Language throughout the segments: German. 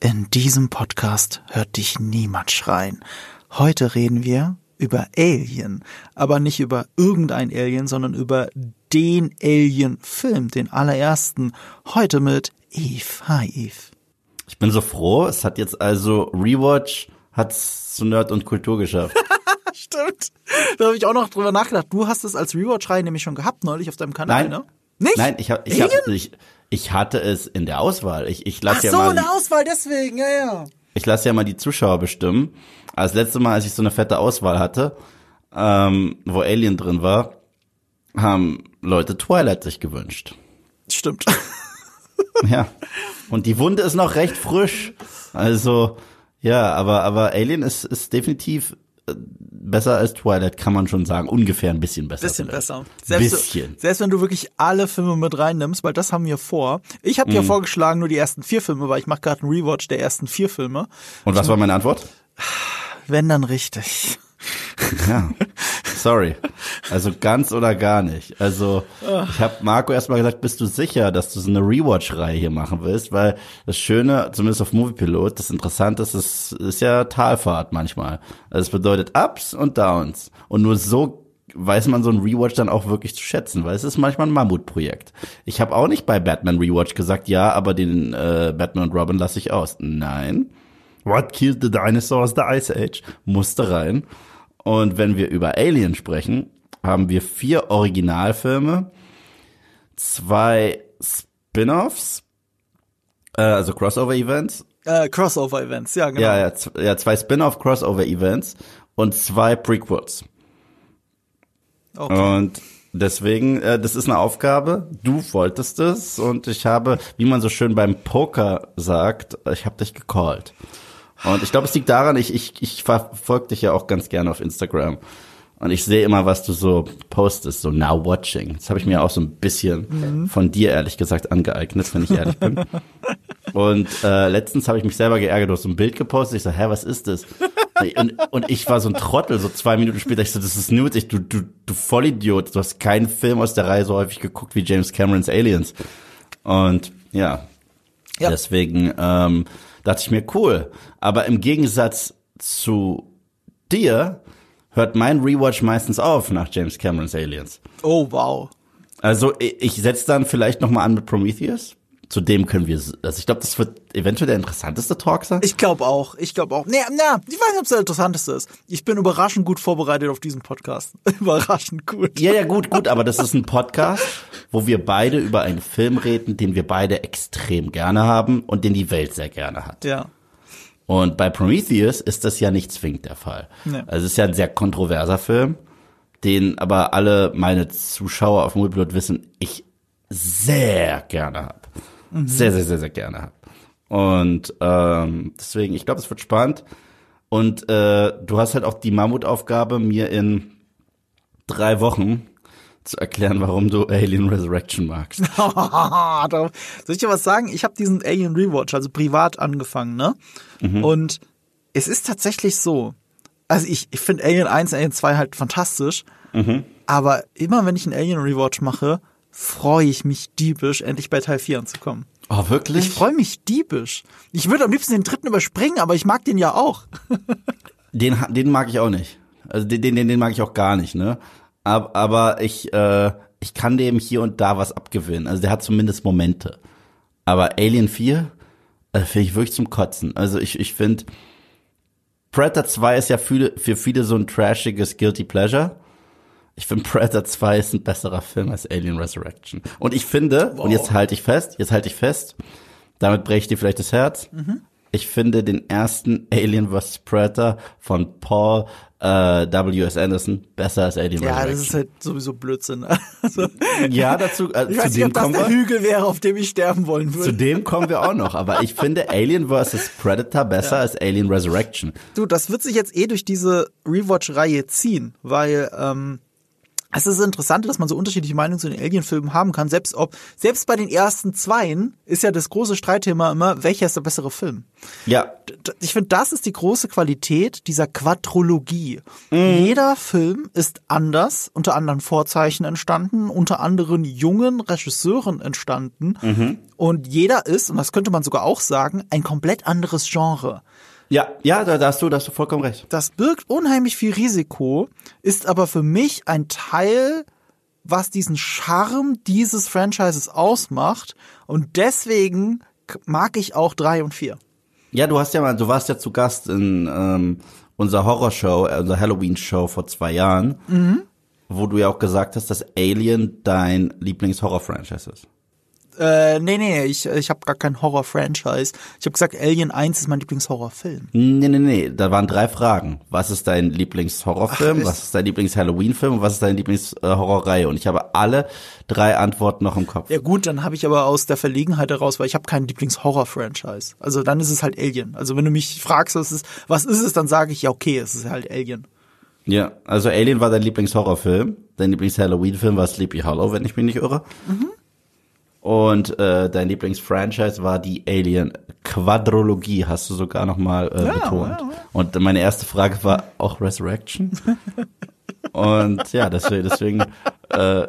In diesem Podcast hört dich niemand schreien. Heute reden wir über Alien, aber nicht über irgendein Alien, sondern über den Alien-Film, den allerersten. Heute mit Eve. Hi Eve. Ich bin so froh, es hat jetzt also Rewatch hat's zu Nerd und Kultur geschafft. Stimmt. Da habe ich auch noch drüber nachgedacht. Du hast es als Rewatch-Reihe nämlich schon gehabt neulich auf deinem Kanal, Nein. ne? Nicht? Nein, ich hab, ich, hab, ich, ich hatte es in der Auswahl. Ich, ich lasse ja so, mal eine die, Auswahl, deswegen, ja, ja. ich lasse ja mal die Zuschauer bestimmen. Das letzte Mal, als ich so eine fette Auswahl hatte, ähm, wo Alien drin war, haben Leute Twilight sich gewünscht. Stimmt. Ja. Und die Wunde ist noch recht frisch. Also, ja, aber, aber Alien ist, ist definitiv besser als Twilight, kann man schon sagen. Ungefähr ein bisschen besser. Bisschen vielleicht. besser. Selbst, bisschen. selbst wenn du wirklich alle Filme mit reinnimmst, weil das haben wir vor. Ich habe dir Mhm. vorgeschlagen, nur die ersten vier Filme, weil ich mache gerade einen Rewatch der ersten vier Filme. Und was war meine Antwort? Wenn dann richtig. Ja. Sorry. Also ganz oder gar nicht. Also ich habe Marco erstmal gesagt, bist du sicher, dass du so eine Rewatch-Reihe hier machen willst? Weil das Schöne, zumindest auf Moviepilot, das Interessante ist, es ist ja Talfahrt manchmal. Also es bedeutet Ups und Downs. Und nur so weiß man so ein Rewatch dann auch wirklich zu schätzen, weil es ist manchmal ein Mammutprojekt. Ich habe auch nicht bei Batman Rewatch gesagt, ja, aber den äh, Batman und Robin lasse ich aus. Nein. What killed the dinosaurs? The Ice Age musste rein. Und wenn wir über Alien sprechen, haben wir vier Originalfilme, zwei Spin-offs, äh, also Crossover-Events, Äh, Crossover-Events, ja, genau. ja, ja, ja, zwei Spin-off-Crossover-Events und zwei Prequels. Okay. Und deswegen, äh, das ist eine Aufgabe. Du wolltest es und ich habe, wie man so schön beim Poker sagt, ich habe dich gecallt. Und ich glaube, es liegt daran, ich, ich, ich verfolge dich ja auch ganz gerne auf Instagram. Und ich sehe immer, was du so postest, so now watching. Das habe ich mir auch so ein bisschen von dir, ehrlich gesagt, angeeignet, wenn ich ehrlich bin. Und äh, letztens habe ich mich selber geärgert, du hast so ein Bild gepostet. Ich so, hä, was ist das? Und, und ich war so ein Trottel, so zwei Minuten später. Ich so, das ist Nudes. Ich, du, du, du Vollidiot. Du hast keinen Film aus der Reihe so häufig geguckt wie James Camerons Aliens. Und ja, Ja. deswegen ähm, dachte ich mir, cool. Aber im Gegensatz zu dir hört mein Rewatch meistens auf nach James Camerons Aliens. Oh, wow. Also ich, setze dann vielleicht noch mal an mit Prometheus. Zu dem können wir, also ich glaube, das wird eventuell der interessanteste Talk sein. Ich glaube auch, ich glaube auch. Nee, na, ich weiß nicht, ob es der interessanteste ist. Ich bin überraschend gut vorbereitet auf diesen Podcast. überraschend gut. ja, ja, gut, gut, aber das ist ein Podcast, wo wir beide über einen Film reden, den wir beide extrem gerne haben und den die Welt sehr gerne hat. Ja. Und bei Prometheus ist das ja nicht zwingend der Fall. Nee. Also es ist ja ein sehr kontroverser Film, den aber alle meine Zuschauer auf Moviepilot wissen, ich sehr gerne hab. Sehr, sehr, sehr, sehr gerne hab. Und ähm, deswegen, ich glaube, es wird spannend. Und äh, du hast halt auch die Mammutaufgabe, mir in drei Wochen zu erklären, warum du Alien Resurrection magst. Soll ich dir was sagen? Ich habe diesen Alien Rewatch, also privat angefangen, ne? Und es ist tatsächlich so. Also ich, ich finde Alien 1 Alien 2 halt fantastisch. Aber immer wenn ich einen Alien Rewatch mache, freue ich mich diebisch, endlich bei Teil 4 anzukommen. Oh, wirklich? Ich freue mich diebisch. Ich würde am liebsten den dritten überspringen, aber ich mag den ja auch. Den, den mag ich auch nicht. Also den, den, den mag ich auch gar nicht, ne? Aber, aber ich, äh, ich kann dem hier und da was abgewinnen. Also der hat zumindest Momente. Aber Alien 4 äh, finde ich wirklich zum Kotzen. Also ich, ich finde, Predator 2 ist ja für, für viele so ein trashiges Guilty Pleasure. Ich finde Predator 2 ist ein besserer Film als Alien Resurrection. Und ich finde, und jetzt halte ich fest, jetzt halte ich fest, damit breche ich dir vielleicht das Herz. Ich finde den ersten Alien vs. Predator von Paul äh, W.S. Anderson besser als Alien Ja, das ist halt sowieso Blödsinn. Also, ja, dazu, äh, ich zu weiß nicht, dem ob das der. Hügel wäre, auf dem ich sterben wollen Zu würde. dem kommen wir auch noch. Aber ich finde Alien vs. Predator besser als Alien Resurrection. Du, das wird sich jetzt eh durch diese Rewatch-Reihe ziehen, weil ähm, es ist interessant, dass man so unterschiedliche Meinungen zu den Alien-Filmen haben kann. Selbst ob, selbst bei den ersten zweien ist ja das große Streitthema immer, welcher ist der bessere Film? Ja. Ich finde, das ist die große Qualität dieser Quadrologie. Mhm. Jeder Film ist anders, unter anderen Vorzeichen entstanden, unter anderen jungen Regisseuren entstanden. Mhm. Und jeder ist, und das könnte man sogar auch sagen, ein komplett anderes Genre. Ja, ja, da, da hast du, da hast du vollkommen recht. Das birgt unheimlich viel Risiko, ist aber für mich ein Teil, was diesen Charme dieses Franchises ausmacht. Und deswegen mag ich auch drei und vier. Ja, du hast ja mal, du warst ja zu Gast in ähm, unserer Horrorshow, äh, unserer Halloween-Show vor zwei Jahren, mhm. wo du ja auch gesagt hast, dass Alien dein Lieblings-Horror-Franchise ist. Äh, nee, nee, ich, ich habe gar kein Horror-Franchise. Ich habe gesagt, Alien 1 ist mein Lieblingshorrorfilm. Nee, nee, nee, da waren drei Fragen. Was ist dein Lieblingshorrorfilm? Was ist dein Lieblings-Halloween-Film? Und was ist deine Lieblingshorrorreihe? Und ich habe alle drei Antworten noch im Kopf. Ja gut, dann habe ich aber aus der Verlegenheit heraus, weil ich habe kein Lieblingshorror-Franchise. Also dann ist es halt Alien. Also wenn du mich fragst, was ist, was ist es, dann sage ich, ja okay, es ist halt Alien. Ja, also Alien war dein Lieblingshorrorfilm. Dein Lieblings-Halloween-Film war Sleepy Hollow, wenn ich mich nicht irre. Mhm. Und äh, dein Lieblingsfranchise war die Alien Quadrologie, hast du sogar nochmal äh, ja, betont. Ja, ja. Und meine erste Frage war auch Resurrection. Und ja, deswegen, deswegen äh,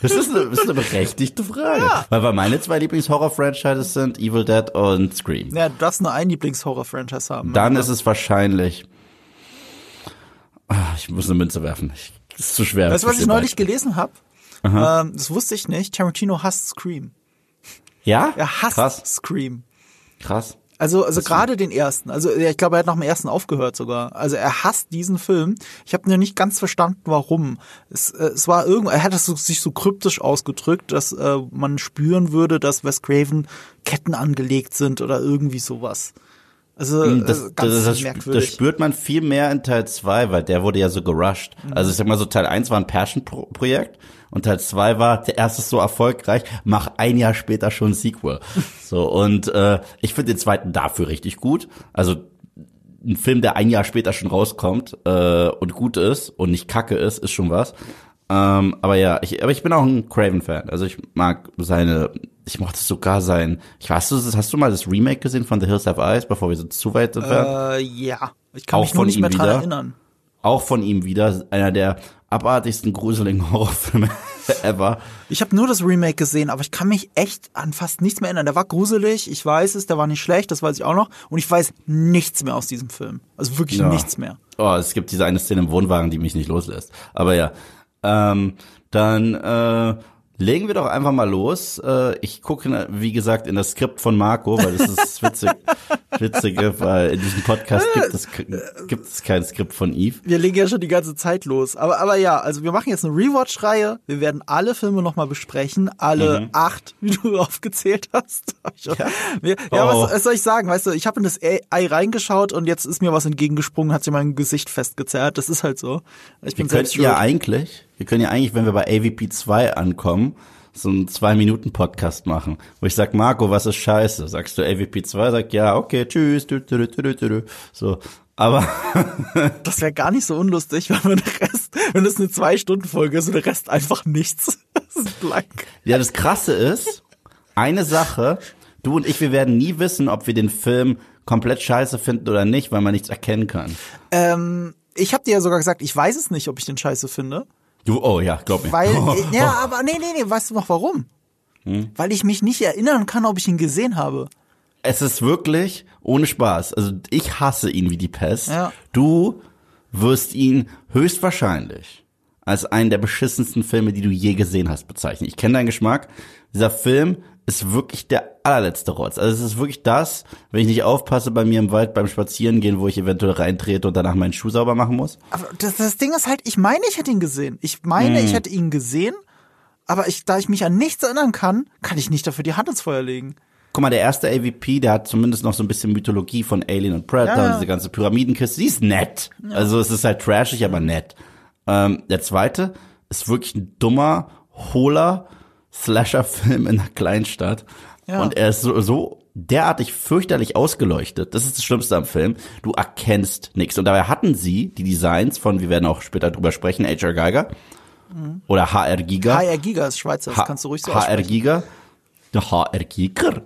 das, ist eine, das ist eine berechtigte Frage. Weil, weil meine zwei Lieblingshorror-Franchises sind Evil Dead und Scream. Ja, du darfst nur ein Lieblingshorror-Franchise haben. Dann ist es wahrscheinlich. Ach, ich muss eine Münze werfen. Ich, ist zu schwer. Weißt du, was ich neulich gelesen habe? Ähm, das wusste ich nicht. Tarantino hasst Scream. Ja? Er hasst Krass. Scream. Krass. Also, also gerade den ersten. Also ich glaube, er hat nach dem ersten aufgehört sogar. Also er hasst diesen Film. Ich habe nur nicht ganz verstanden, warum. Es, äh, es war irgend, er hat es so, sich so kryptisch ausgedrückt, dass äh, man spüren würde, dass Wes Craven Ketten angelegt sind oder irgendwie sowas. Also hm, das, ganz das, das, merkwürdig. das spürt man viel mehr in Teil 2, weil der wurde ja so gerusht. Mhm. Also ich sag mal so, Teil 1 war ein Passion-Projekt und Teil 2 war, der erste ist so erfolgreich, mach ein Jahr später schon ein Sequel. so, und äh, ich finde den zweiten dafür richtig gut. Also ein Film, der ein Jahr später schon rauskommt äh, und gut ist und nicht kacke ist, ist schon was. Ähm, aber ja, ich, aber ich bin auch ein Craven-Fan. Also ich mag seine, ich mochte sogar sein, ich weiß, du, hast du mal das Remake gesehen von The Hills Have Eyes, bevor wir so zu weit sind? Äh, ja, ich kann auch mich nur nicht mehr dran wieder. erinnern. Auch von ihm wieder, einer der abartigsten gruseligen Horrorfilme ever. Ich habe nur das Remake gesehen, aber ich kann mich echt an fast nichts mehr erinnern. Der war gruselig, ich weiß es, der war nicht schlecht, das weiß ich auch noch. Und ich weiß nichts mehr aus diesem Film. Also wirklich ja. nichts mehr. Oh, es gibt diese eine Szene im Wohnwagen, die mich nicht loslässt. Aber ja, ähm, dann äh, Legen wir doch einfach mal los. Äh, ich gucke, wie gesagt, in das Skript von Marco, weil das ist witzig, witzige, weil in diesem Podcast gibt es, gibt es kein Skript von Eve. Wir legen ja schon die ganze Zeit los. Aber, aber ja, also wir machen jetzt eine Rewatch-Reihe. Wir werden alle Filme nochmal besprechen. Alle mhm. acht, wie du aufgezählt hast. Ja, ja oh. was, was, soll ich sagen? Weißt du, ich habe in das Ei reingeschaut und jetzt ist mir was entgegengesprungen, hat sich mein Gesicht festgezerrt. Das ist halt so. Ich bin wir selbst ja eigentlich wir können ja eigentlich, wenn wir bei AVP 2 ankommen, so einen Zwei-Minuten-Podcast machen, wo ich sag, Marco, was ist scheiße? Sagst du AVP 2, sag ja, okay, tschüss, dü, dü, dü, dü, so. Aber das wäre gar nicht so unlustig, wenn man der Rest, wenn es eine Zwei-Stunden-Folge ist und der Rest einfach nichts. Das ist blank. Ja, das Krasse ist, eine Sache, du und ich, wir werden nie wissen, ob wir den Film komplett scheiße finden oder nicht, weil man nichts erkennen kann. Ähm, ich habe dir ja sogar gesagt, ich weiß es nicht, ob ich den scheiße finde. Du, oh ja, glaub mir. Weil, ja, aber nee, nee, nee, weißt du noch warum? Hm? Weil ich mich nicht erinnern kann, ob ich ihn gesehen habe. Es ist wirklich ohne Spaß. Also ich hasse ihn wie die Pest. Ja. Du wirst ihn höchstwahrscheinlich als einen der beschissensten Filme, die du je gesehen hast, bezeichnen. Ich kenne deinen Geschmack. Dieser Film ist wirklich der allerletzte Rotz. Also es ist wirklich das, wenn ich nicht aufpasse bei mir im Wald beim Spazierengehen, wo ich eventuell reintrete und danach meinen Schuh sauber machen muss. Aber das, das Ding ist halt, ich meine, ich hätte ihn gesehen. Ich meine, hm. ich hätte ihn gesehen, aber ich, da ich mich an nichts erinnern kann, kann ich nicht dafür die Hand ins Feuer legen. Guck mal, der erste AVP, der hat zumindest noch so ein bisschen Mythologie von Alien und Predator ja. und diese ganze Pyramidenkiste. Die ist nett. Ja. Also es ist halt trashig, aber nett. Ähm, der zweite ist wirklich ein dummer, hohler, Slasher-Film in einer Kleinstadt. Ja. Und er ist so, so derartig fürchterlich ausgeleuchtet. Das ist das Schlimmste am Film. Du erkennst nichts. Und dabei hatten sie die Designs von, wir werden auch später drüber sprechen, H.R. Geiger. oder HR Giga. HR Giga ist Schweizer, das kannst du ruhig so HR. Der HR Giga.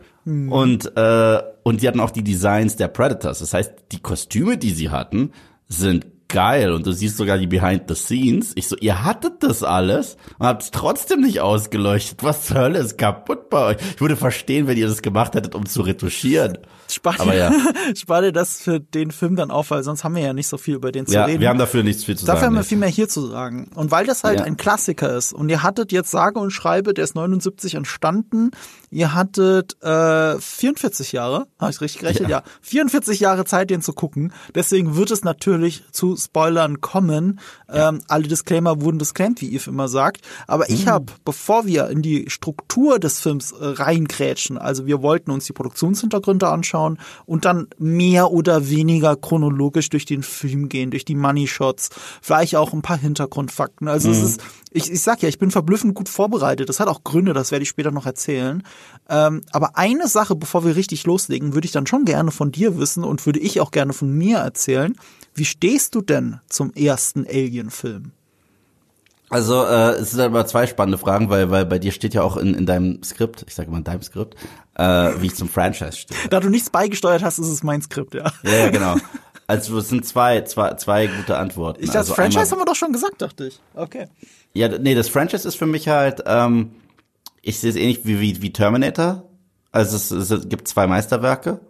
Und, äh, und die hatten auch die Designs der Predators. Das heißt, die Kostüme, die sie hatten, sind geil. Und du siehst sogar die Behind the Scenes. Ich so, ihr hattet das alles und habt es trotzdem nicht ausgeleuchtet. Was zur Hölle ist kaputt bei euch? Ich würde verstehen, wenn ihr das gemacht hättet, um zu retuschieren. Spar Aber ja. spar dir das für den Film dann auf, weil sonst haben wir ja nicht so viel über den zu Ja, reden. wir haben dafür nichts viel zu Dafür sagen. haben wir viel mehr hier zu sagen. Und weil das halt Ja. ein Klassiker ist und ihr hattet jetzt sage und schreibe, der ist 79 entstanden, ihr hattet äh, 44 Jahre, habe ich richtig gerechnet? Ja. 44 Jahre Zeit, den zu gucken. Deswegen wird es natürlich zu Spoilern kommen. Ähm, alle Disclaimer wurden disclaimed, wie Yves immer sagt. Aber ich habe, bevor wir in die Struktur des Films äh, reingrätschen, also wir wollten uns die Produktionshintergründe anschauen und dann mehr oder weniger chronologisch durch den Film gehen, durch die Money Shots, vielleicht auch ein paar Hintergrundfakten. Also es ist, ich, ich sag ja, ich bin verblüffend gut vorbereitet. Das hat auch Gründe, das werde ich später noch erzählen. Ähm, aber eine Sache, bevor wir richtig loslegen, würde ich dann schon gerne von dir wissen und würde ich auch gerne von mir erzählen. Wie stehst du denn zum ersten Alien-Film? Also äh, es sind aber zwei spannende Fragen, weil weil bei dir steht ja auch in, in deinem Skript, ich sage mal in deinem Skript, äh, wie ich zum Franchise stehe. Da du nichts beigesteuert hast, ist es mein Skript, ja. Ja, ja, genau. Also es sind zwei, zwei, zwei gute Antworten. Ich, das also Franchise einmal- haben wir doch schon gesagt, dachte ich. Okay. Ja, nee, das Franchise ist für mich halt, ähm, ich sehe es ähnlich wie, wie, wie Terminator. Also es, es gibt zwei Meisterwerke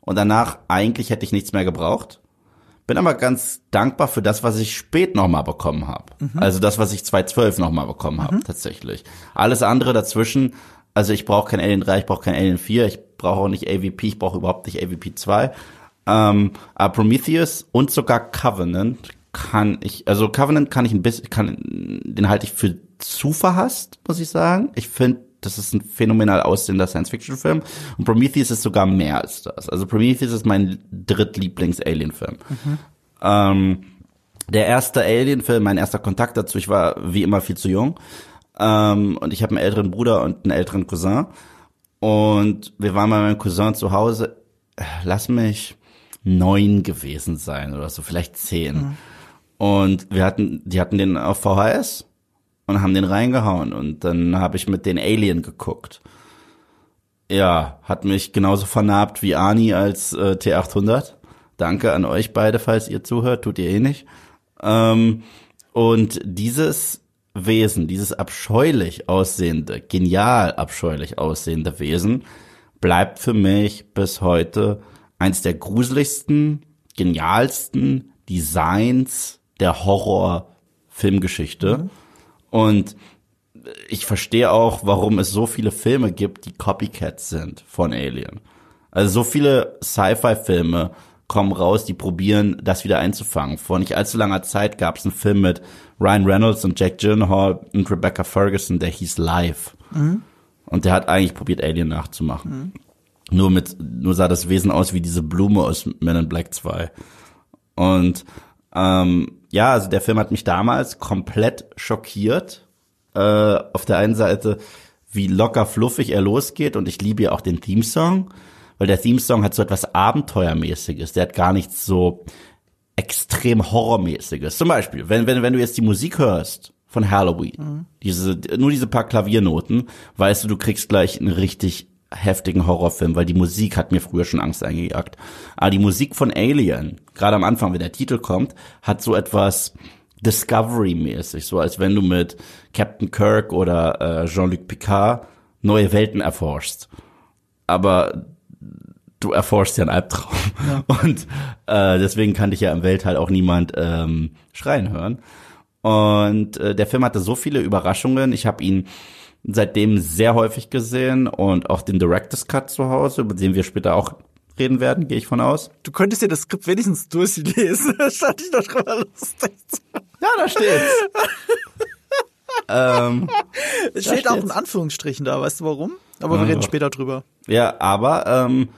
und danach eigentlich hätte ich nichts mehr gebraucht. Bin aber ganz dankbar für das, was ich spät nochmal bekommen habe. Also das, was ich 2012 nochmal bekommen habe, tatsächlich. Alles andere dazwischen, also ich brauche kein Alien 3, ich brauche kein Alien 4, ich brauche auch nicht AVP, ich brauche überhaupt nicht AVP 2. Ähm, aber Prometheus und sogar Covenant kann ich, also Covenant kann ich ein bisschen, kann, den halte ich für zu verhasst, muss ich sagen. Ich finde, das ist ein phänomenal aussehender Science-Fiction-Film. Und Prometheus ist sogar mehr als das. Also Prometheus ist mein drittlieblings-Alien-Film. Ähm, der erste Alien-Film, mein erster Kontakt dazu, ich war wie immer viel zu jung. Ähm, und ich habe einen älteren Bruder und einen älteren Cousin. Und wir waren bei meinem Cousin zu Hause, lass mich neun gewesen sein oder so, vielleicht zehn. Und wir hatten, die hatten den auf VHS und haben den reingehauen. Und dann habe ich mit den Alien geguckt. Ja, hat mich genauso vernarbt wie Ani als äh, T800. Danke an euch beide, falls ihr zuhört, tut ihr eh nicht. Ähm, und dieses Wesen, dieses abscheulich aussehende, genial abscheulich aussehende Wesen, bleibt für mich bis heute eins der gruseligsten, genialsten Designs der Horror-Filmgeschichte. Und ich verstehe auch, warum es so viele Filme gibt, die Copycats sind von Alien. Also so viele Sci-Fi-Filme kommen raus, die probieren, das wieder einzufangen. Vor nicht allzu langer Zeit gab es einen Film mit Ryan Reynolds und Jack Gyllenhaal und Rebecca Ferguson, der hieß Live. Und der hat eigentlich probiert, Alien nachzumachen. Nur mit, nur sah das Wesen aus wie diese Blume aus Men in Black 2. Und ähm, ja, also der Film hat mich damals komplett schockiert. Äh, auf der einen Seite, wie locker fluffig er losgeht und ich liebe ja auch den Theme-Song, weil der Theme-Song hat so etwas Abenteuermäßiges. Der hat gar nichts so extrem Horrormäßiges. Zum Beispiel, wenn, wenn, wenn du jetzt die Musik hörst von Halloween, diese, nur diese paar Klaviernoten, weißt du, du kriegst gleich einen richtig heftigen Horrorfilm, weil die Musik hat mir früher schon Angst eingejagt. Aber die Musik von Alien, gerade am Anfang, wenn der Titel kommt, hat so etwas Discovery-mäßig, so als wenn du mit Captain Kirk oder äh, Jean-Luc Picard neue Welten erforschst. Aber du erforschst ja einen Albtraum. Und äh, deswegen kann dich ja im Weltall auch niemand ähm, schreien hören. Und äh, der Film hatte so viele Überraschungen. Ich habe ihn seitdem sehr häufig gesehen und auch den Director's Cut zu Hause, über den wir später auch reden werden, gehe ich von aus. Du könntest dir das Skript wenigstens durchlesen. Da stand ich doch drüber lustig. Ja, da steht's. ähm, Es steht auch in. Anführungsstrichen da, weißt du warum? Aber wir Ja. reden später drüber. Ja, aber ähm,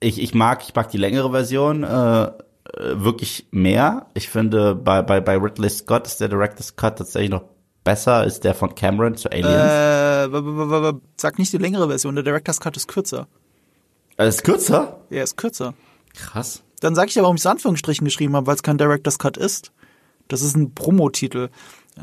ich, ich mag ich mag die längere Version äh, äh, wirklich mehr. Ich finde bei bei bei Ridley Scott ist der Director's Cut tatsächlich noch besser als der von Cameron zu Aliens. Äh, sag nicht die längere Version, der Director's Cut ist kürzer. Äh, ist kürzer. Er ist kürzer. Krass. Dann sag ich dir, warum ich es in Anführungsstrichen geschrieben habe, weil es kein Director's Cut ist. Das ist ein Promotitel.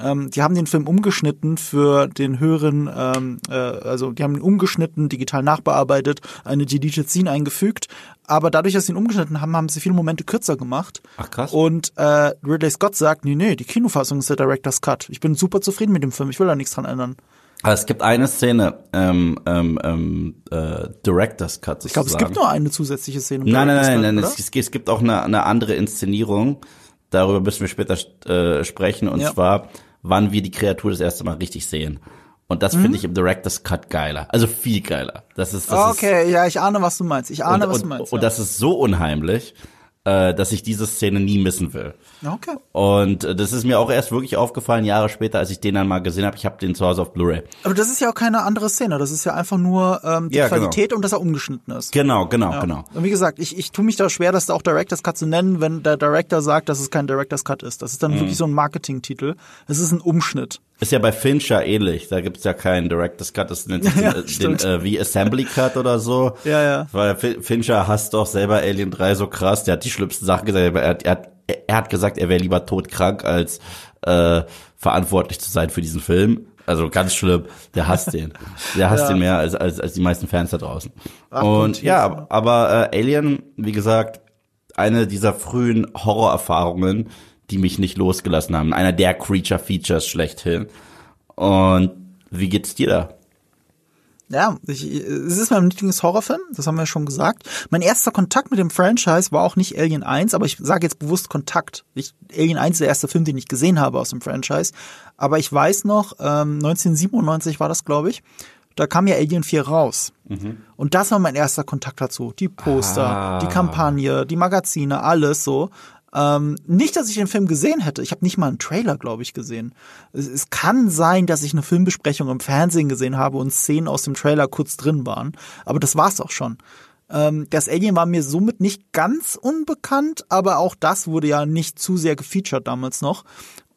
Ähm, die haben den Film umgeschnitten für den höheren, ähm, äh, also die haben ihn umgeschnitten, digital nachbearbeitet, eine Deleted Scene eingefügt. Aber dadurch, dass sie ihn umgeschnitten haben, haben sie viele Momente kürzer gemacht. Ach, krass. Und äh, Ridley Scott sagt, nee, nee, die Kinofassung ist der Director's Cut. Ich bin super zufrieden mit dem Film, ich will da nichts dran ändern. Aber es gibt eine Szene, ähm, ähm, ähm, äh, Director's Cut sozusagen. Ich glaube, es gibt nur eine zusätzliche Szene. Nein, nein, nein, nein, oder? es, es gibt auch eine, eine andere Inszenierung. Darüber müssen wir später äh, sprechen. Und Ja. zwar, wann wir die Kreatur das erste Mal richtig sehen. Und das finde ich im Director's Cut geiler. Also viel geiler. Das ist, das ist Mhm. Okay, ja, ich ahne, was du meinst. Ich ahne, und, was und, du meinst. und ja. das ist so unheimlich, äh, dass ich diese Szene nie missen will. okay. Und äh, das ist mir auch erst wirklich aufgefallen, Jahre später, als ich den dann mal gesehen habe. Ich habe den zu Hause auf Blu-ray. Aber das ist ja auch keine andere Szene. Das ist ja einfach nur ähm, die Ja, genau. Qualität und dass er umgeschnitten ist. Genau, genau, genau. Und wie gesagt, ich, ich tue mich da schwer, das da auch Director's Cut zu nennen, wenn der Director sagt, dass es kein Director's Cut ist. Das ist Mhm. dann wirklich so ein Marketingtitel. Es ist ein Umschnitt. Ist ja bei Fincher ähnlich. Da gibt's ja keinen Director's Cut, das nennt sich Ja, den, den, stimmt. äh, wie Assembly Cut oder so. Ja, ja. Weil Fin- Fincher hasst doch selber Alien 3 so krass. Der hat die schlimmsten Sachen gesagt. Er hat, er hat, er hat gesagt, er wäre lieber todkrank, als äh, verantwortlich zu sein für diesen Film. Also ganz schlimm. Der hasst den. Der hasst Ja. den mehr als, als, als die meisten Fans da draußen. Ach, Und ja, aber, aber äh, Alien, wie gesagt, eine dieser frühen Horrorerfahrungen, die mich nicht losgelassen haben. Einer der Creature Features schlechthin. Und wie geht's dir da? Ja, ich, es ist mein Lieblingshorrorfilm, das haben wir schon gesagt. Mein erster Kontakt mit dem Franchise war auch nicht Alien 1, aber ich sage jetzt bewusst Kontakt. Ich, Alien 1 ist der erste Film, den ich gesehen habe aus dem Franchise. Aber ich weiß noch, ähm, 1997 war das, glaube ich, da kam ja Alien 4 raus. Und das war mein erster Kontakt dazu. Die Poster, Ah. die Kampagne, die Magazine, alles so. Ähm, nicht, dass ich den Film gesehen hätte. Ich habe nicht mal einen Trailer, glaube ich, gesehen. Es, es kann sein, dass ich eine Filmbesprechung im Fernsehen gesehen habe und Szenen aus dem Trailer kurz drin waren. Aber das war's auch schon. Ähm, das Alien war mir somit nicht ganz unbekannt, aber auch das wurde ja nicht zu sehr gefeatured damals noch.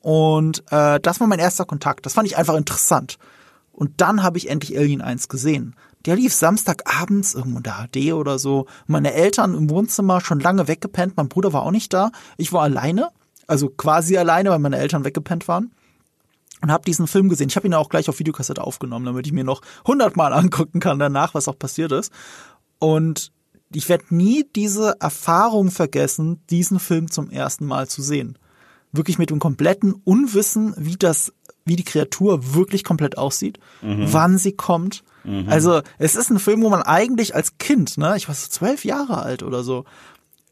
Und äh, das war mein erster Kontakt. Das fand ich einfach interessant. Und dann habe ich endlich Alien 1 gesehen. Der lief Samstagabends irgendwo in der HD oder so. Meine Eltern im Wohnzimmer schon lange weggepennt. Mein Bruder war auch nicht da. Ich war alleine. Also quasi alleine, weil meine Eltern weggepennt waren. Und habe diesen Film gesehen. Ich habe ihn auch gleich auf Videokassette aufgenommen, damit ich mir noch hundertmal angucken kann danach, was auch passiert ist. Und ich werde nie diese Erfahrung vergessen, diesen Film zum ersten Mal zu sehen. Wirklich mit dem kompletten Unwissen, wie das, wie die Kreatur wirklich komplett aussieht, wann sie kommt. Also es ist ein Film, wo man eigentlich als Kind, ne, ich war so zwölf Jahre alt oder so,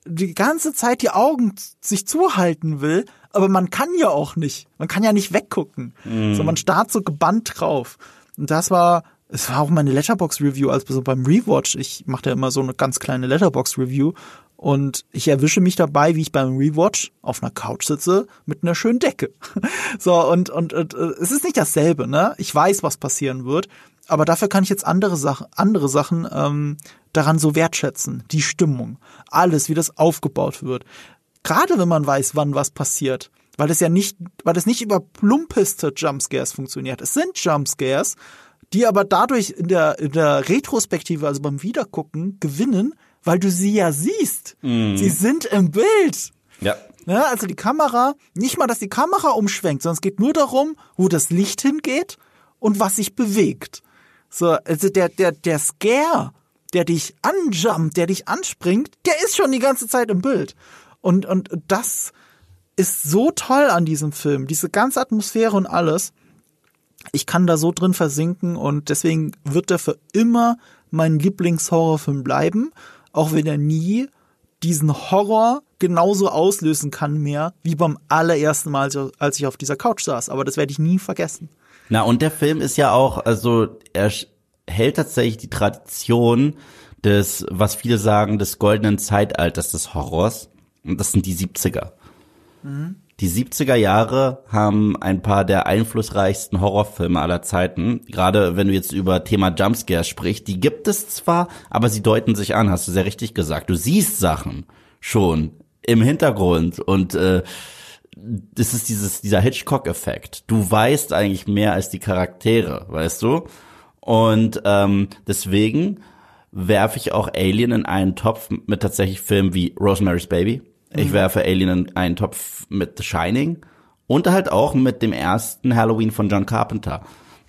die ganze Zeit die Augen sich zuhalten will, aber man kann ja auch nicht. Man kann ja nicht weggucken. So, man starrt so gebannt drauf. Und das war, es war auch meine Letterbox-Review, also so beim Rewatch. Ich mache da immer so eine ganz kleine Letterbox-Review. Und ich erwische mich dabei, wie ich beim Rewatch auf einer Couch sitze mit einer schönen Decke. So, und, und, und äh, es ist nicht dasselbe, ne? Ich weiß, was passieren wird. Aber dafür kann ich jetzt andere Sachen, andere Sachen ähm, daran so wertschätzen. Die Stimmung, alles, wie das aufgebaut wird. Gerade wenn man weiß, wann was passiert. Weil es ja nicht, weil es nicht über plumpeste Jumpscares funktioniert. Es sind Jumpscares, die aber dadurch in der, in der Retrospektive, also beim Wiedergucken, gewinnen, weil du sie ja siehst. Sie sind im Bild. Ja. Ja, also die Kamera, nicht mal, dass die Kamera umschwenkt, sondern es geht nur darum, wo das Licht hingeht und was sich bewegt. So, also der, der, der Scare, der dich anjumpt, der dich anspringt, der ist schon die ganze Zeit im Bild. Und, und das ist so toll an diesem Film, diese ganze Atmosphäre und alles. Ich kann da so drin versinken und deswegen wird er für immer mein Lieblingshorrorfilm bleiben, auch wenn er nie diesen Horror genauso auslösen kann mehr, wie beim allerersten Mal, als ich auf dieser Couch saß. Aber das werde ich nie vergessen. Na, und der Film ist ja auch, also er hält tatsächlich die Tradition des, was viele sagen, des goldenen Zeitalters des Horrors. Und das sind die 70er. Die 70er Jahre haben ein paar der einflussreichsten Horrorfilme aller Zeiten. Gerade wenn du jetzt über Thema Jumpscare sprichst, die gibt es zwar, aber sie deuten sich an, hast du sehr richtig gesagt. Du siehst Sachen schon im Hintergrund und äh, das ist dieses, dieser Hitchcock-Effekt. Du weißt eigentlich mehr als die Charaktere, weißt du? Und ähm, deswegen werfe ich auch Alien in einen Topf mit tatsächlich Filmen wie Rosemary's Baby. Ich werfe Alien in einen Topf mit The Shining Und halt auch mit dem ersten Halloween von John Carpenter.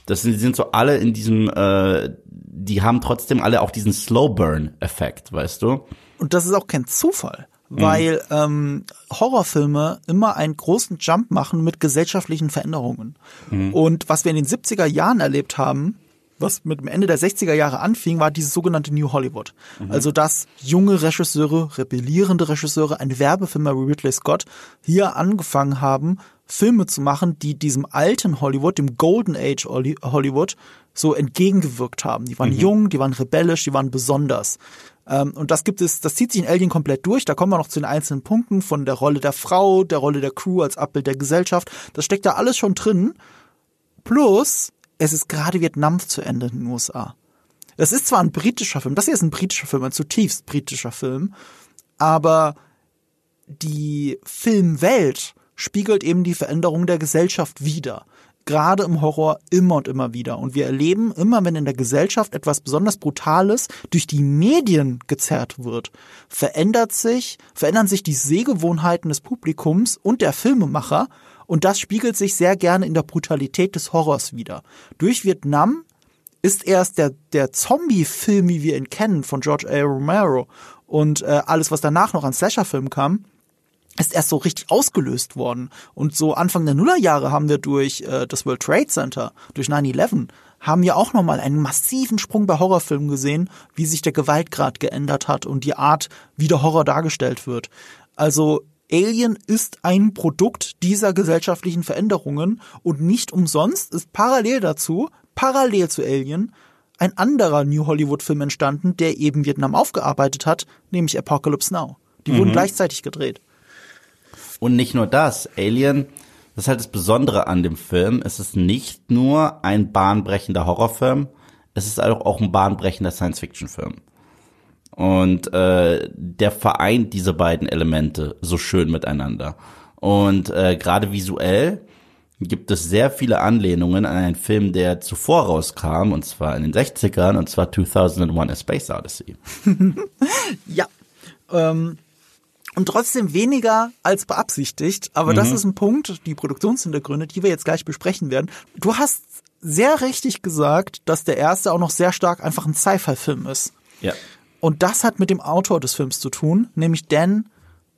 Das sind, die sind so alle in diesem, äh, die haben trotzdem alle auch diesen Slow Burn-Effekt, weißt du? Und das ist auch kein Zufall, weil mhm. ähm, Horrorfilme immer einen großen Jump machen mit gesellschaftlichen Veränderungen. Mhm. Und was wir in den 70er Jahren erlebt haben, was mit dem Ende der 60er Jahre anfing, war dieses sogenannte New Hollywood. Mhm. Also dass junge Regisseure, rebellierende Regisseure, ein Werbefilmer wie Ridley Scott hier angefangen haben, Filme zu machen, die diesem alten Hollywood, dem Golden Age Hollywood, so entgegengewirkt haben. Die waren mhm. jung, die waren rebellisch, die waren besonders. Ähm, und das gibt es, das zieht sich in Alien komplett durch. Da kommen wir noch zu den einzelnen Punkten von der Rolle der Frau, der Rolle der Crew als Abbild der Gesellschaft. Das steckt da alles schon drin. Plus, es ist gerade Vietnam zu Ende in den USA. Das ist zwar ein britischer Film, das hier ist ein britischer Film, ein zutiefst britischer Film, aber die Filmwelt spiegelt eben die Veränderung der Gesellschaft wider. Gerade im Horror immer und immer wieder. Und wir erleben immer, wenn in der Gesellschaft etwas besonders Brutales durch die Medien gezerrt wird, verändert sich, verändern sich die Sehgewohnheiten des Publikums und der Filmemacher und das spiegelt sich sehr gerne in der Brutalität des Horrors wieder. Durch Vietnam ist erst der, der Zombie-Film, wie wir ihn kennen, von George A. Romero und äh, alles, was danach noch an Slasher-Filmen kam, ist erst so richtig ausgelöst worden. Und so Anfang der Nullerjahre haben wir durch äh, das World Trade Center, durch 9-11, haben wir auch nochmal einen massiven Sprung bei Horrorfilmen gesehen, wie sich der Gewaltgrad geändert hat und die Art, wie der Horror dargestellt wird. Also Alien ist ein Produkt dieser gesellschaftlichen Veränderungen und nicht umsonst ist parallel dazu, parallel zu Alien, ein anderer New Hollywood-Film entstanden, der eben Vietnam aufgearbeitet hat, nämlich Apocalypse Now. Die mhm. wurden gleichzeitig gedreht. Und nicht nur das, Alien, das ist halt das Besondere an dem Film, es ist nicht nur ein bahnbrechender Horrorfilm, es ist auch ein bahnbrechender Science-Fiction-Film. Und äh, der vereint diese beiden Elemente so schön miteinander. Und äh, gerade visuell gibt es sehr viele Anlehnungen an einen Film, der zuvor rauskam, und zwar in den 60ern, und zwar 2001 A Space Odyssey. ja. Ähm, und trotzdem weniger als beabsichtigt. Aber mhm. das ist ein Punkt, die Produktionshintergründe, die wir jetzt gleich besprechen werden. Du hast sehr richtig gesagt, dass der erste auch noch sehr stark einfach ein Sci-Fi-Film ist. Ja. Und das hat mit dem Autor des Films zu tun, nämlich Dan,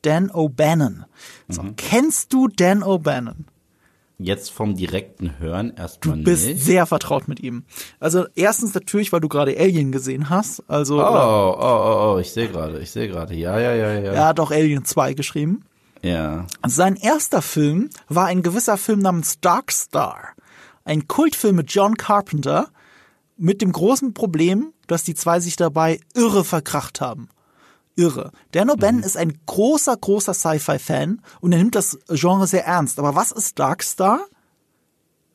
Dan O'Bannon. So, mhm. Kennst du Dan O'Bannon? Jetzt vom direkten Hören erstmal nicht. Du bist nicht. sehr vertraut mit ihm. Also erstens natürlich, weil du gerade Alien gesehen hast. Also oh, oh, oh, oh, ich sehe gerade, ich sehe gerade. Ja, ja, ja, ja. Er hat auch Alien 2 geschrieben. Ja. Sein erster Film war ein gewisser Film namens Dark Star. Ein Kultfilm mit John Carpenter mit dem großen Problem, dass die zwei sich dabei irre verkracht haben. Irre. Dan O'Bannon mhm. ist ein großer, großer Sci-Fi-Fan und er nimmt das Genre sehr ernst. Aber was ist Darkstar?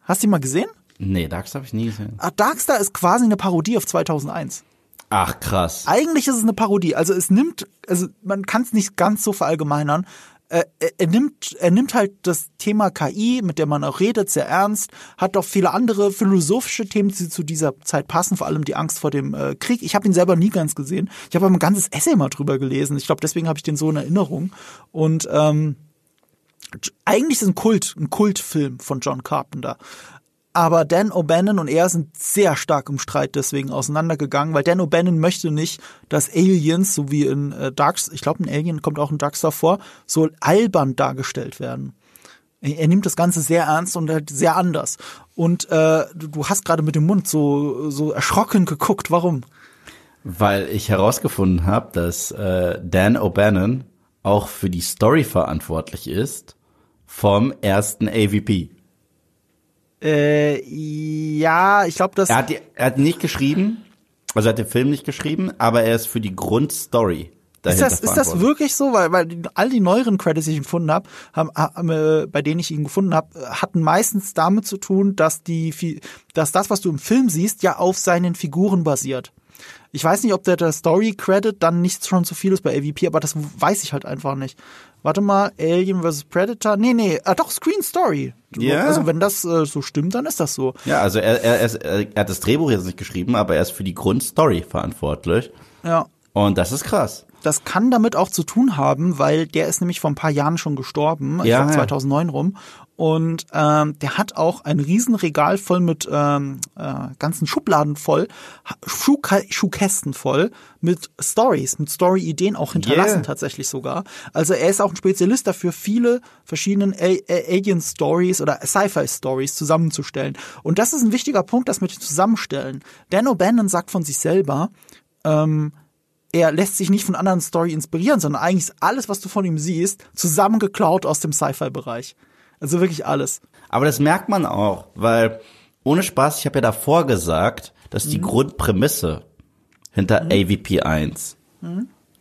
Hast du ihn mal gesehen? Nee, Darkstar habe ich nie gesehen. Ah, Darkstar ist quasi eine Parodie auf 2001. Ach krass. Eigentlich ist es eine Parodie. Also es nimmt, also man kann es nicht ganz so verallgemeinern, äh, er nimmt, er nimmt halt das Thema KI, mit der man auch redet, sehr ernst, hat auch viele andere philosophische Themen, die zu dieser Zeit passen, vor allem die Angst vor dem äh, Krieg. Ich habe ihn selber nie ganz gesehen. Ich habe aber ein ganzes Essay mal drüber gelesen. Ich glaube, deswegen habe ich den so in Erinnerung. Und ähm, eigentlich ist es ein Kult, ein Kultfilm von John Carpenter. Aber Dan O'Bannon und er sind sehr stark im Streit deswegen auseinandergegangen, weil Dan O'Bannon möchte nicht, dass Aliens, so wie in äh, Darks, ich glaube, ein Alien kommt auch in Darkstar vor, so albern dargestellt werden. Er, er nimmt das Ganze sehr ernst und halt sehr anders. Und äh, du, hast gerade mit dem Mund so, so erschrocken geguckt. Warum? Weil ich herausgefunden habe, dass äh, Dan O'Bannon auch für die Story verantwortlich ist vom ersten AVP. Äh, ja, ich glaube, dass. Er hat, die, er hat nicht geschrieben, also er hat den Film nicht geschrieben, aber er ist für die Grundstory. Ist das, ist das wirklich so? Weil, weil all die neueren Credits, die ich gefunden habe, haben, haben, äh, bei denen ich ihn gefunden habe, hatten meistens damit zu tun, dass die, dass das, was du im Film siehst, ja auf seinen Figuren basiert. Ich weiß nicht, ob der, der Story Credit dann nicht schon zu viel ist bei AVP, aber das weiß ich halt einfach nicht. Warte mal, Alien vs. Predator. Nee, nee, äh, doch, Screen Story. Ja. Also wenn das äh, so stimmt, dann ist das so. Ja, also er, er, ist, er hat das Drehbuch jetzt nicht geschrieben, aber er ist für die Grundstory verantwortlich. Ja. Und das ist krass. Das kann damit auch zu tun haben, weil der ist nämlich vor ein paar Jahren schon gestorben, ich Ja, glaub ja. 2009 rum. Und ähm, der hat auch ein Riesenregal voll mit ähm, äh, ganzen Schubladen voll, Schuhka Schuhkästen voll mit Stories, mit Story-Ideen auch hinterlassen Yeah. tatsächlich sogar. Also er ist auch ein Spezialist dafür, viele verschiedenen Alien-Stories oder Sci-Fi-Stories zusammenzustellen. Und das ist ein wichtiger Punkt, das mit dem Zusammenstellen. Dan O'Bannon sagt von sich selber, ähm, er lässt sich nicht von anderen Story inspirieren, sondern eigentlich ist alles, was du von ihm siehst, zusammengeklaut aus dem Sci-Fi-Bereich. Also wirklich alles. Aber das merkt man auch, weil ohne Spaß, ich habe ja davor gesagt, dass die Grundprämisse hinter AVP 1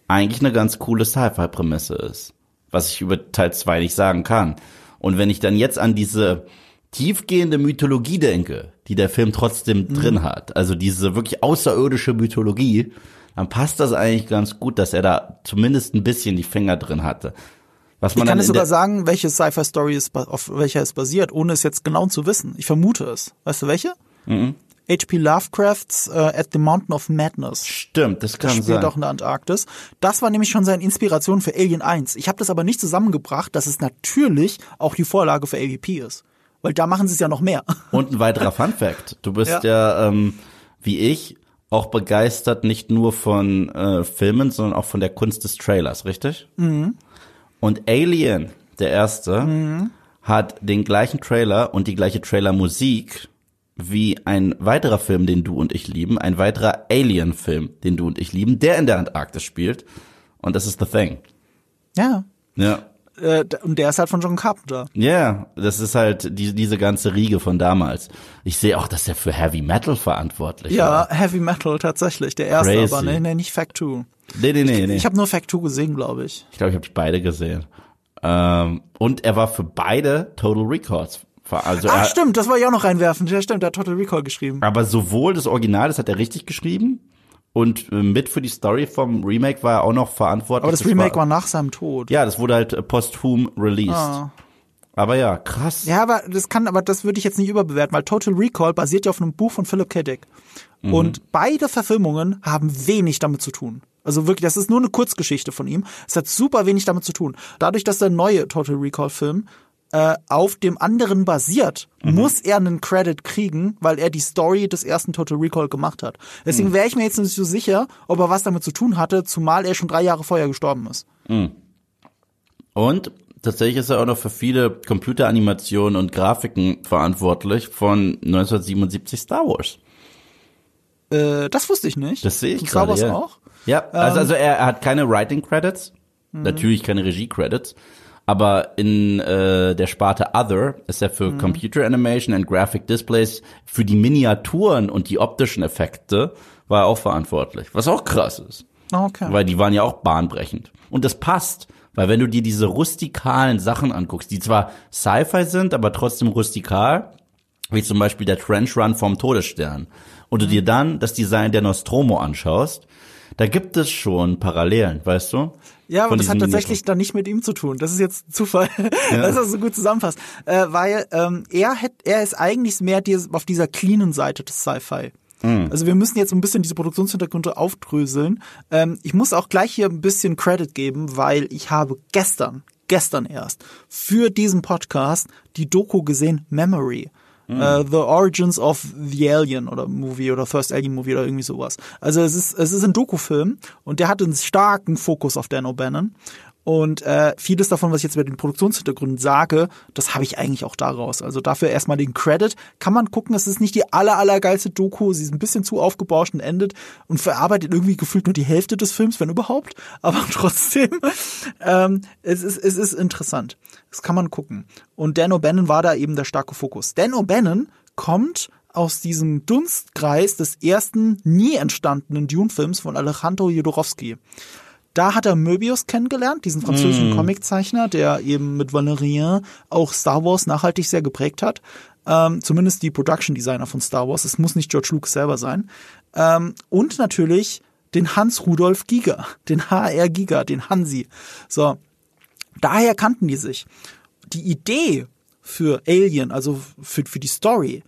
eigentlich eine ganz coole Sci-Fi-Prämisse ist, was ich über Teil 2 nicht sagen kann. Und wenn ich dann jetzt an diese tiefgehende Mythologie denke, die der Film trotzdem drin hat, also diese wirklich außerirdische Mythologie, dann passt das eigentlich ganz gut, dass er da zumindest ein bisschen die Finger drin hatte. Was Ich man kann dann es sogar sagen, welche Sci-Fi-Story ba- auf welcher es basiert, ohne es jetzt genau zu wissen. Ich vermute es. Weißt du welche? Mhm. H.P. Lovecrafts äh, At the Mountain of Madness. Stimmt, das Das kann spielt sein. auch in der Antarktis. Das war nämlich schon seine Inspiration für Alien 1. Ich habe das aber nicht zusammengebracht, dass es natürlich auch die Vorlage für AVP ist. Weil da machen sie es ja noch mehr. Und ein weiterer Fun Fact. Du bist Ja. ja, ähm, wie ich, auch begeistert nicht nur von äh, Filmen, sondern auch von der Kunst des Trailers, richtig? Mhm. Und Alien, der erste, hat den gleichen Trailer und die gleiche Trailermusik wie ein weiterer Film, den du und ich lieben, ein weiterer Alien-Film, den du und ich lieben, der in der Antarktis spielt. Und das ist The Thing. Ja. Ja. Äh, und der ist halt von John Carpenter. Ja, yeah, das ist halt die, diese ganze Riege von damals. Ich sehe auch, dass er für Heavy Metal verantwortlich Ja, war. Heavy Metal tatsächlich. Der erste, Crazy. aber nee, nee, nicht Fact 2. Nee, nee, nee, nee. Ich habe nur Fact 2 gesehen, glaube ich. Ich glaube, ich habe beide gesehen. Ähm, und er war für beide Total Records. Also Ach er, stimmt, das war ja auch noch reinwerfend. Ja stimmt, der hat Total Recall geschrieben. aber sowohl das Original, das hat er richtig geschrieben, und äh, mit für die Story vom Remake war er auch noch verantwortlich. Aber das Remake war nach seinem Tod. ja, das wurde halt posthum released. Ah. Aber ja, krass. Ja, aber das kann, aber das würde ich jetzt nicht überbewerten, weil Total Recall basiert ja auf einem Buch von Philip K. Dick. Mhm. Und beide Verfilmungen haben wenig damit zu tun. Also wirklich, das ist nur eine Kurzgeschichte von ihm. Es hat super wenig damit zu tun. Dadurch, dass der neue Total Recall Film äh, auf dem anderen basiert, Mhm. muss er einen Credit kriegen, weil er die Story des ersten Total Recall gemacht hat. Deswegen Mhm. wäre ich mir jetzt nicht so sicher, ob er was damit zu tun hatte, zumal er schon drei Jahre vorher gestorben ist. Und tatsächlich ist er auch noch für viele Computeranimationen und Grafiken verantwortlich von 1977 Star Wars. Äh, das wusste ich nicht. Das sehe ich Star. Wars ja. auch? Ja, also, also er, er hat keine Writing Credits, natürlich keine Regie Credits, aber in äh, der Sparte Other ist er für Computer Animation and Graphic Displays für die Miniaturen und die optischen Effekte war er auch verantwortlich, was auch krass ist, Ah, Okay. weil die waren ja auch bahnbrechend und das passt. Weil wenn du dir diese rustikalen Sachen anguckst, die zwar Sci-Fi sind, aber trotzdem rustikal, wie zum Beispiel der Trench Run vom Todesstern, und du dir dann das Design der Nostromo anschaust, da gibt es schon Parallelen, weißt du? Ja, aber das hat tatsächlich dann nicht mit ihm zu tun. Das ist jetzt Zufall, dass das so gut zusammenfasst. Äh, weil ähm, er, hätt, er ist eigentlich mehr auf dieser cleanen Seite des Sci-Fi. Mhm. Also wir müssen jetzt ein bisschen diese Produktionshintergründe aufdröseln. Ähm, ich muss auch gleich hier ein bisschen Credit geben, weil ich habe gestern, gestern erst, für diesen Podcast die Doku gesehen, Memory. Äh, the Origins of the Alien oder Movie oder First Alien Movie oder irgendwie sowas. Also es ist, es ist ein Dokufilm und der hat einen starken Fokus auf Dan O'Bannon. Und äh, vieles davon, was ich jetzt über den Produktionshintergrund sage, das habe ich eigentlich auch daraus. Also dafür erstmal den Credit. Kann man gucken, es ist nicht die aller, allergeilste Doku. Sie ist ein bisschen zu aufgebauscht und endet und verarbeitet irgendwie gefühlt nur die Hälfte des Films, wenn überhaupt. Aber trotzdem, ähm, es, ist, es ist interessant. Das kann man gucken. Und Dan O'Bannon war da eben der starke Fokus. Dan O'Bannon kommt aus diesem Dunstkreis des ersten nie entstandenen Dune-Films von Alejandro Jodorowsky. Da hat er Möbius kennengelernt, diesen französischen Comiczeichner, der eben mit Valérien auch Star Wars nachhaltig sehr geprägt hat. Ähm, zumindest die Production Designer von Star Wars. Es muss nicht George Lucas selber sein. Ähm, und natürlich den Hans Rudolf Giger, den HR Giger, den Hansi. So, daher kannten die sich. Die Idee für Alien, also für, für die Story,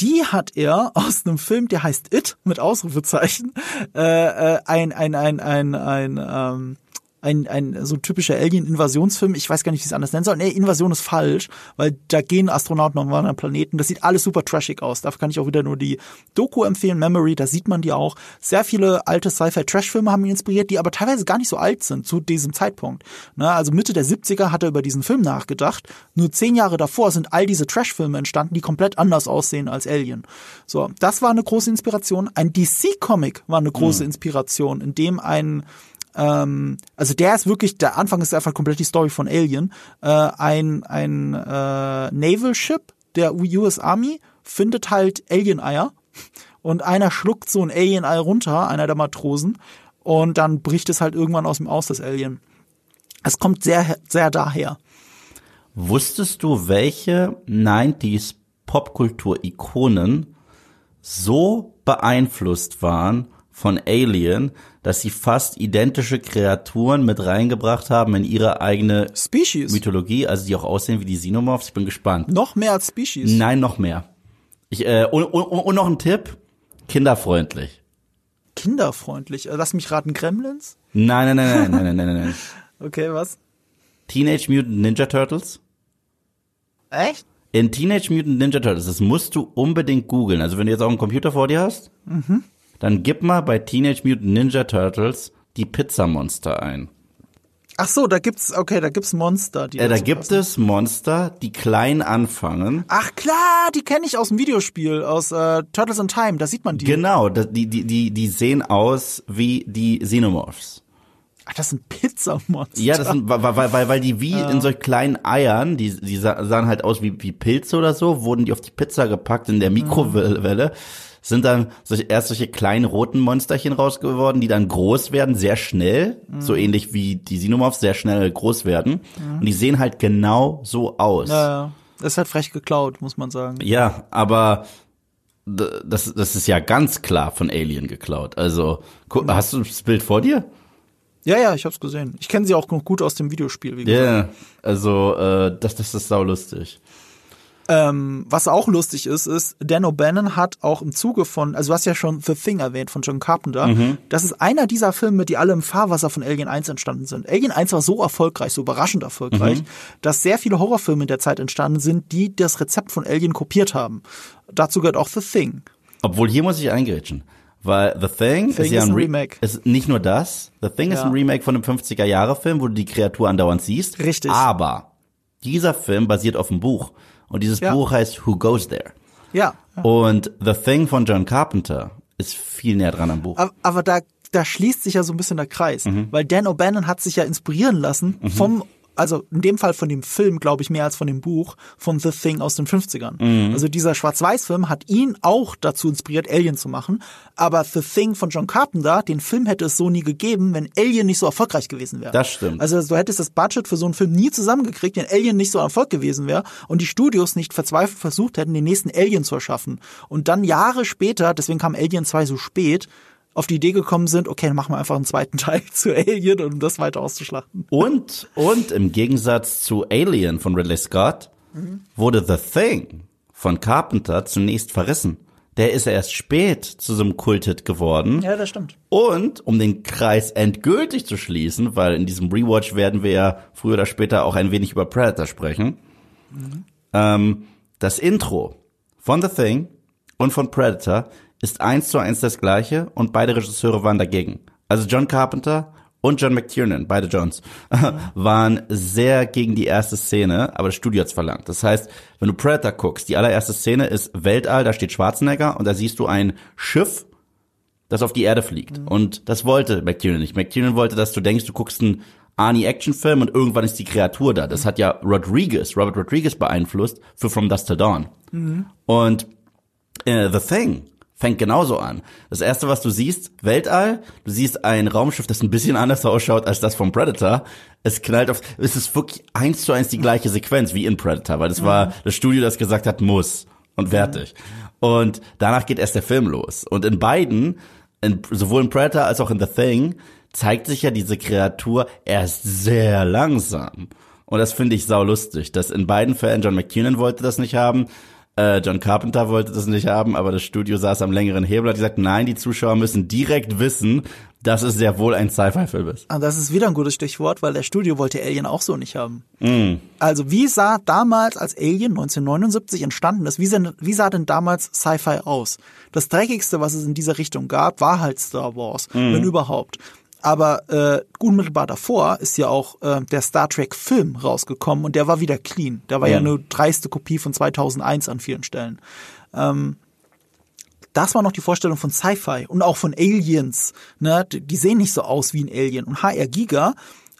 die hat er aus einem Film, der heißt It mit Ausrufezeichen, äh, äh, ein ein ein ein ein ähm, ein, ein so typischer Alien-Invasionsfilm. Ich weiß gar nicht, wie ich es anders nennen soll. Nee, Invasion ist falsch, weil da gehen Astronauten auf einen anderen Planeten. Das sieht alles super trashig aus. Dafür kann ich auch wieder nur die Doku empfehlen, Memory, da sieht man die auch. Sehr viele alte Sci-Fi-Trash-Filme haben ihn inspiriert, die aber teilweise gar nicht so alt sind zu diesem Zeitpunkt. Ne, also Mitte der 70er hat er über diesen Film nachgedacht. Nur zehn Jahre davor sind all diese Trash-Filme entstanden, die komplett anders aussehen als Alien. So, das war eine große Inspiration. Ein DC-Comic war eine große mhm. Inspiration, in dem ein ähm, also der ist wirklich, der Anfang ist einfach komplett die Story von Alien. Äh, ein ein äh, Naval Ship der US Army findet halt Alien-Eier und einer schluckt so ein Alien-Ei runter, einer der Matrosen, und dann bricht es halt irgendwann aus dem Aus, das Alien. Es kommt sehr, sehr daher. Wusstest du, welche 90s Popkultur-Ikonen so beeinflusst waren von Alien, dass sie fast identische Kreaturen mit reingebracht haben in ihre eigene Species. Mythologie, also die auch aussehen wie die Xenomorphs. Ich bin gespannt. Noch mehr als Species? Nein, noch mehr. Ich, äh, und, und, und noch ein Tipp, kinderfreundlich. Kinderfreundlich? Äh, lass mich raten, Gremlins? Nein, nein, nein, nein, nein, nein, nein, nein. okay, was? Teenage Mutant Ninja Turtles. Echt? In Teenage Mutant Ninja Turtles, das musst du unbedingt googeln. Also wenn du jetzt auch einen Computer vor dir hast, mhm dann gib mal bei Teenage Mutant Ninja Turtles die Pizzamonster ein. Ach so, da gibt's okay, da gibt's Monster, die äh, da gibt passen. es Monster, die klein anfangen. Ach klar, die kenne ich aus dem Videospiel aus äh, Turtles in Time, da sieht man die. Genau, die die die die sehen aus wie die Xenomorphs. Ach, das sind Pizzamonster. Ja, das sind weil weil weil, weil die wie ja. in solch kleinen Eiern, die die sahen halt aus wie wie Pilze oder so, wurden die auf die Pizza gepackt in der Mikrowelle. Mhm sind dann solche, erst solche kleinen roten Monsterchen rausgeworden, die dann groß werden, sehr schnell, mhm. so ähnlich wie die Xenomorphs sehr schnell groß werden. Mhm. Und die sehen halt genau so aus. Ja, ja. Das ist halt frech geklaut, muss man sagen. Ja, aber das, das ist ja ganz klar von Alien geklaut. Also, mhm. hast du das Bild vor dir? Ja, ja, ich hab's gesehen. Ich kenne sie auch noch gut aus dem Videospiel, wie gesagt. Ja, yeah, also äh, das, das ist sau lustig. Ähm, was auch lustig ist, ist, Dan O'Bannon hat auch im Zuge von, also du hast ja schon The Thing erwähnt von John Carpenter, mhm. das ist einer dieser Filme, die alle im Fahrwasser von Alien 1 entstanden sind. Alien 1 war so erfolgreich, so überraschend erfolgreich, mhm. dass sehr viele Horrorfilme in der Zeit entstanden sind, die das Rezept von Alien kopiert haben. Dazu gehört auch The Thing. Obwohl hier muss ich eingrätschen. Weil The Thing, Thing ist ja ein, ein Remake. Ist nicht nur das. The Thing ja. ist ein Remake von einem 50er-Jahre-Film, wo du die Kreatur andauernd siehst. Richtig. Aber dieser Film basiert auf einem Buch. Und dieses ja. Buch heißt Who Goes There? Ja. Und The Thing von John Carpenter ist viel näher dran am Buch. Aber, aber da, da schließt sich ja so ein bisschen der Kreis, mhm. weil Dan O'Bannon hat sich ja inspirieren lassen mhm. vom also in dem Fall von dem Film, glaube ich, mehr als von dem Buch von The Thing aus den 50ern. Mhm. Also dieser Schwarz-Weiß-Film hat ihn auch dazu inspiriert, Alien zu machen. Aber The Thing von John Carpenter, den Film hätte es so nie gegeben, wenn Alien nicht so erfolgreich gewesen wäre. Das stimmt. Also du hättest das Budget für so einen Film nie zusammengekriegt, wenn Alien nicht so ein Erfolg gewesen wäre und die Studios nicht verzweifelt versucht hätten, den nächsten Alien zu erschaffen. Und dann Jahre später, deswegen kam Alien 2 so spät, auf die Idee gekommen sind, okay, dann machen wir einfach einen zweiten Teil zu Alien, um das weiter auszuschlachten. Und, und im Gegensatz zu Alien von Ridley Scott mhm. wurde The Thing von Carpenter zunächst verrissen. Der ist erst spät zu so einem Kulthit geworden. Ja, das stimmt. Und um den Kreis endgültig zu schließen, weil in diesem Rewatch werden wir ja früher oder später auch ein wenig über Predator sprechen, mhm. ähm, das Intro von The Thing und von Predator ist eins zu eins das gleiche und beide Regisseure waren dagegen. Also John Carpenter und John McTiernan, beide Johns, waren sehr gegen die erste Szene, aber das Studio hat's verlangt. Das heißt, wenn du Predator guckst, die allererste Szene ist Weltall, da steht Schwarzenegger und da siehst du ein Schiff, das auf die Erde fliegt. Mhm. Und das wollte McTiernan nicht. McTiernan wollte, dass du denkst, du guckst einen Arnie-Action-Film und irgendwann ist die Kreatur da. Das hat ja Rodriguez, Robert Rodriguez beeinflusst für From Dust to Dawn. Mhm. Und äh, The Thing fängt genauso an. Das erste, was du siehst, Weltall, du siehst ein Raumschiff, das ein bisschen anders ausschaut als das vom Predator. Es knallt auf, es ist wirklich eins zu eins die gleiche Sequenz wie in Predator, weil das war das Studio, das gesagt hat, muss und fertig. Und danach geht erst der Film los. Und in beiden, in, sowohl in Predator als auch in The Thing, zeigt sich ja diese Kreatur erst sehr langsam. Und das finde ich sau lustig, dass in beiden Fällen John McKinnon wollte das nicht haben Äh, John Carpenter wollte das nicht haben, aber das Studio saß am längeren Hebel und hat gesagt, nein, die Zuschauer müssen direkt wissen, dass es sehr wohl ein Sci-Fi-Film ist. Ah, das ist wieder ein gutes Stichwort, weil der Studio wollte Alien auch so nicht haben. Mm. Also wie sah damals, als Alien 1979 entstanden ist, wie sah, wie sah denn damals Sci-Fi aus? Das Dreckigste, was es in dieser Richtung gab, war halt Star Wars, Mhm. wenn überhaupt. Aber äh, unmittelbar davor ist ja auch äh, der Star Trek Film rausgekommen und der war wieder clean. Der war ja Mhm. eine dreiste Kopie von 2001 an vielen Stellen. Ähm, das war noch die Vorstellung von Sci-Fi und auch von Aliens. Ne? Die sehen nicht so aus wie ein Alien. Und HR Giga,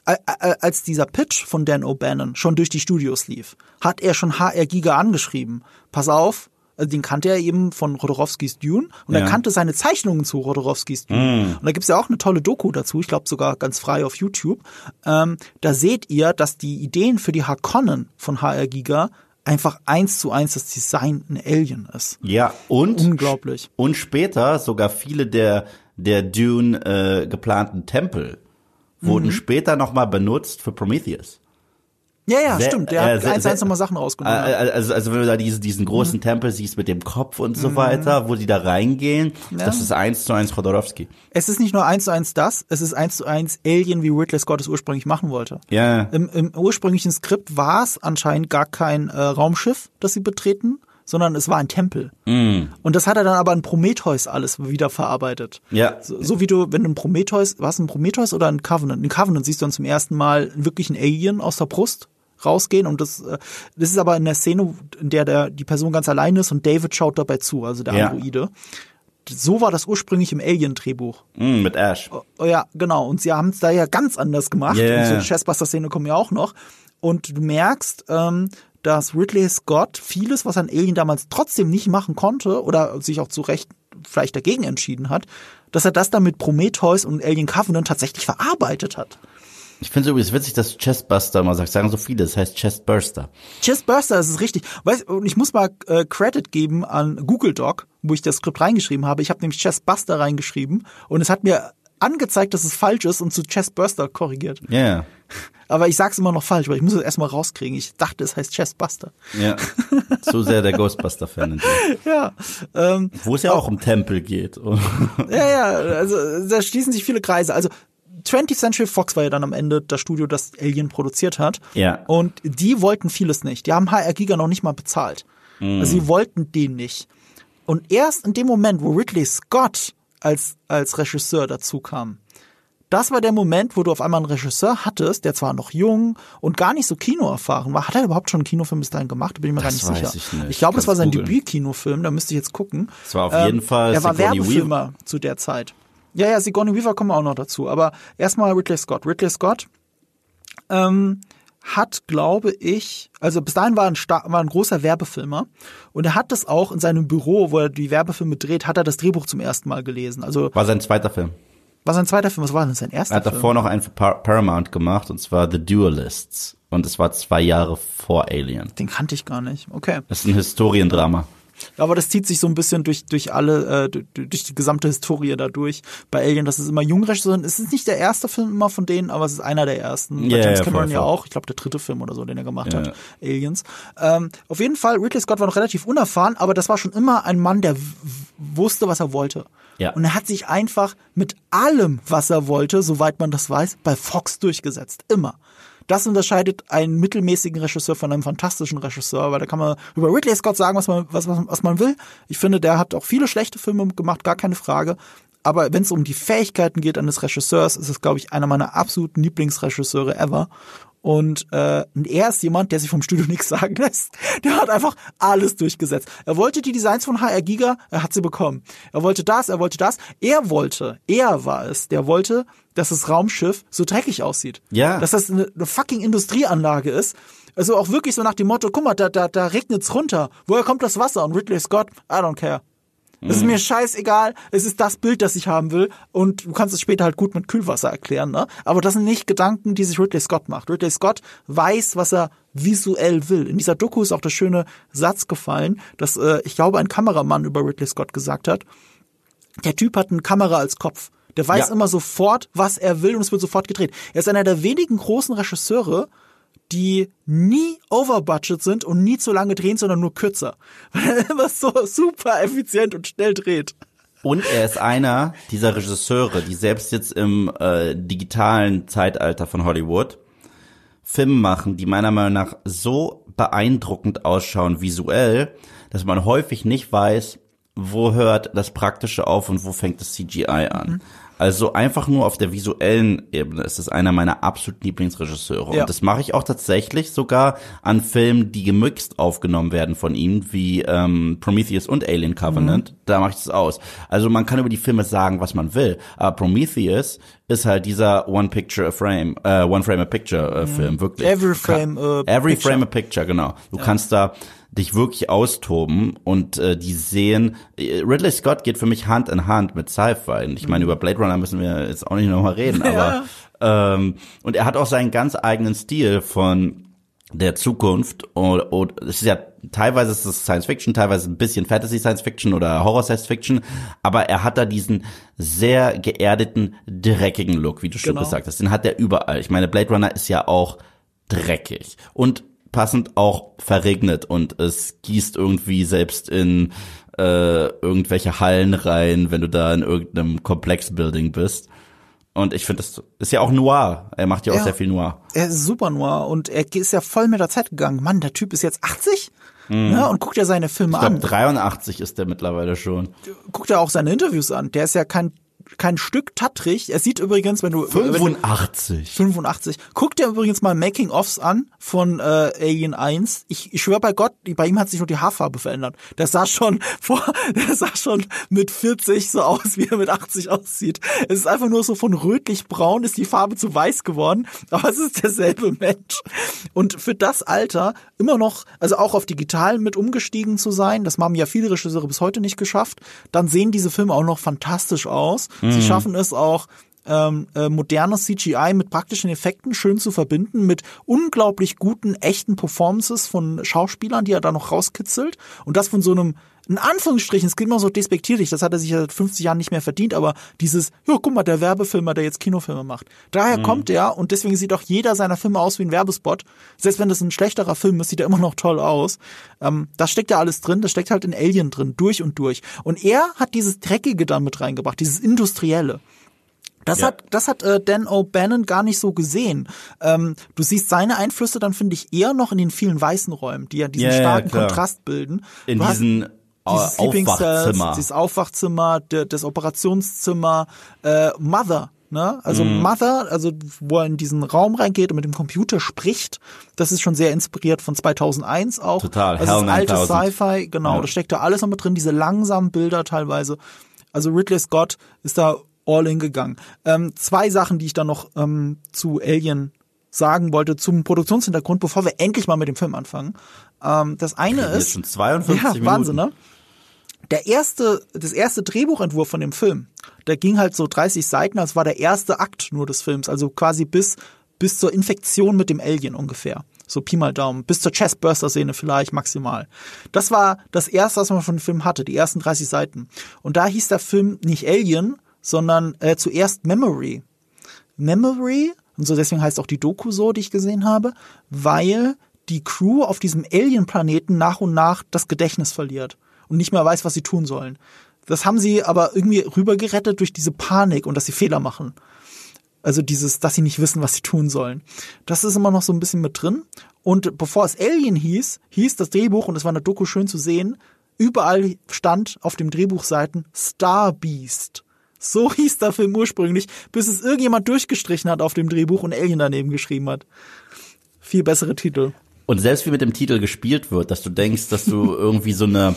als dieser Pitch von Dan O'Bannon schon durch die Studios lief, hat er schon HR Giga angeschrieben. Pass auf, also den kannte er eben von Rodorowskis Dune und er Ja. kannte seine Zeichnungen zu Rodorowskis Dune. Und da gibt's ja auch eine tolle Doku dazu, ich glaube sogar ganz frei auf YouTube. Ähm, da seht ihr, dass die Ideen für die Harkonnen von HR Giga einfach eins zu eins das Design ein Alien ist. Ja, und Unglaublich. Und später sogar viele der, der Dune äh, geplanten Tempel wurden Mhm. später nochmal benutzt für Prometheus. Ja, ja, stimmt. Der äh, hat eins, eins nochmal Sachen rausgenommen. Äh, ja. Mhm. äh, Also, also wenn du da diesen, diesen großen Tempel siehst mit dem Kopf und so weiter, wo die da reingehen, das ist eins zu eins Chodorowski. Es ist nicht nur eins zu eins das, es ist eins zu eins Alien, wie Ridley Scott es ursprünglich machen wollte. Ja. Im, Im ursprünglichen Skript war es anscheinend gar kein äh, Raumschiff, das sie betreten, sondern es war ein Tempel. Mm. Und das hat er dann aber in Prometheus alles wieder verarbeitet. Ja. So, so wie du, wenn du ein Prometheus, was ein Prometheus oder ein Covenant? Ein Covenant siehst du dann zum ersten Mal wirklich ein Alien aus der Brust rausgehen und das, äh, das ist aber in der Szene, in der der, die Person ganz allein ist und David schaut dabei zu, also der Ja. Androide. So war das ursprünglich im Alien-Drehbuch. Mm, mit Ash. Oh, ja, genau. Und sie haben es da ja ganz anders gemacht. Yeah. Und so die Chessbuster-Szene kommen ja auch noch. Und du merkst, ähm, dass Ridley Scott vieles, was ein Alien damals trotzdem nicht machen konnte oder sich auch zu Recht vielleicht dagegen entschieden hat, dass er das dann mit Prometheus und Alien Covenant tatsächlich verarbeitet hat. Ich finde es übrigens witzig, dass Chestbuster mal sagst. Sagen so viele, das heißt Chestburster. Chessbuster, das ist richtig. Weißt, und ich muss mal äh, Credit geben an Google Doc, wo ich das Skript reingeschrieben habe. Ich habe nämlich Chessbuster reingeschrieben und es hat mir angezeigt, dass es falsch ist und zu Chessbuster korrigiert. Ja, yeah. Aber ich sag's immer noch falsch, weil ich muss es erstmal rauskriegen. Ich dachte, es heißt Chessbuster. ja. Zu sehr der Ghostbuster-Fan. Ja, ähm, Wo es ja auch um Tempel geht. ja, ja, also da schließen sich viele Kreise. Also 20th Century Fox war ja dann am Ende das Studio, das Alien produziert hat. Ja. Und die wollten vieles nicht. Die haben HR Giga noch nicht mal bezahlt. Mhm. Also sie wollten den nicht. Und erst in dem Moment, wo Ridley Scott als, als Regisseur dazu kam, das war der Moment, wo du auf einmal einen Regisseur hattest, der zwar noch jung und gar nicht so kinoerfahren war. Hat er überhaupt schon einen Kinofilm bis dahin gemacht? Da bin ich mir Das gar nicht sicher. ich nicht. glaube, das war sein. Debüt-Kinofilm, da müsste ich jetzt gucken. Ähm, Es war auf jeden Fall Er war Sigourney Werbefilmer zu der Zeit. Ja, ja, Sigourney Weaver kommen wir auch noch dazu. Aber erstmal Ridley Scott. Ridley Scott ähm, hat, glaube ich, also bis dahin war ein, war ein großer Werbefilmer und er hat das auch in seinem Büro, wo er die Werbefilme dreht, hat er das Drehbuch zum ersten Mal gelesen. Also War sein zweiter Film. War sein zweiter Film, was war denn sein erster Er hat Film? davor noch einen für Par Paramount gemacht, und zwar The Duelists. Und es war zwei Jahre vor Alien. Den kannte ich gar nicht. Okay. Das ist ein Historiendrama. Aber das zieht sich so ein bisschen durch, durch alle, äh, durch, die gesamte Historie dadurch. Bei Alien, das ist immer Jungregisseuren. Es ist nicht der erste Film immer von denen, aber es ist einer der ersten. Bei Ja, James ja, Cameron voll, ja voll. auch. Ich glaube, der dritte Film oder so, den er gemacht Ja. hat. Aliens. Ähm, auf jeden Fall, Ridley Scott war noch relativ unerfahren, aber das war schon immer ein Mann, der wusste, was er wollte. Ja. Und er hat sich einfach mit allem, was er wollte, soweit man das weiß, bei Fox durchgesetzt. Immer. Das unterscheidet einen mittelmäßigen Regisseur von einem fantastischen Regisseur, weil da kann man über Ridley Scott sagen, was man, was, was, was man will. Ich finde, der hat auch viele schlechte Filme gemacht, gar keine Frage. Aber wenn es um die Fähigkeiten geht eines Regisseurs, ist es, glaube ich, einer meiner absoluten Lieblingsregisseure ever. Und äh, und er ist jemand, der sich vom Studio nichts sagen lässt. Der hat einfach alles durchgesetzt. Er wollte die Designs von HR Giga, er hat sie bekommen. Er wollte das, er wollte das. Er wollte, er war es, der wollte, dass das Raumschiff so dreckig aussieht. Ja. Dass das eine, eine fucking Industrieanlage ist. Also auch wirklich so nach dem Motto, guck mal, da, da, da regnet's runter. Woher kommt das Wasser? Und Ridley Scott, I don't care. Es ist mir scheißegal, es ist das Bild, das ich haben will und du kannst es später halt gut mit Kühlwasser erklären, ne? Aber das sind nicht Gedanken, die sich Ridley Scott macht. Ridley Scott weiß, was er visuell will. In dieser Doku ist auch der schöne Satz gefallen, dass äh, ich glaube ein Kameramann über Ridley Scott gesagt hat, der Typ hat eine Kamera als Kopf. Der weiß Ja. immer sofort, was er will und es wird sofort gedreht. Er ist einer der wenigen großen Regisseure, die nie overbudget sind und nie zu lange drehen, sondern nur kürzer. Weil er immer so super effizient und schnell dreht. Und er ist einer dieser Regisseure, die selbst jetzt im äh, digitalen Zeitalter von Hollywood Filme machen, die meiner Meinung nach so beeindruckend ausschauen visuell, dass man häufig nicht weiß, wo hört das Praktische auf und wo fängt das CGI an. Mhm. Also einfach nur auf der visuellen Ebene ist es einer meiner absoluten Lieblingsregisseure. Ja. Und das mache ich auch tatsächlich sogar an Filmen, die gemixt aufgenommen werden von ihm, wie ähm, Prometheus und Alien Covenant. Mhm. Da mache ich das aus. Also man kann über die Filme sagen, was man will. Aber Prometheus ist halt dieser One Picture a Frame, äh, One Frame a Picture äh, Film, mhm. wirklich. Every Frame a Every Picture. Frame a Picture, genau. Du ja. kannst da dich wirklich austoben und äh, die sehen, äh, Ridley Scott geht für mich Hand in Hand mit Sci-Fi. Ich meine, mhm. über Blade Runner müssen wir jetzt auch nicht nochmal reden, aber ja. ähm, und er hat auch seinen ganz eigenen Stil von der Zukunft und, und es ist ja teilweise ist es Science Fiction, teilweise ein bisschen Fantasy Science Fiction oder Horror Science Fiction, aber er hat da diesen sehr geerdeten, dreckigen Look, wie du schon genau. gesagt hast. Den hat er überall. Ich meine, Blade Runner ist ja auch dreckig und passend auch verregnet und es gießt irgendwie selbst in äh, irgendwelche Hallen rein, wenn du da in irgendeinem Komplex-Building bist. Und ich finde, das ist ja auch noir. Er macht ja auch ja, sehr viel noir. Er ist super noir und er ist ja voll mit der Zeit gegangen. Mann, der Typ ist jetzt 80 mhm. ja, und guckt ja seine Filme ich glaub, an. 83 ist der mittlerweile schon. Guckt ja auch seine Interviews an. Der ist ja kein kein Stück tattrig. Er sieht übrigens, wenn du 85. Wenn du, 85. Guck dir übrigens mal Making-ofs an von äh, Alien 1. Ich, ich schwöre bei Gott, bei ihm hat sich nur die Haarfarbe verändert. Der sah schon vor, der sah schon mit 40 so aus, wie er mit 80 aussieht. Es ist einfach nur so von rötlich-braun ist die Farbe zu weiß geworden, aber es ist derselbe Mensch. Und für das Alter immer noch, also auch auf digital mit umgestiegen zu sein, das haben ja viele Regisseure bis heute nicht geschafft, dann sehen diese Filme auch noch fantastisch aus. Mhm. Sie schaffen es auch, ähm, äh, modernes CGI mit praktischen Effekten schön zu verbinden, mit unglaublich guten, echten Performances von Schauspielern, die er da noch rauskitzelt. Und das von so einem, in Anführungsstrichen, es klingt immer so despektierlich, das hat er sich seit 50 Jahren nicht mehr verdient, aber dieses, ja, guck mal, der Werbefilmer, der jetzt Kinofilme macht. Daher mhm. kommt er und deswegen sieht auch jeder seiner Filme aus wie ein Werbespot. Selbst wenn das ein schlechterer Film ist, sieht er immer noch toll aus. Ähm, das steckt ja alles drin, das steckt halt in Alien drin, durch und durch. Und er hat dieses Dreckige da mit reingebracht, dieses Industrielle. Das ja. hat, das hat äh, Dan O'Bannon gar nicht so gesehen. Ähm, du siehst seine Einflüsse dann, finde ich, eher noch in den vielen weißen Räumen, die ja diesen ja, starken ja, Kontrast bilden. In du diesen dieses Aufwachzimmer. Dieses Aufwachzimmer, der, das Operationszimmer, äh, Mother. Ne? Also mm. Mother, also wo er in diesen Raum reingeht und mit dem Computer spricht, das ist schon sehr inspiriert von 2001 auch. Total, also Hell das alte Sci-Fi, genau, ja. da steckt da alles noch mit drin, diese langsamen Bilder teilweise. Also Ridley Scott ist da all in gegangen. Ähm, zwei Sachen, die ich dann noch ähm, zu Alien sagen wollte zum Produktionshintergrund, bevor wir endlich mal mit dem Film anfangen. Ähm, das eine ist schon 52 ja, Minuten. Wahnsinn, ne? Der erste, das erste Drehbuchentwurf von dem Film, der ging halt so 30 Seiten, das war der erste Akt nur des Films, also quasi bis bis zur Infektion mit dem Alien ungefähr. So Pi mal Daumen. Bis zur Chestburster-Szene vielleicht maximal. Das war das erste, was man von dem Film hatte, die ersten 30 Seiten. Und da hieß der Film nicht Alien, sondern äh, zuerst Memory. Memory, und so deswegen heißt auch die Doku so, die ich gesehen habe, weil die Crew auf diesem Alien-Planeten nach und nach das Gedächtnis verliert und nicht mehr weiß, was sie tun sollen. Das haben sie aber irgendwie rübergerettet durch diese Panik und dass sie Fehler machen. Also dieses, dass sie nicht wissen, was sie tun sollen. Das ist immer noch so ein bisschen mit drin. Und bevor es Alien hieß, hieß das Drehbuch, und es war in der Doku schön zu sehen, überall stand auf dem Drehbuchseiten Star Beast. So hieß der Film ursprünglich, bis es irgendjemand durchgestrichen hat auf dem Drehbuch und Alien daneben geschrieben hat. Viel bessere Titel. Und selbst wie mit dem Titel gespielt wird, dass du denkst, dass du irgendwie so eine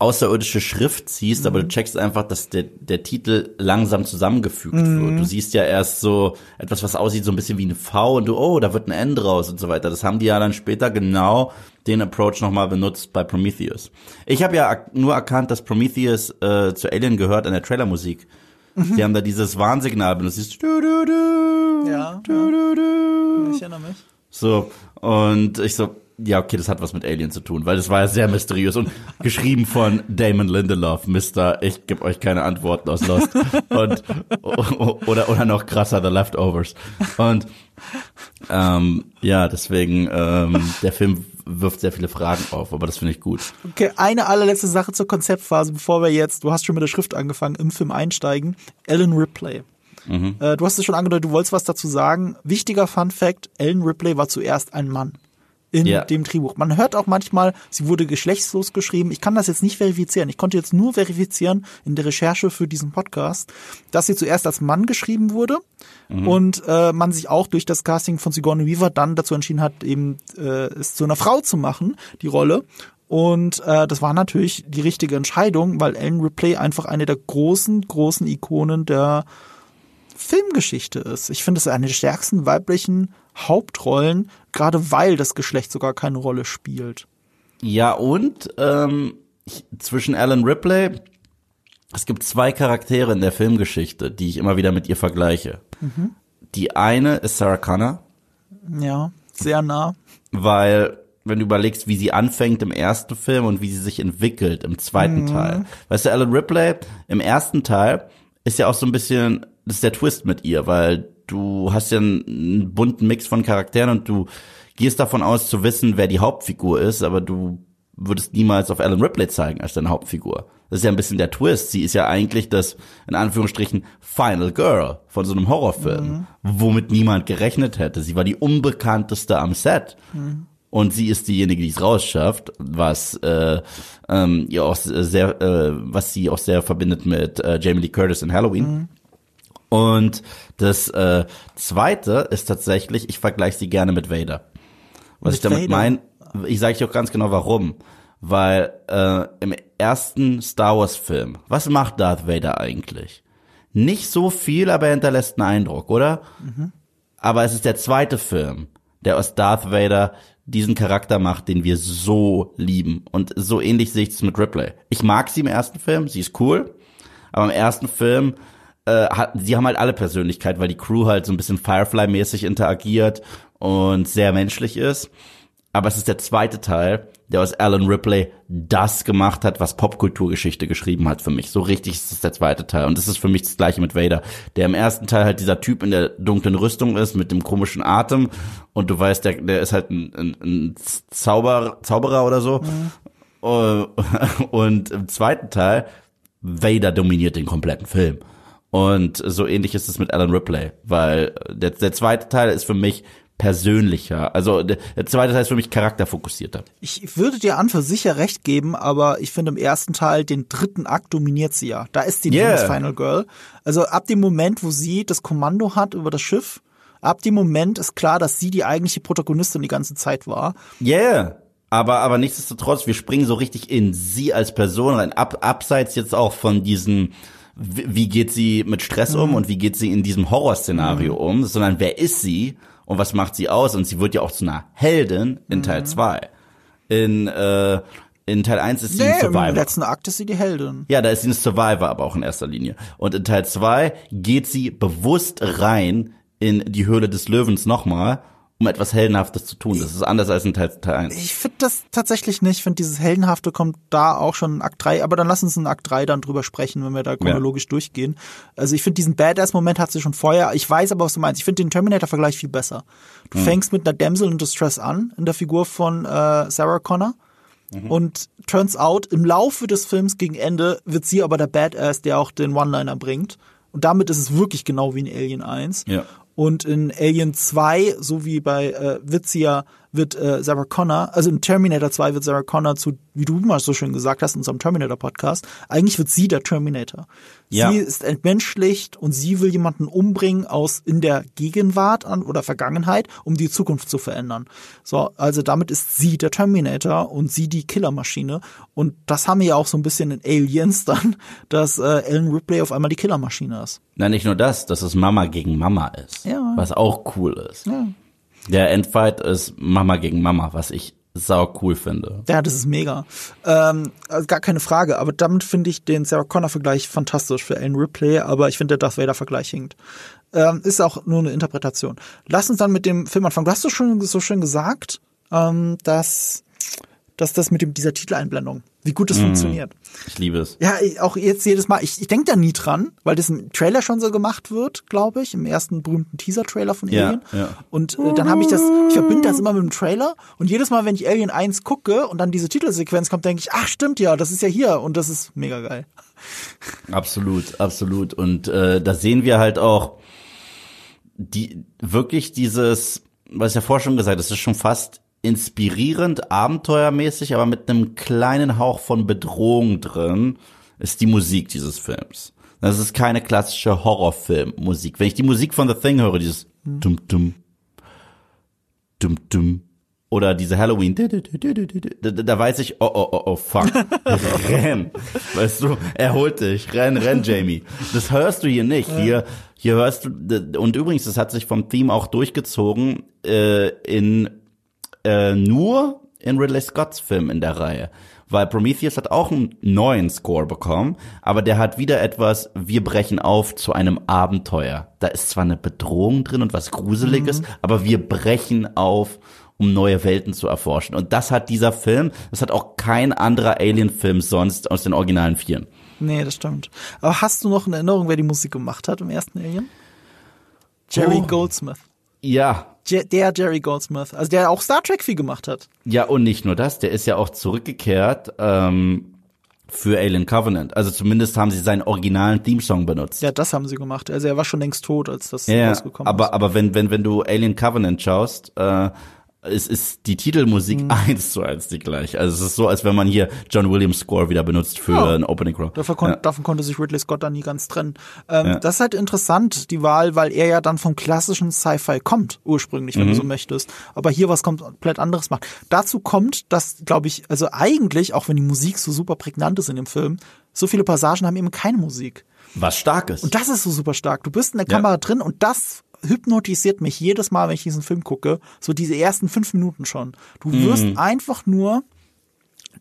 außerirdische Schrift siehst, mhm. aber du mhm. checkst einfach, dass der, der Titel langsam zusammengefügt mhm. wird. Du siehst ja erst so etwas, was aussieht so ein bisschen wie eine V und du, oh, da wird ein N draus und so weiter. Das haben die ja dann später genau den Approach nochmal benutzt bei Prometheus. Ich habe ja nur erkannt, dass Prometheus äh, zu Alien gehört an der Trailermusik. Mhm. Die haben da dieses Warnsignal benutzt. Dieses du, du, du, ja, du, du, du. Ich erinnere mich. So, und ich so, ja, okay, das hat was mit Alien zu tun, weil das war ja sehr mysteriös und geschrieben von Damon Lindelof, Mister, ich gebe euch keine Antworten aus Lost. Und, oder, oder noch krasser, The Leftovers. Und ähm, ja, deswegen, ähm, der Film wirft sehr viele Fragen auf, aber das finde ich gut. Okay, eine allerletzte Sache zur Konzeptphase, bevor wir jetzt, du hast schon mit der Schrift angefangen, im Film einsteigen. Ellen Ripley. Mhm. Äh, du hast es schon angedeutet, du wolltest was dazu sagen. Wichtiger Fun Fact, Ellen Ripley war zuerst ein Mann in ja. dem Drehbuch. Man hört auch manchmal, sie wurde geschlechtslos geschrieben. Ich kann das jetzt nicht verifizieren. Ich konnte jetzt nur verifizieren in der Recherche für diesen Podcast, dass sie zuerst als Mann geschrieben wurde mhm. und äh, man sich auch durch das Casting von Sigourney Weaver dann dazu entschieden hat, eben äh, es zu einer Frau zu machen, die Rolle. Und äh, das war natürlich die richtige Entscheidung, weil Ellen Ripley einfach eine der großen, großen Ikonen der Filmgeschichte ist. Ich finde, es ist eine der stärksten weiblichen Hauptrollen, gerade weil das Geschlecht sogar keine Rolle spielt. Ja, und ähm, zwischen Alan Ripley, es gibt zwei Charaktere in der Filmgeschichte, die ich immer wieder mit ihr vergleiche. Mhm. Die eine ist Sarah Connor. Ja, sehr nah. Weil, wenn du überlegst, wie sie anfängt im ersten Film und wie sie sich entwickelt im zweiten mhm. Teil. Weißt du, Alan Ripley im ersten Teil ist ja auch so ein bisschen, das ist der Twist mit ihr, weil du hast ja einen, bunten Mix von Charakteren und du gehst davon aus zu wissen, wer die Hauptfigur ist, aber du würdest niemals auf Alan Ripley zeigen als deine Hauptfigur. Das ist ja ein bisschen der Twist. Sie ist ja eigentlich das, in Anführungsstrichen, Final Girl von so einem Horrorfilm, mhm. womit niemand gerechnet hätte. Sie war die unbekannteste am Set. Mhm. Und sie ist diejenige, die es rausschafft, was äh, ähm, ihr auch sehr, äh, was sie auch sehr verbindet mit äh, Jamie Lee Curtis in Halloween. Mhm. Und das äh, zweite ist tatsächlich, ich vergleiche sie gerne mit Vader. Was mit ich damit meine, ich sage euch auch ganz genau warum. Weil äh, im ersten Star Wars Film, was macht Darth Vader eigentlich? Nicht so viel, aber er hinterlässt einen Eindruck, oder? Mhm. Aber es ist der zweite Film, der aus Darth Vader diesen Charakter macht, den wir so lieben. Und so ähnlich sehe ich es mit Ripley. Ich mag sie im ersten Film, sie ist cool, aber im ersten Film äh, sie haben halt alle Persönlichkeit, weil die Crew halt so ein bisschen Firefly-mäßig interagiert und sehr menschlich ist. Aber es ist der zweite Teil, der aus Alan Ripley das gemacht hat, was Popkulturgeschichte geschrieben hat für mich. So richtig ist es der zweite Teil. Und das ist für mich das gleiche mit Vader. Der im ersten Teil halt dieser Typ in der dunklen Rüstung ist, mit dem komischen Atem. Und du weißt, der, der ist halt ein, ein, ein Zauber, Zauberer oder so. Mhm. Und im zweiten Teil, Vader dominiert den kompletten Film. Und so ähnlich ist es mit Alan Ripley, weil der, der zweite Teil ist für mich persönlicher. Also der, der zweite Teil ist für mich charakterfokussierter. Ich würde dir an für sicher recht geben, aber ich finde im ersten Teil den dritten Akt dominiert sie ja. Da ist sie yeah. das Final Girl. Also ab dem Moment, wo sie das Kommando hat über das Schiff, ab dem Moment ist klar, dass sie die eigentliche Protagonistin die ganze Zeit war. Yeah. Aber, aber nichtsdestotrotz, wir springen so richtig in sie als Person rein. Ab, abseits jetzt auch von diesen wie geht sie mit Stress um mhm. und wie geht sie in diesem Horrorszenario mhm. um, sondern wer ist sie und was macht sie aus? Und sie wird ja auch zu einer Heldin in mhm. Teil 2. In, äh, in Teil 1 ist sie nee, ein Survivor. Im letzten Akt ist sie die Heldin. Ja, da ist sie ein Survivor, aber auch in erster Linie. Und in Teil 2 geht sie bewusst rein in die Höhle des Löwens nochmal um etwas Heldenhaftes zu tun. Das ist anders als in Teil, Teil 1. Ich finde das tatsächlich nicht. Ich finde, dieses Heldenhafte kommt da auch schon in Akt 3. Aber dann lass uns in Akt 3 dann drüber sprechen, wenn wir da chronologisch ja. durchgehen. Also ich finde, diesen Badass-Moment hat sie schon vorher. Ich weiß aber, was du meinst. Ich finde den Terminator-Vergleich viel besser. Du mhm. fängst mit einer Damsel in Distress an, in der Figur von äh, Sarah Connor. Mhm. Und turns out, im Laufe des Films gegen Ende wird sie aber der Badass, der auch den One-Liner bringt. Und damit ist es wirklich genau wie in Alien 1. Ja. Und in Alien 2, so wie bei äh, Witzia, wird äh, Sarah Connor, also in Terminator 2 wird Sarah Connor zu, wie du mal so schön gesagt hast in unserem Terminator-Podcast, eigentlich wird sie der Terminator. Ja. Sie ist entmenschlicht und sie will jemanden umbringen aus in der Gegenwart an oder Vergangenheit, um die Zukunft zu verändern. So, also damit ist sie der Terminator und sie die Killermaschine. Und das haben wir ja auch so ein bisschen in Aliens dann, dass äh, Ellen Ripley auf einmal die Killermaschine ist. Nein, nicht nur das, dass es Mama gegen Mama ist. Ja. Was auch cool ist. Ja. Der Endfight ist Mama gegen Mama, was ich sau cool finde. Ja, das ist mega. Ähm, also gar keine Frage, aber damit finde ich den Sarah Connor-Vergleich fantastisch für Ellen Ripley, aber ich finde der Darth Vader-Vergleich hinkt. Ähm, ist auch nur eine Interpretation. Lass uns dann mit dem Film anfangen. Du hast so schon so schön gesagt, ähm, dass dass das mit dem, dieser Titeleinblendung, wie gut das mm, funktioniert. Ich liebe es. Ja, auch jetzt jedes Mal, ich, ich denke da nie dran, weil das im Trailer schon so gemacht wird, glaube ich, im ersten berühmten Teaser-Trailer von Alien. Ja, ja. Und äh, dann habe ich das, ich verbinde das immer mit dem Trailer und jedes Mal, wenn ich Alien 1 gucke und dann diese Titelsequenz kommt, denke ich, ach stimmt ja, das ist ja hier und das ist mega geil. Absolut, absolut. Und äh, da sehen wir halt auch die wirklich dieses, was ich ja vorher schon gesagt, das ist schon fast inspirierend, abenteuermäßig, aber mit einem kleinen Hauch von Bedrohung drin, ist die Musik dieses Films. Das ist keine klassische Horrorfilmmusik. Wenn ich die Musik von The Thing höre, dieses dum dum dum dum oder diese Halloween, da, da weiß ich, oh, oh, oh, oh, fuck, renn, weißt du, erholt dich, renn, renn, Jamie. Das hörst du hier nicht. Hier, hier hörst du, und übrigens, das hat sich vom Theme auch durchgezogen äh, in äh, nur in Ridley Scotts Film in der Reihe. Weil Prometheus hat auch einen neuen Score bekommen, aber der hat wieder etwas, wir brechen auf zu einem Abenteuer. Da ist zwar eine Bedrohung drin und was Gruseliges, mhm. aber wir brechen auf, um neue Welten zu erforschen. Und das hat dieser Film, das hat auch kein anderer Alien-Film sonst aus den originalen Vieren. Nee, das stimmt. Aber hast du noch eine Erinnerung, wer die Musik gemacht hat im ersten Alien? Jerry oh. Goldsmith. Ja, der Jerry Goldsmith, also der auch Star Trek viel gemacht hat. Ja, und nicht nur das, der ist ja auch zurückgekehrt ähm, für Alien Covenant. Also zumindest haben sie seinen originalen Theme-Song benutzt. Ja, das haben sie gemacht. Also er war schon längst tot, als das ja, rausgekommen aber, ist. Aber wenn, wenn, wenn du Alien Covenant schaust, äh, es ist die Titelmusik mhm. eins zu eins die gleiche. Also es ist so, als wenn man hier John Williams Score wieder benutzt für ja. ein Opening Crawl. Davon, kon ja. davon konnte sich Ridley Scott dann nie ganz trennen. Ähm, ja. Das ist halt interessant, die Wahl, weil er ja dann vom klassischen Sci-Fi kommt, ursprünglich, wenn mhm. du so möchtest. Aber hier was komplett anderes macht. Dazu kommt, dass, glaube ich, also eigentlich, auch wenn die Musik so super prägnant ist in dem Film, so viele Passagen haben eben keine Musik. Was stark ist. Und das ist so super stark. Du bist in der Kamera drin und das hypnotisiert mich jedes Mal, wenn ich diesen Film gucke, so diese ersten fünf Minuten schon. Du wirst mhm. einfach nur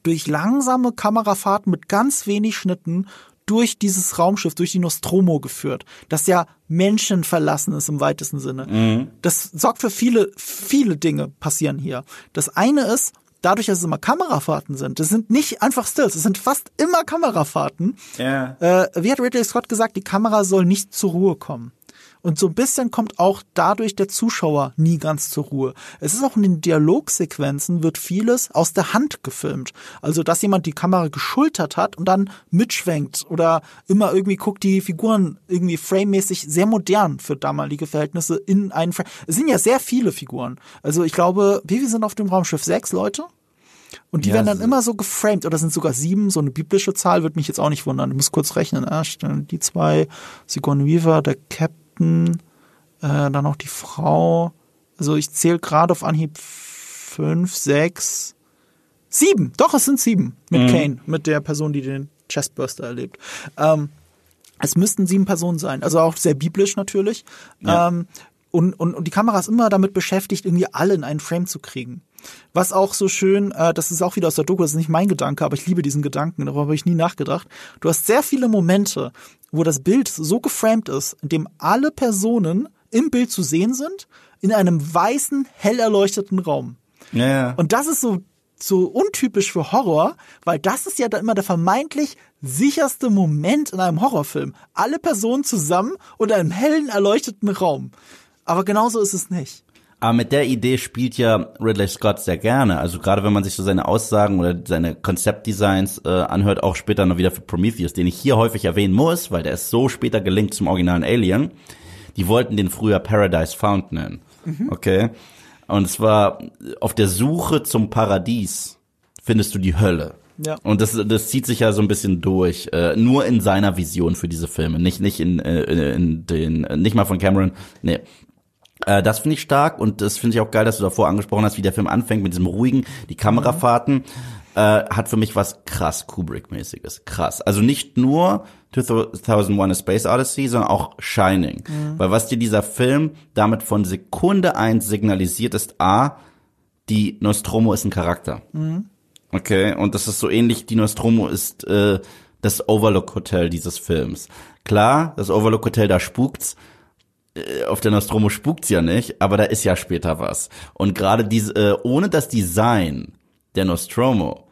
durch langsame Kamerafahrten mit ganz wenig Schnitten durch dieses Raumschiff, durch die Nostromo geführt, das ja Menschen verlassen ist im weitesten Sinne. Mhm. Das sorgt für viele, viele Dinge passieren hier. Das eine ist, dadurch, dass es immer Kamerafahrten sind, das sind nicht einfach Stills, es sind fast immer Kamerafahrten. Ja. Äh, wie hat Ridley Scott gesagt, die Kamera soll nicht zur Ruhe kommen. Und so ein bisschen kommt auch dadurch der Zuschauer nie ganz zur Ruhe. Es ist auch in den Dialogsequenzen wird vieles aus der Hand gefilmt. Also, dass jemand die Kamera geschultert hat und dann mitschwenkt oder immer irgendwie guckt, die Figuren irgendwie framemäßig sehr modern für damalige Verhältnisse in einen Frame. Es sind ja sehr viele Figuren. Also, ich glaube, wie viele sind auf dem Raumschiff? Sechs Leute? Und die ja, werden dann immer so geframed, oder sind sogar sieben, so eine biblische Zahl, würde mich jetzt auch nicht wundern. Ich muss kurz rechnen. Ah, die zwei, Sigourney Weaver, der Cap Captain, äh, dann noch die Frau. Also ich zähle gerade auf Anhieb fünf, sechs, sieben. Doch, es sind sieben mit mhm. Kane, mit der Person, die den Chestburster erlebt. Ähm, es müssten sieben Personen sein, also auch sehr biblisch natürlich. Ja. Ähm, und, und, und die Kamera ist immer damit beschäftigt, irgendwie alle in einen Frame zu kriegen. Was auch so schön, äh, das ist auch wieder aus der Doku, das ist nicht mein Gedanke, aber ich liebe diesen Gedanken, darüber habe ich nie nachgedacht. Du hast sehr viele Momente, wo das Bild so geframed ist, in dem alle Personen im Bild zu sehen sind, in einem weißen, hell erleuchteten Raum. Ja. Und das ist so so untypisch für Horror, weil das ist ja da immer der vermeintlich sicherste Moment in einem Horrorfilm. Alle Personen zusammen und einem hellen, erleuchteten Raum. Aber genauso ist es nicht. Aber mit der Idee spielt ja Ridley Scott sehr gerne. Also gerade wenn man sich so seine Aussagen oder seine Konzeptdesigns äh, anhört, auch später noch wieder für Prometheus, den ich hier häufig erwähnen muss, weil der ist so später gelingt zum originalen Alien. Die wollten den früher Paradise Found nennen. Mhm. Okay. Und zwar auf der Suche zum Paradies findest du die Hölle. Ja. Und das, das zieht sich ja so ein bisschen durch, äh, nur in seiner Vision für diese Filme, nicht nicht in, äh, in den, nicht mal von Cameron, nee, äh, das finde ich stark und das finde ich auch geil, dass du davor angesprochen hast, wie der Film anfängt mit diesem ruhigen, die Kamerafahrten. Äh, hat für mich was krass Kubrick-mäßiges. Krass. Also nicht nur 2001 A Space Odyssey, sondern auch Shining. Mhm. Weil was dir dieser Film damit von Sekunde eins signalisiert, ist A, die Nostromo ist ein Charakter. Mhm. Okay, und das ist so ähnlich, die Nostromo ist äh, das Overlook Hotel dieses Films. Klar, das Overlook Hotel, da spukt's, auf der Nostromo spukt's ja nicht, aber da ist ja später was. Und gerade diese, äh, ohne das Design der Nostromo,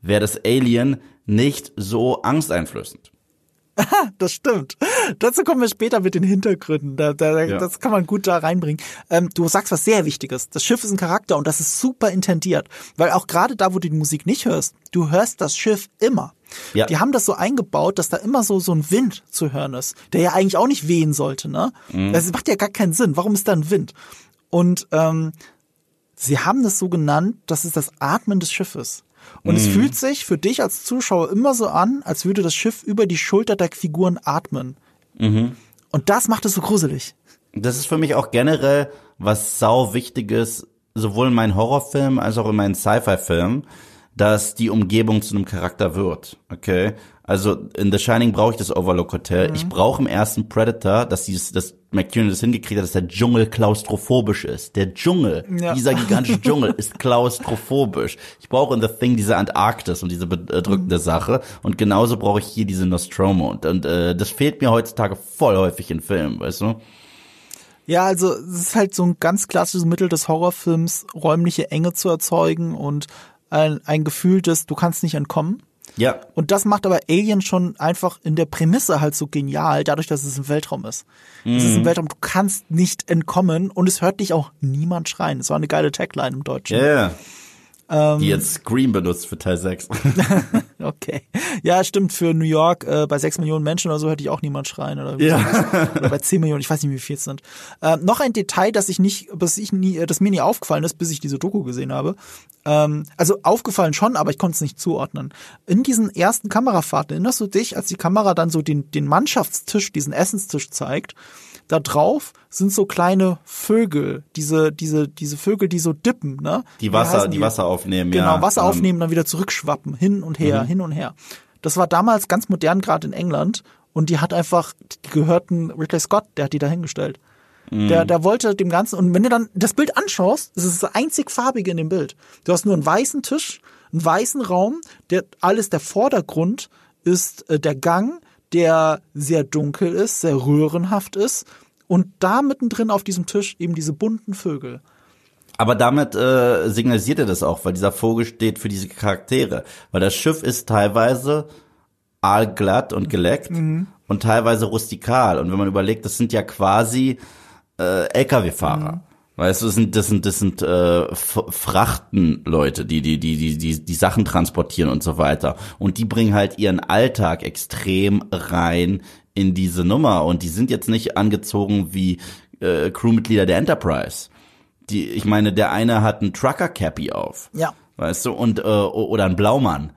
wäre das Alien nicht so angsteinflößend. das stimmt. Dazu kommen wir später mit den Hintergründen. Da, da, Ja. Das kann man gut da reinbringen. Ähm, du sagst was sehr Wichtiges. Das Schiff ist ein Charakter und das ist super intendiert. Weil auch gerade da, wo du die Musik nicht hörst, du hörst das Schiff immer. Ja. Die haben das so eingebaut, dass da immer so, so ein Wind zu hören ist, der ja eigentlich auch nicht wehen sollte, ne? Das macht ja gar keinen Sinn. Warum ist da ein Wind? Und ähm, sie haben das so genannt, das ist das Atmen des Schiffes. Und es fühlt sich für dich als Zuschauer immer so an, als würde das Schiff über die Schulter der Figuren atmen. Und das macht es so gruselig. Das ist für mich auch generell was sau wichtiges, sowohl in meinen Horrorfilmen als auch in meinen Sci-Fi-Filmen, dass die Umgebung zu einem Charakter wird. Okay? Also in The Shining brauche ich das Overlook Hotel. Ich brauche im ersten Predator, dass dieses, dass McTiernan das hingekriegt hat, dass der Dschungel klaustrophobisch ist. Der Dschungel, Ja. dieser gigantische Dschungel ist klaustrophobisch. Ich brauche in The Thing diese Antarktis und diese bedrückende Sache. Und genauso brauche ich hier diese Nostromo. Und, und äh, das fehlt mir heutzutage voll häufig in Filmen, weißt du? Ja, also es ist halt so ein ganz klassisches Mittel des Horrorfilms, räumliche Enge zu erzeugen und ein, ein Gefühl des, du kannst nicht entkommen. Ja, Und das macht aber Alien schon einfach in der Prämisse halt so genial, dadurch, dass es im Weltraum ist. Es ist im Weltraum, du kannst nicht entkommen und es hört dich auch niemand schreien. Das war eine geile Tagline im Deutschen. Ja, yeah. Ähm. die jetzt Scream benutzt für Teil 6. Okay. Ja, stimmt, für New York äh, bei sechs Millionen Menschen oder so hätte ich auch niemand schreien. Oder, wie Ja. oder bei zehn Millionen, ich weiß nicht, wie viel es sind. Ähm, noch ein Detail, das ich nicht, das ich nie, äh, das mir nie aufgefallen ist, bis ich diese Doku gesehen habe. Ähm, also aufgefallen schon, aber ich konnte es nicht zuordnen. In diesen ersten Kamerafahrten erinnerst du dich, als die Kamera dann so den, den Mannschaftstisch, diesen Essenstisch zeigt, da drauf sind so kleine Vögel, diese, diese, diese Vögel, die so dippen, ne? Die Wasser, heißen die Wasser aufnehmen, Genau, ja. Wasser Ähm, aufnehmen, dann wieder zurückschwappen, hin und her, hin und her. Das war damals ganz modern, gerade in England. Und die hat einfach, die gehörten Ridley Scott, der hat die dahingestellt. Der, der wollte dem Ganzen, und wenn du dann das Bild anschaust, ist es das einzig farbige in dem Bild. Du hast nur einen weißen Tisch, einen weißen Raum, der alles der Vordergrund ist äh, der Gang, der sehr dunkel ist, sehr röhrenhaft ist. Und da mittendrin auf diesem Tisch eben diese bunten Vögel. Aber damit äh, signalisiert er das auch, weil dieser Vogel steht für diese Charaktere. Weil das Schiff ist teilweise aalglatt und geleckt Mhm. und teilweise rustikal. Und wenn man überlegt, das sind ja quasi äh, LKW-Fahrer. Mhm. Weißt du, das sind, das sind, das sind äh, Frachtenleute, die, die, die, die, die, die Sachen transportieren und so weiter. Und die bringen halt ihren Alltag extrem rein in diese Nummer. Und die sind jetzt nicht angezogen wie äh, Crewmitglieder der Enterprise. Die, ich meine, der eine hat einen Trucker-Cappy auf. Ja. Weißt du, und, äh, oder ein Blaumann.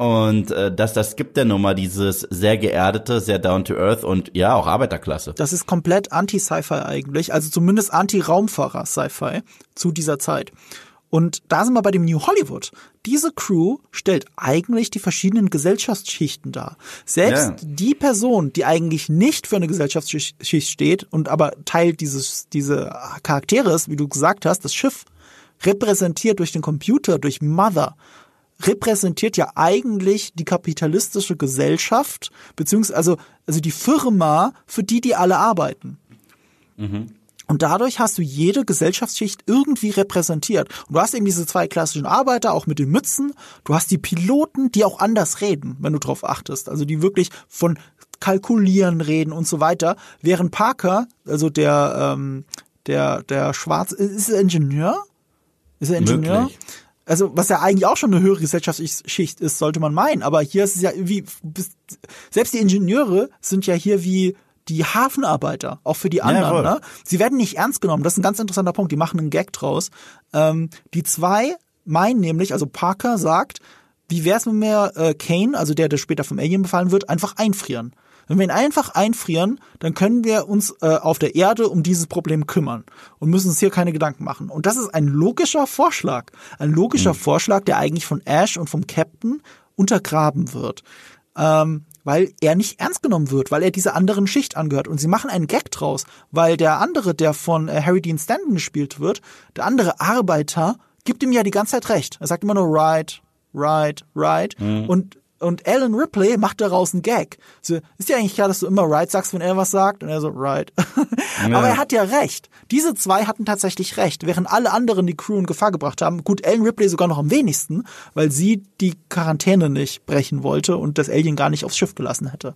Und äh, das, das gibt der Nummer dieses sehr geerdete, sehr down to earth und ja, auch Arbeiterklasse. Das ist komplett anti-Sci-Fi eigentlich, also zumindest anti-Raumfahrer-Sci-Fi zu dieser Zeit. Und da sind wir bei dem New Hollywood. Diese Crew stellt eigentlich die verschiedenen Gesellschaftsschichten dar. Selbst Ja. die Person, die eigentlich nicht für eine Gesellschaftsschicht steht und aber Teil dieses, diese Charaktere ist, wie du gesagt hast, das Schiff, repräsentiert durch den Computer, durch Mother, repräsentiert ja eigentlich die kapitalistische Gesellschaft, beziehungsweise also, also die Firma, für die die alle arbeiten. Und dadurch hast du jede Gesellschaftsschicht irgendwie repräsentiert. Und du hast eben diese zwei klassischen Arbeiter, auch mit den Mützen. Du hast die Piloten, die auch anders reden, wenn du drauf achtest. Also die wirklich von Kalkulieren reden und so weiter. Während Parker, also der, ähm, der, der Schwarz, ist er Ingenieur? Ist er Ingenieur? Möglich. Also, was ja eigentlich auch schon eine höhere Gesellschaftsschicht ist, sollte man meinen. Aber hier ist es ja wie, selbst die Ingenieure sind ja hier wie die Hafenarbeiter, auch für die anderen. voll. ne? Sie werden nicht ernst genommen. Das ist ein ganz interessanter Punkt. Die machen einen Gag draus. Ähm, die zwei meinen nämlich, also Parker sagt, wie wär's, wenn wir äh, Kane, also der, der später vom Alien befallen wird, einfach einfrieren? Wenn wir ihn einfach einfrieren, dann können wir uns äh, auf der Erde um dieses Problem kümmern und müssen uns hier keine Gedanken machen. Und das ist ein logischer Vorschlag. Ein logischer Vorschlag, der eigentlich von Ash und vom Captain untergraben wird. Ähm, weil er nicht ernst genommen wird, weil er dieser anderen Schicht angehört. Und sie machen einen Gag draus, weil der andere, der von äh, Harry Dean Stanton gespielt wird, der andere Arbeiter, gibt ihm ja die ganze Zeit recht. Er sagt immer nur right, right, right. Und Und Alan Ripley macht daraus einen Gag. So, ist ja eigentlich klar, dass du immer right sagst, wenn er was sagt. Und er so, right. Ja. Aber er hat ja recht. Diese zwei hatten tatsächlich recht, während alle anderen die Crew in Gefahr gebracht haben. Gut, Alan Ripley sogar noch am wenigsten, weil sie die Quarantäne nicht brechen wollte und das Alien gar nicht aufs Schiff gelassen hätte.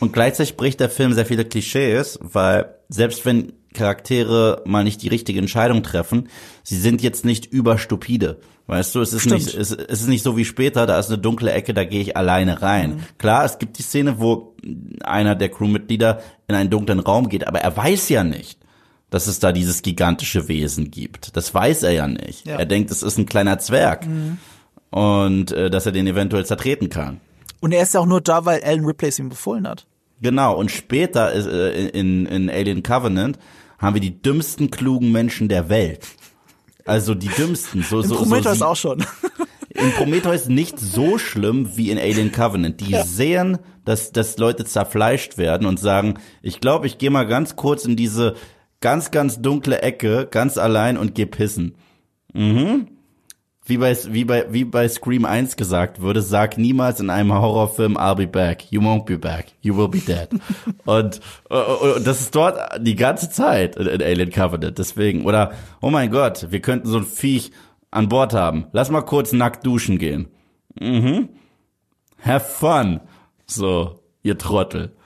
Und gleichzeitig bricht der Film sehr viele Klischees, weil selbst wenn Charaktere mal nicht die richtige Entscheidung treffen, sie sind jetzt nicht überstupide. Weißt du, es ist nicht, es, es, ist nicht so wie später, da ist eine dunkle Ecke, da gehe ich alleine rein. Mhm. Klar, es gibt die Szene, wo einer der Crewmitglieder in einen dunklen Raum geht, aber er weiß ja nicht, dass es da dieses gigantische Wesen gibt. Das weiß er ja nicht. Ja. Er denkt, es ist ein kleiner Zwerg. Mhm. Und äh, dass er den eventuell zertreten kann. Und er ist ja auch nur da, weil Alan Ripley es ihm befohlen hat. Genau, und später äh, in, in Alien Covenant haben wir die dümmsten klugen Menschen der Welt. Also die dümmsten. So, in so, Prometheus so, auch schon. In Prometheus nicht so schlimm wie in Alien Covenant. Die ja. sehen, dass, dass Leute zerfleischt werden und sagen, ich glaube, ich gehe mal ganz kurz in diese ganz, ganz dunkle Ecke, ganz allein und geh pissen. Mhm wie bei, wie bei, wie bei Scream 1 gesagt würde, sag niemals in einem Horrorfilm, I'll be back. You won't be back. You will be dead. und, und, und das ist dort die ganze Zeit in, in Alien Covenant. Deswegen, oder, oh mein Gott, wir könnten so ein Viech an Bord haben. Lass mal kurz nackt duschen gehen. Mhm. Have fun. So, ihr Trottel.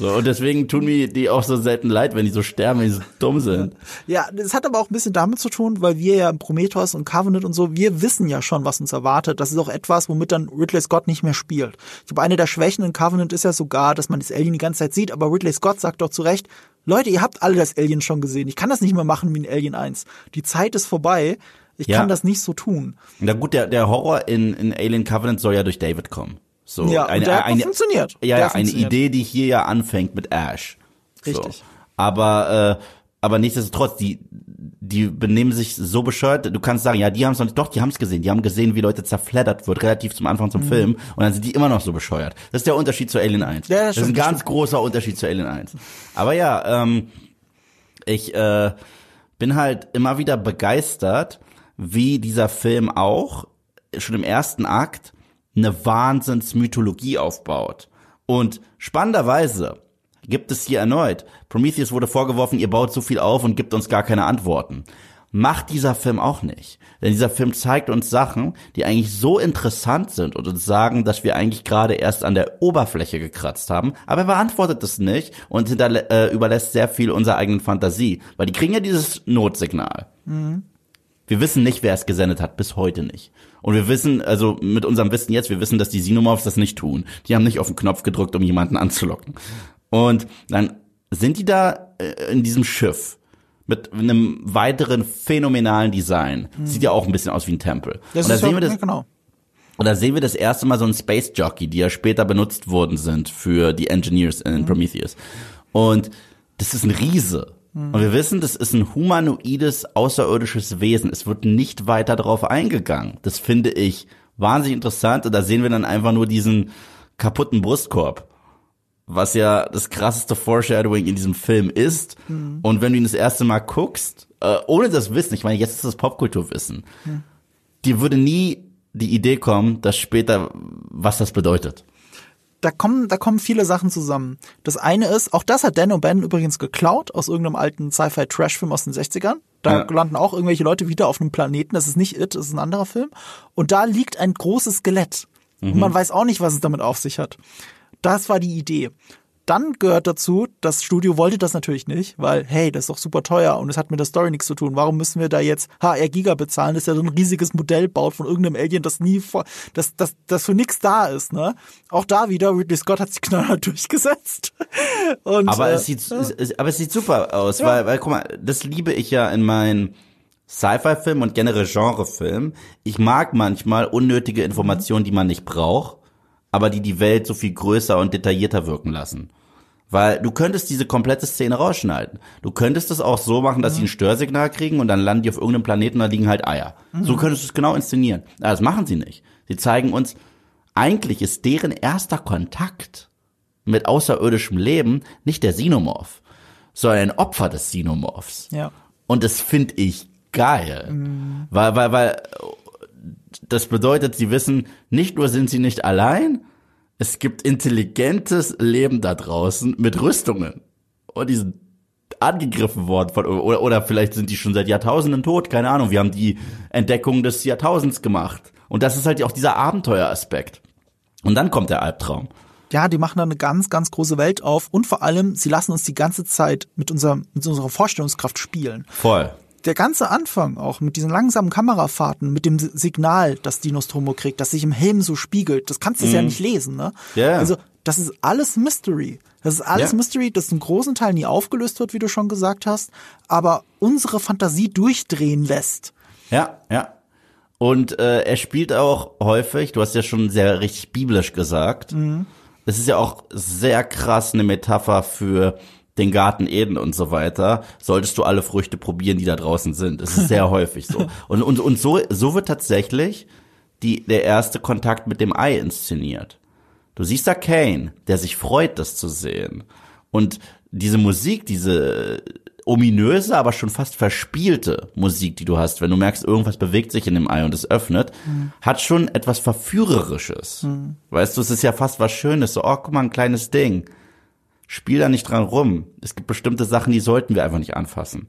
So, und deswegen tun mir die auch so selten leid, wenn die so sterben, wenn die so dumm sind. Ja, das hat aber auch ein bisschen damit zu tun, weil wir ja Prometheus und Covenant und so, wir wissen ja schon, was uns erwartet. Das ist auch etwas, womit dann Ridley Scott nicht mehr spielt. Ich glaube, eine der Schwächen in Covenant ist ja sogar, dass man das Alien die ganze Zeit sieht, aber Ridley Scott sagt doch zu Recht, Leute, ihr habt alle das Alien schon gesehen. Ich kann das nicht mehr machen wie in Alien 1. Die Zeit ist vorbei. Ich ja. kann das nicht so tun. Na gut, der, der Horror in, in Alien Covenant soll ja durch David kommen. So ja, eine, der eine, funktioniert. Ja, ja eine Idee, die hier ja anfängt mit Ash. Richtig. So. Aber äh, aber nichtsdestotrotz, die die benehmen sich so bescheuert. Du kannst sagen, ja, die haben es noch nicht. Doch, die haben es gesehen. Die haben gesehen, wie Leute zerfleddert wird, relativ zum Anfang zum mhm. Film. Und dann sind die immer noch so bescheuert. Das ist der Unterschied zu Alien 1. Ja, das, das ist ein ganz großer Unterschied zu Alien 1. Aber ja, ähm, ich äh, bin halt immer wieder begeistert, wie dieser Film auch schon im ersten Akt eine Wahnsinnsmythologie aufbaut. Und spannenderweise gibt es hier erneut, Prometheus wurde vorgeworfen, ihr baut so viel auf und gibt uns gar keine Antworten. Macht dieser Film auch nicht. Denn dieser Film zeigt uns Sachen, die eigentlich so interessant sind und uns sagen, dass wir eigentlich gerade erst an der Oberfläche gekratzt haben. Aber er beantwortet es nicht und äh, überlässt sehr viel unserer eigenen Fantasie. Weil die kriegen ja dieses Notsignal. Mhm. Wir wissen nicht, wer es gesendet hat, bis heute nicht. Und wir wissen, also mit unserem Wissen jetzt, wir wissen, dass die Xenomorphs das nicht tun. Die haben nicht auf den Knopf gedrückt, um jemanden anzulocken. Und dann sind die da äh, in diesem Schiff mit einem weiteren phänomenalen Design. Hm. Sieht ja auch ein bisschen aus wie ein Tempel. Das und da ist sehen wir das, genau. Und da sehen wir das erste Mal so ein Space Jockey, die ja später benutzt worden sind für die Engineers in hm. Prometheus. Und das ist ein Riese. Mhm. Und wir wissen, das ist ein humanoides, außerirdisches Wesen. Es wird nicht weiter darauf eingegangen. Das finde ich wahnsinnig interessant. Und da sehen wir dann einfach nur diesen kaputten Brustkorb. Was ja das krasseste Foreshadowing in diesem Film ist. Mhm. Und wenn du ihn das erste Mal guckst, äh, ohne das Wissen, ich meine, jetzt ist das Popkulturwissen, mhm. dir würde nie die Idee kommen, dass später, was das bedeutet da kommen, da kommen viele Sachen zusammen. Das eine ist, auch das hat Dan O'Bannon übrigens geklaut aus irgendeinem alten Sci-Fi-Trash-Film aus den 60ern. Da ja. landen auch irgendwelche Leute wieder auf einem Planeten. Das ist nicht It, das ist ein anderer Film. Und da liegt ein großes Skelett. Mhm. Und man weiß auch nicht, was es damit auf sich hat. Das war die Idee dann gehört dazu, das Studio wollte das natürlich nicht, weil, hey, das ist doch super teuer und es hat mit der Story nichts zu tun. Warum müssen wir da jetzt HR Giga bezahlen, dass er so ein riesiges Modell baut von irgendeinem Alien, das nie vor, das, das, das für nichts da ist, ne? Auch da wieder, Ridley Scott hat sich knallhart durchgesetzt. Und, aber, äh, es sieht, ja. es, aber es sieht super aus, ja. weil, weil, guck mal, das liebe ich ja in meinen Sci-Fi-Film und generell Genre-Film. Ich mag manchmal unnötige Informationen, die man nicht braucht, aber die die Welt so viel größer und detaillierter wirken lassen. Weil du könntest diese komplette Szene rausschneiden. Du könntest es auch so machen, dass mhm. sie ein Störsignal kriegen und dann landen die auf irgendeinem Planeten, da liegen halt Eier. Mhm. So könntest du es genau inszenieren. Aber das machen sie nicht. Sie zeigen uns, eigentlich ist deren erster Kontakt mit außerirdischem Leben nicht der Xenomorph, sondern ein Opfer des Xenomorphs. Ja. Und das finde ich geil. Mhm. Weil, weil, weil das bedeutet, sie wissen, nicht nur sind sie nicht allein, es gibt intelligentes Leben da draußen mit Rüstungen. Und die sind angegriffen worden von, oder, oder vielleicht sind die schon seit Jahrtausenden tot, keine Ahnung. Wir haben die Entdeckung des Jahrtausends gemacht. Und das ist halt auch dieser Abenteueraspekt. Und dann kommt der Albtraum. Ja, die machen da eine ganz, ganz große Welt auf und vor allem, sie lassen uns die ganze Zeit mit, unserem, mit unserer Vorstellungskraft spielen. Voll. Der ganze Anfang auch mit diesen langsamen Kamerafahrten, mit dem Signal, das die Nostromo kriegt, das sich im Helm so spiegelt, das kannst du mhm. ja nicht lesen, ne? Ja. Also, das ist alles Mystery. Das ist alles ja. Mystery, das zum großen Teil nie aufgelöst wird, wie du schon gesagt hast, aber unsere Fantasie durchdrehen lässt. Ja, ja. Und äh, er spielt auch häufig, du hast ja schon sehr richtig biblisch gesagt, mhm. es ist ja auch sehr krass eine Metapher für den Garten Eden und so weiter, solltest du alle Früchte probieren, die da draußen sind. Es ist sehr häufig so. Und, und, und so, so wird tatsächlich die, der erste Kontakt mit dem Ei inszeniert. Du siehst da Kane, der sich freut, das zu sehen. Und diese Musik, diese ominöse, aber schon fast verspielte Musik, die du hast, wenn du merkst, irgendwas bewegt sich in dem Ei und es öffnet, mhm. hat schon etwas Verführerisches. Mhm. Weißt du, es ist ja fast was Schönes. So, oh, guck mal, ein kleines Ding. Spiel da nicht dran rum. Es gibt bestimmte Sachen, die sollten wir einfach nicht anfassen.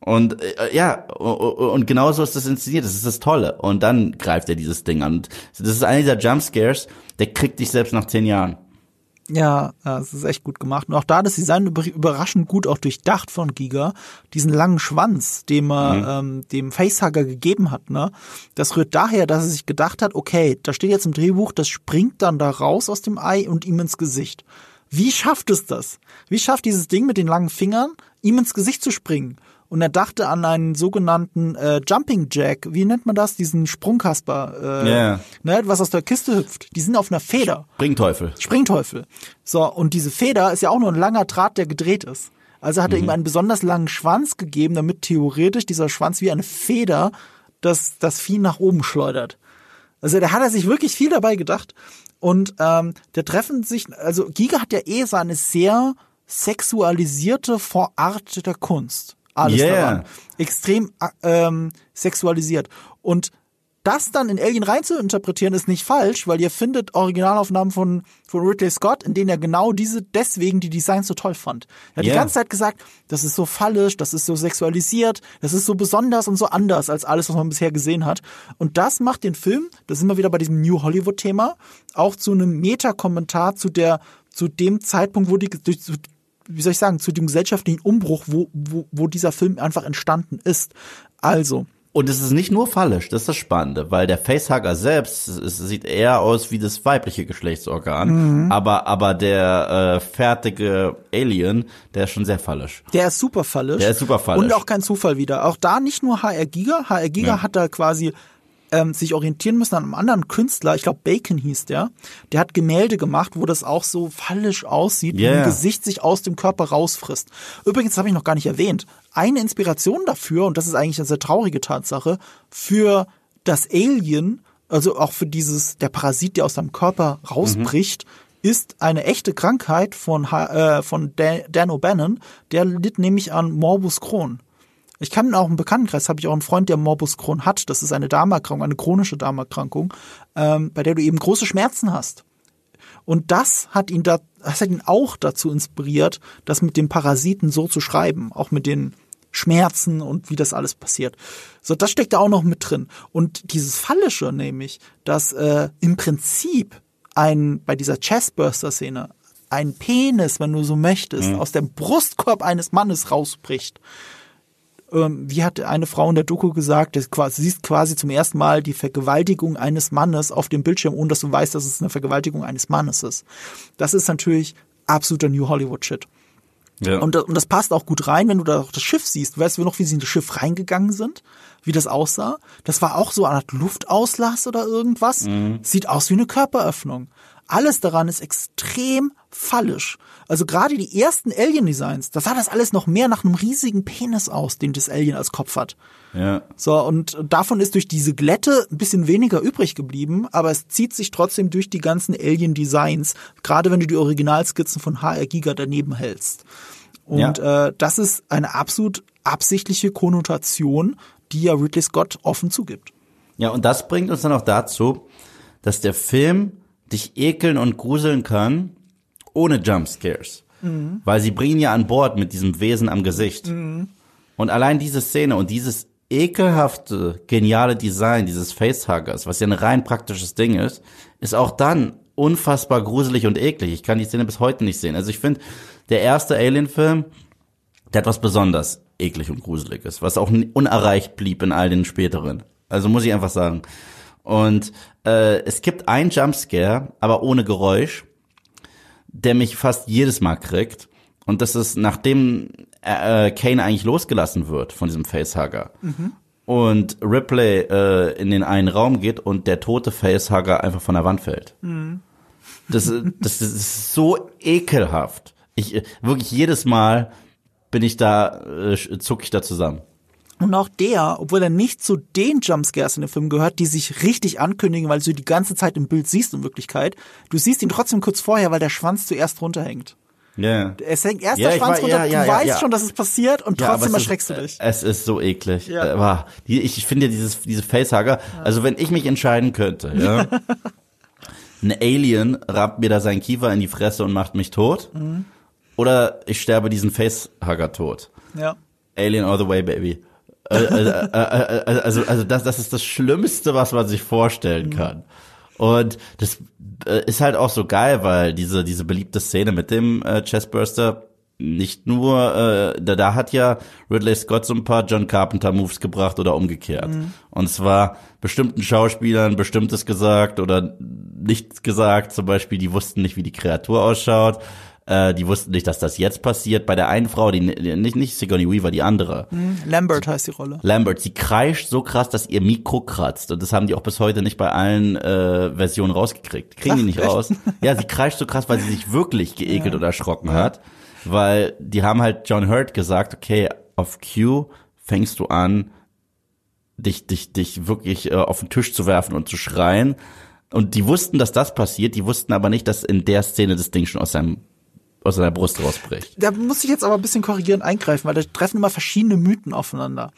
Und äh, ja, und genauso ist das inszeniert. Das ist das Tolle. Und dann greift er dieses Ding an. Und das ist einer dieser Jumpscares, der kriegt dich selbst nach zehn Jahren. Ja, es ist echt gut gemacht. Und auch da das Design überraschend gut auch durchdacht von Giga. Diesen langen Schwanz, dem er mhm. ähm, dem Facehugger gegeben hat, ne? Das rührt daher, dass er sich gedacht hat, okay, da steht jetzt im Drehbuch, das springt dann da raus aus dem Ei und ihm ins Gesicht. Wie schafft es das? Wie schafft dieses Ding mit den langen Fingern, ihm ins Gesicht zu springen? und er dachte an einen sogenannten äh, Jumping Jack. Wie nennt man das? Diesen Sprungkasper, äh, yeah. ne, was aus der Kiste hüpft. Die sind auf einer Feder. Springteufel. Springteufel. So, und diese Feder ist ja auch nur ein langer Draht, der gedreht ist. Also hat er mhm. ihm einen besonders langen Schwanz gegeben, damit theoretisch dieser Schwanz wie eine Feder das, das Vieh nach oben schleudert. Also da hat er sich wirklich viel dabei gedacht. Und ähm, der treffen sich, also Giga hat ja eh seine sehr sexualisierte Vorart der Kunst alles yeah. daran. Extrem ähm, sexualisiert. Und das dann in Alien rein zu interpretieren, ist nicht falsch, weil ihr findet Originalaufnahmen von, von Ridley Scott, in denen er genau diese deswegen die Designs so toll fand. Er hat yeah. die ganze Zeit gesagt, das ist so fallisch, das ist so sexualisiert, das ist so besonders und so anders als alles, was man bisher gesehen hat. Und das macht den Film, da sind wir wieder bei diesem New Hollywood-Thema, auch zu einem Meta-Kommentar zu der zu dem Zeitpunkt, wo die, wie soll ich sagen, zu dem gesellschaftlichen Umbruch, wo, wo, wo dieser Film einfach entstanden ist. Also. Und es ist nicht nur fallisch, das ist das Spannende, weil der Facehugger selbst es sieht eher aus wie das weibliche Geschlechtsorgan, mhm. aber aber der äh, fertige Alien, der ist schon sehr fallisch. Der ist super fallisch. Der ist super fallisch. Und auch kein Zufall wieder. Auch da nicht nur HR Giga, HR Giga ja. hat da quasi ähm, sich orientieren müssen an einem anderen Künstler, ich glaube Bacon hieß der, der hat Gemälde gemacht, wo das auch so fallisch aussieht, yeah. wie ein Gesicht sich aus dem Körper rausfrisst. Übrigens habe ich noch gar nicht erwähnt, eine Inspiration dafür, und das ist eigentlich eine sehr traurige Tatsache, für das Alien, also auch für dieses, der Parasit, der aus seinem Körper rausbricht, mhm. ist eine echte Krankheit von, äh, von Dan O'Bannon, der litt nämlich an Morbus Crohn. Ich kann auch im Bekanntenkreis, habe ich auch einen Freund, der Morbus Crohn hat. Das ist eine Darmerkrankung, eine chronische Darmerkrankung, ähm, bei der du eben große Schmerzen hast. Und das hat ihn da, das hat ihn auch dazu inspiriert, das mit dem Parasiten so zu schreiben, auch mit den Schmerzen und wie das alles passiert. So, das steckt da auch noch mit drin. Und dieses Fallische nämlich, dass äh, im Prinzip ein bei dieser Chestburster-Szene ein Penis, wenn du so möchtest, mhm. aus dem Brustkorb eines Mannes rausbricht ähm, wie hat eine Frau in der Doku gesagt, quasi, siehst quasi zum ersten Mal die Vergewaltigung eines Mannes auf dem Bildschirm, ohne dass du weißt, dass es eine Vergewaltigung eines Mannes ist. Das ist natürlich absoluter New Hollywood Shit. Ja. Und, und das passt auch gut rein, wenn du da auch das Schiff siehst. Weißt du noch, wie sie in das Schiff reingegangen sind? Wie das aussah? Das war auch so eine Art Luftauslass oder irgendwas. Mhm. Sieht aus wie eine Körperöffnung. Alles daran ist extrem fallisch. Also gerade die ersten Alien-Designs, da sah das alles noch mehr nach einem riesigen Penis aus, den das Alien als Kopf hat. Ja. So, und davon ist durch diese Glätte ein bisschen weniger übrig geblieben, aber es zieht sich trotzdem durch die ganzen Alien-Designs, gerade wenn du die Originalskizzen von HR Giga daneben hältst. Und ja. äh, das ist eine absolut absichtliche Konnotation, die ja Ridley Scott offen zugibt. Ja, und das bringt uns dann auch dazu, dass der Film dich ekeln und gruseln kann, ohne Jumpscares. Mhm. Weil sie bringen ja an Bord mit diesem Wesen am Gesicht. Mhm. Und allein diese Szene und dieses ekelhafte, geniale Design dieses Facehuggers, was ja ein rein praktisches Ding ist, ist auch dann unfassbar gruselig und eklig. Ich kann die Szene bis heute nicht sehen. Also ich finde, der erste Alien-Film, der hat was besonders eklig und gruseliges, was auch unerreicht blieb in all den späteren. Also muss ich einfach sagen. Und äh, es gibt einen Jumpscare, aber ohne Geräusch, der mich fast jedes Mal kriegt. Und das ist, nachdem äh, Kane eigentlich losgelassen wird von diesem Facehugger. Mhm. Und Ripley äh, in den einen Raum geht und der tote Facehugger einfach von der Wand fällt. Mhm. Das, das, das ist so ekelhaft. Ich wirklich jedes Mal bin ich da, äh, zuck ich da zusammen. Und auch der, obwohl er nicht zu den Jumpscares in dem Film gehört, die sich richtig ankündigen, weil du die ganze Zeit im Bild siehst in Wirklichkeit, du siehst ihn trotzdem kurz vorher, weil der Schwanz zuerst runterhängt. Ja. Yeah. Es hängt erst ja, der Schwanz runter, ja, ja, du weißt schon, dass es passiert und trotzdem erschreckst ist, du dich. Es ist so eklig. Ja. Äh, ich finde ja dieses, diese Facehugger, also wenn ich mich entscheiden könnte, ja, ein Alien rappt mir da seinen Kiefer in die Fresse und macht mich tot, mhm. oder ich sterbe diesen Facehugger tot. Ja. Alien all the way, baby. Also, also, also das, das ist das Schlimmste, was man sich vorstellen kann. Und das ist halt auch so geil, weil diese, diese beliebte Szene mit dem äh, Chestburster nicht nur, äh, da, da hat ja Ridley Scott so ein paar John Carpenter Moves gebracht oder umgekehrt. Mhm. Und zwar bestimmten Schauspielern bestimmtes gesagt oder nichts gesagt. Zum Beispiel, die wussten nicht, wie die Kreatur ausschaut. Äh, die wussten nicht, dass das jetzt passiert. Bei der einen Frau, die nicht, nicht Sigourney Weaver, die andere. Mhm. Lambert heißt die Rolle. Lambert, sie kreischt so krass, dass ihr Mikro kratzt. Und das haben die auch bis heute nicht bei allen äh, Versionen rausgekriegt. Kriegen Ach, die nicht echt? raus. Ja, sie kreischt so krass, weil sie sich wirklich geekelt ja. oder erschrocken ja. hat. Weil die haben halt John Hurt gesagt, okay, auf Q fängst du an, dich, dich, dich wirklich äh, auf den Tisch zu werfen und zu schreien. Und die wussten, dass das passiert, die wussten aber nicht, dass in der Szene das Ding schon aus seinem aus seiner Brust rausbricht. Da muss ich jetzt aber ein bisschen korrigierend eingreifen, weil da treffen immer verschiedene Mythen aufeinander.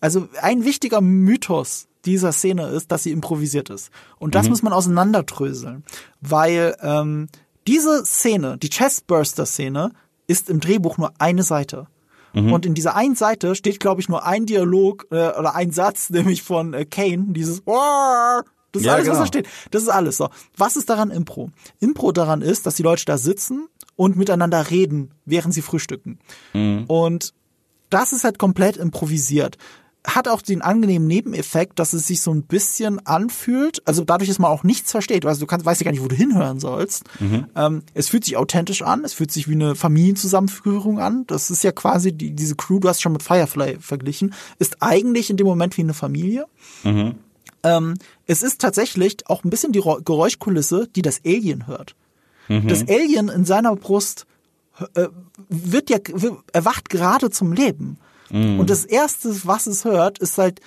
Also ein wichtiger Mythos dieser Szene ist, dass sie improvisiert ist. Und das mhm. muss man auseinanderdröseln, weil ähm, diese Szene, die Chestburster-Szene, ist im Drehbuch nur eine Seite. Mhm. Und in dieser einen Seite steht, glaube ich, nur ein Dialog äh, oder ein Satz, nämlich von äh, Kane, dieses das ist ja, alles, genau. was da steht. Das ist alles so. Was ist daran Impro? Impro daran ist, dass die Leute da sitzen und miteinander reden, während sie frühstücken. Mhm. Und das ist halt komplett improvisiert. Hat auch den angenehmen Nebeneffekt, dass es sich so ein bisschen anfühlt, also dadurch, dass man auch nichts versteht, also du kannst, weißt ja gar nicht, wo du hinhören sollst. Mhm. Ähm, es fühlt sich authentisch an, es fühlt sich wie eine Familienzusammenführung an. Das ist ja quasi die, diese Crew, du hast schon mit Firefly verglichen, ist eigentlich in dem Moment wie eine Familie. Mhm. Ähm, es ist tatsächlich auch ein bisschen die Geräuschkulisse, die das Alien hört. Mhm. Das Alien in seiner Brust äh, wird ja, erwacht gerade zum Leben. Mhm. Und das erste, was es hört, ist halt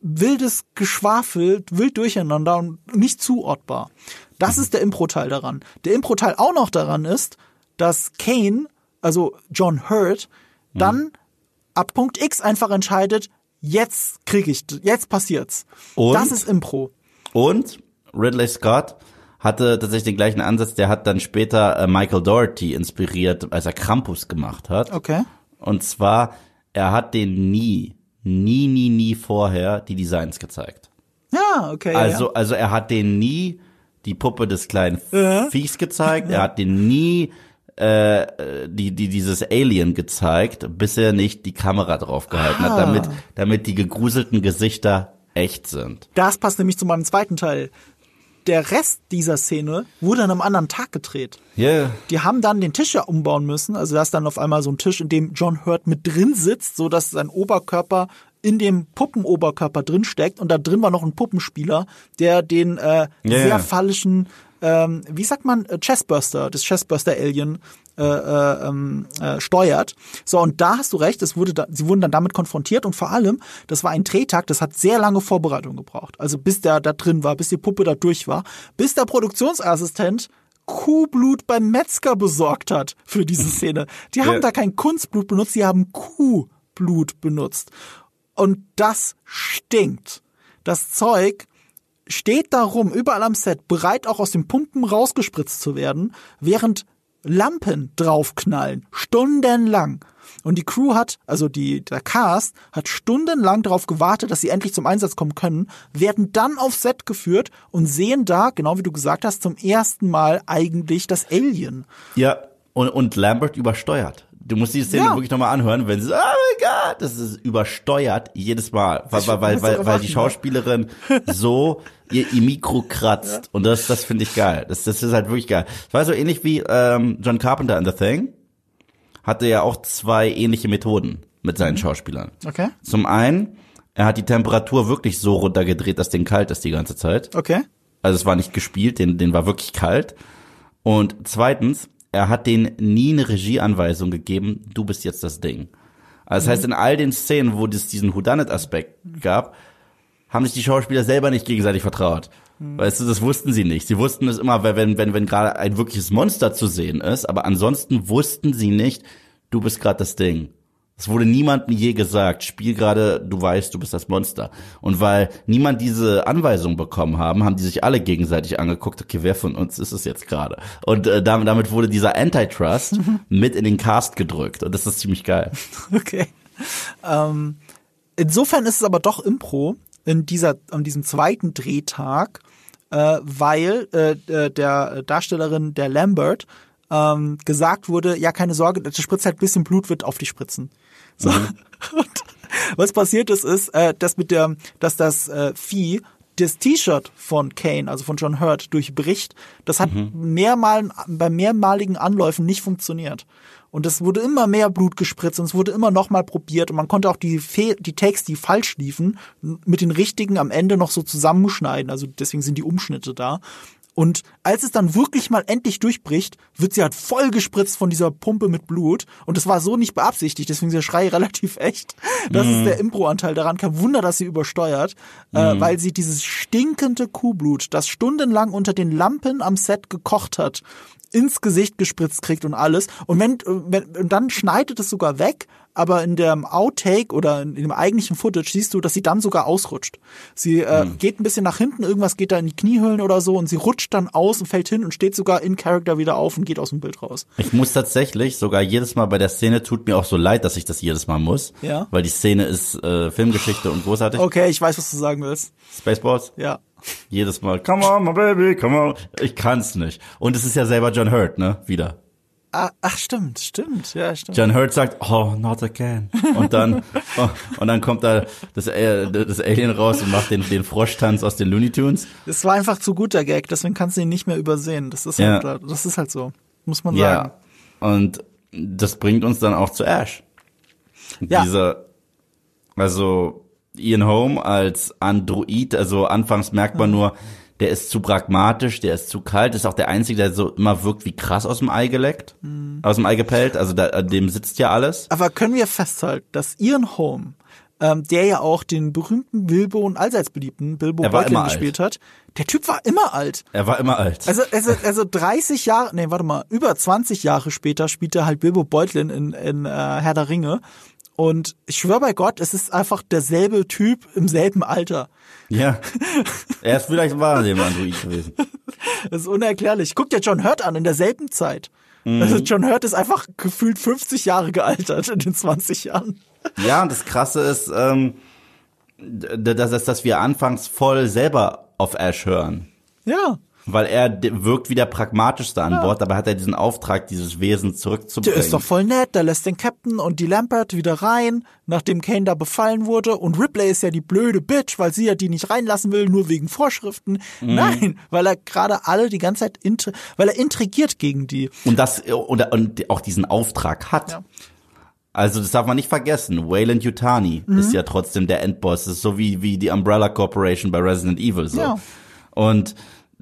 wildes Geschwafel, wild durcheinander und nicht zuortbar. Das mhm. ist der Impro-Teil daran. Der Impro-Teil auch noch daran ist, dass Kane, also John Hurt, dann mhm. ab Punkt X einfach entscheidet, jetzt krieg ich, jetzt passiert's. Und? Das ist Impro. Und Ridley Scott hatte tatsächlich den gleichen Ansatz. Der hat dann später äh, Michael Doherty inspiriert, als er Krampus gemacht hat. Okay. Und zwar, er hat den nie, nie, nie, nie vorher die Designs gezeigt. Ja, okay. Also, ja. also er hat den nie die Puppe des kleinen ja. Viechs gezeigt. Er hat den nie äh, die, die dieses Alien gezeigt, bis er nicht die Kamera draufgehalten ah. hat, damit, damit die gegruselten Gesichter echt sind. Das passt nämlich zu meinem zweiten Teil der Rest dieser Szene wurde an einem anderen Tag gedreht. Yeah. Die haben dann den Tisch ja umbauen müssen. Also da ist dann auf einmal so ein Tisch, in dem John Hurt mit drin sitzt, so dass sein Oberkörper in dem Puppenoberkörper drin steckt und da drin war noch ein Puppenspieler, der den äh, yeah. sehr fallischen ähm, wie sagt man, äh, Chestburster, das Chestburster-Alien äh, äh, ähm, äh, steuert. So, und da hast du recht, es wurde da, sie wurden dann damit konfrontiert und vor allem, das war ein Drehtag, das hat sehr lange Vorbereitung gebraucht. Also bis der da drin war, bis die Puppe da durch war, bis der Produktionsassistent Kuhblut beim Metzger besorgt hat für diese Szene. Die haben ja. da kein Kunstblut benutzt, die haben Kuhblut benutzt. Und das stinkt. Das Zeug steht da rum, überall am Set, bereit auch aus den Pumpen rausgespritzt zu werden, während Lampen draufknallen, stundenlang. Und die Crew hat, also die, der Cast, hat stundenlang darauf gewartet, dass sie endlich zum Einsatz kommen können, werden dann aufs Set geführt und sehen da, genau wie du gesagt hast, zum ersten Mal eigentlich das Alien. Ja, und, und Lambert übersteuert. Du musst die Szene Ja. wirklich nochmal anhören, wenn sie, oh das ist übersteuert jedes Mal, weil, weil, weil, weil, weil die? Schauspielerin so ihr, ihr Mikro kratzt und das, das finde ich geil. Das, das ist halt wirklich geil. Das war so ähnlich wie ähm, John Carpenter in The Thing, hatte ja auch zwei ähnliche Methoden mit seinen Schauspielern. Okay. Zum einen, er hat die Temperatur wirklich so runtergedreht, dass den kalt ist die ganze Zeit. Okay. Also es war nicht gespielt, den, den war wirklich kalt. Und zweitens, er hat denen nie eine Regieanweisung gegeben, du bist jetzt das Ding. Also das heißt, in all den Szenen, wo es diesen Whodunit-Aspekt gab, haben sich die Schauspieler selber nicht gegenseitig vertraut. Weißt du, das wussten sie nicht. Sie wussten es immer, wenn, wenn, wenn gerade ein wirkliches Monster zu sehen ist, aber ansonsten wussten sie nicht, du bist gerade das Ding. Es wurde niemandem je gesagt, spiel gerade, du weißt, du bist das Monster. Und weil niemand diese Anweisung bekommen haben, haben die sich alle gegenseitig angeguckt, okay, wer von uns ist es jetzt gerade? Und äh, damit, damit wurde dieser Antitrust mit in den Cast gedrückt. Und das ist ziemlich geil. Okay. Ähm, insofern ist es aber doch Impro in dieser, an diesem zweiten Drehtag, äh, weil äh, äh, der Darstellerin der Lambert ähm, gesagt wurde, ja, keine Sorge, das spritzt halt ein bisschen Blut wird auf die spritzen. So. Und was passiert ist, ist, äh, dass mit der, dass das äh, Vieh das T-Shirt von Kane, also von John Hurt, durchbricht. Das hat mehrmal, bei mehrmaligen Anläufen nicht funktioniert. Und es wurde immer mehr Blut gespritzt und es wurde immer noch mal probiert und man konnte auch die, Fe die Takes, die falsch liefen, mit den richtigen am Ende noch so zusammenschneiden. Also deswegen sind die Umschnitte da. Und als es dann wirklich mal endlich durchbricht, wird sie halt voll gespritzt von dieser Pumpe mit Blut. Und das war so nicht beabsichtigt, deswegen ist der Schrei relativ echt. Das ist der Impro-Anteil daran. Kein Wunder, dass sie übersteuert, äh, weil sie dieses stinkende Kuhblut, das stundenlang unter den Lampen am Set gekocht hat, ins Gesicht gespritzt kriegt und alles. Und wenn, wenn und dann schneidet es sogar weg, aber in dem Outtake oder in dem eigentlichen Footage siehst du, dass sie dann sogar ausrutscht. Sie äh, geht ein bisschen nach hinten, irgendwas geht da in die Kniehöhlen oder so und sie rutscht dann aus und fällt hin und steht sogar in Character wieder auf und geht aus dem Bild raus. Ich muss tatsächlich sogar jedes Mal bei der Szene, tut mir auch so leid, dass ich das jedes Mal muss. Ja. Weil die Szene ist äh, Filmgeschichte und großartig. Okay, ich weiß, was du sagen willst. Spaceballs. Ja. Jedes Mal, come on, my baby, come on. Ich kann's nicht. Und es ist ja selber John Hurt, ne? Wieder. Ah, ach, stimmt, stimmt, ja, stimmt. John Hurt sagt, oh, not again. Und dann, oh, und dann kommt da das, äh, das Alien raus und macht den, den Froschtanz aus den Looney Tunes. Das war einfach zu guter Gag, deswegen kannst du ihn nicht mehr übersehen. Das ist Ja. halt, das ist halt so, muss man sagen. Ja. Und das bringt uns dann auch zu Ash. Ja. Dieser, also Ian Holm als Android, also anfangs merkt man nur, der ist zu pragmatisch, der ist zu kalt, ist auch der Einzige, der so immer wirkt wie krass aus dem Ei geleckt, aus dem Ei gepellt, also da, dem sitzt ja alles. Aber können wir festhalten, dass Ian Holm, ähm, der ja auch den berühmten Bilbo und allseits beliebten Bilbo Beutlin immer alt. gespielt hat, der Typ war immer alt. Er war immer alt. Also, also, also 30 Jahre, nee, warte mal, über 20 Jahre später spielt er halt Bilbo Beutlin in, in äh, Herr der Ringe. Und ich schwöre bei Gott, es ist einfach derselbe Typ im selben Alter. ja. Er ist vielleicht war dem Android gewesen. Das ist unerklärlich. Guck dir John Hurt an, in derselben Zeit. Mhm. Also John Hurt ist einfach gefühlt 50 Jahre gealtert in den 20 Jahren. Ja, und das Krasse ist, ähm, dass, dass wir anfangs voll selber auf Ash hören. Ja. Weil er wirkt wie der pragmatischste an Bord, dabei hat er diesen Auftrag, dieses Wesen Der zurückzubringen. ist doch voll nett, der lässt den Captain und die Lambert wieder rein, nachdem Kane da befallen wurde. Und Ripley ist ja die blöde Bitch, weil sie ja die nicht reinlassen will, nur wegen Vorschriften. Mhm. Nein, weil er gerade alle die ganze Zeit, weil er intrigiert gegen die. und das und, und auch diesen Auftrag hat. Ja. Also das darf man nicht vergessen. Wayland Yutani Mhm. ist ja trotzdem der Endboss. Das ist so wie wie die Umbrella Corporation bei Resident Evil so. Ja. Und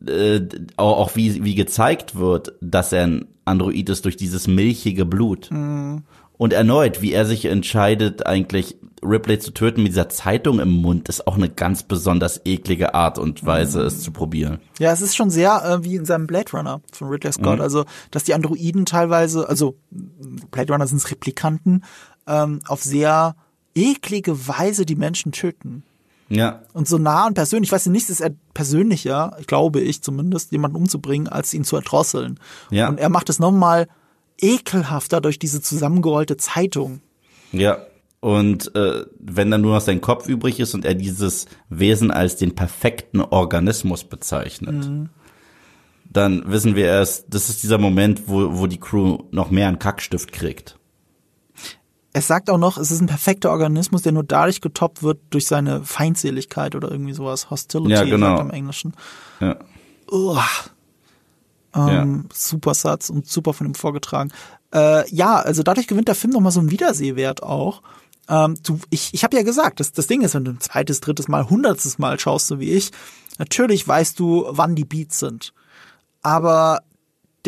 äh, auch, wie wie gezeigt wird, dass er ein Android ist durch dieses milchige Blut. Mhm. Und erneut, wie er sich entscheidet, eigentlich Ripley zu töten mit dieser Zeitung im Mund, ist auch eine ganz besonders eklige Art und Weise, es zu probieren. Ja, es ist schon sehr äh, wie in seinem Blade Runner von Ridley Scott. Mhm. Also, dass die Androiden teilweise, also Blade Runner sind Replikanten, ähm, auf sehr eklige Weise die Menschen töten. Ja. Und so nah und persönlich, ich weiß nicht, ist er persönlicher, glaube ich zumindest, jemanden umzubringen, als ihn zu erdrosseln. Ja. Und er macht es nochmal ekelhafter durch diese zusammengerollte Zeitung. Ja. Und äh, wenn dann nur noch sein Kopf übrig ist und er dieses Wesen als den perfekten Organismus bezeichnet, Mhm. dann wissen wir erst, das ist dieser Moment, wo, wo die Crew noch mehr einen Kackstift kriegt. Es sagt auch noch, es ist ein perfekter Organismus, der nur dadurch getoppt wird durch seine Feindseligkeit oder irgendwie sowas. Hostility Ja, genau. im Englischen. Ja. Uah. Ähm, Super Satz und super von ihm vorgetragen. Äh, ja, also dadurch gewinnt der Film nochmal so einen Wiedersehwert auch. Ähm, du, ich ich habe ja gesagt, das, das Ding ist, wenn du ein zweites, drittes Mal, hundertstes Mal schaust, so wie ich, natürlich weißt du, wann die Beats sind. Aber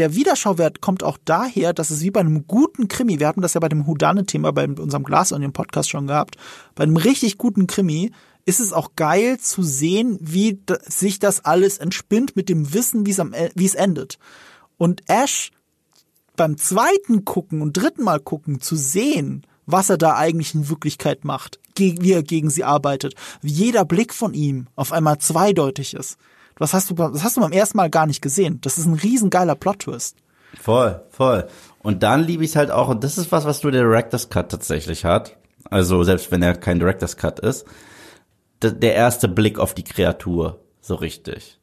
der Wiederschauwert kommt auch daher, dass es wie bei einem guten Krimi, wir hatten das ja bei dem Houdanet-Thema bei unserem Glas und dem Podcast schon gehabt, bei einem richtig guten Krimi ist es auch geil zu sehen, wie sich das alles entspinnt mit dem Wissen, wie es am E- wie es endet. Und Ash beim zweiten gucken und dritten Mal gucken zu sehen, was er da eigentlich in Wirklichkeit macht, wie er gegen sie arbeitet, wie jeder Blick von ihm auf einmal zweideutig ist. Was hast du, das hast du beim ersten Mal gar nicht gesehen. Das ist ein riesengeiler Plot-Twist. Voll, voll. Und dann liebe ich halt auch, und das ist was, was nur der Director's Cut tatsächlich hat. Also selbst wenn er kein Director's Cut ist, der erste Blick auf die Kreatur, so richtig.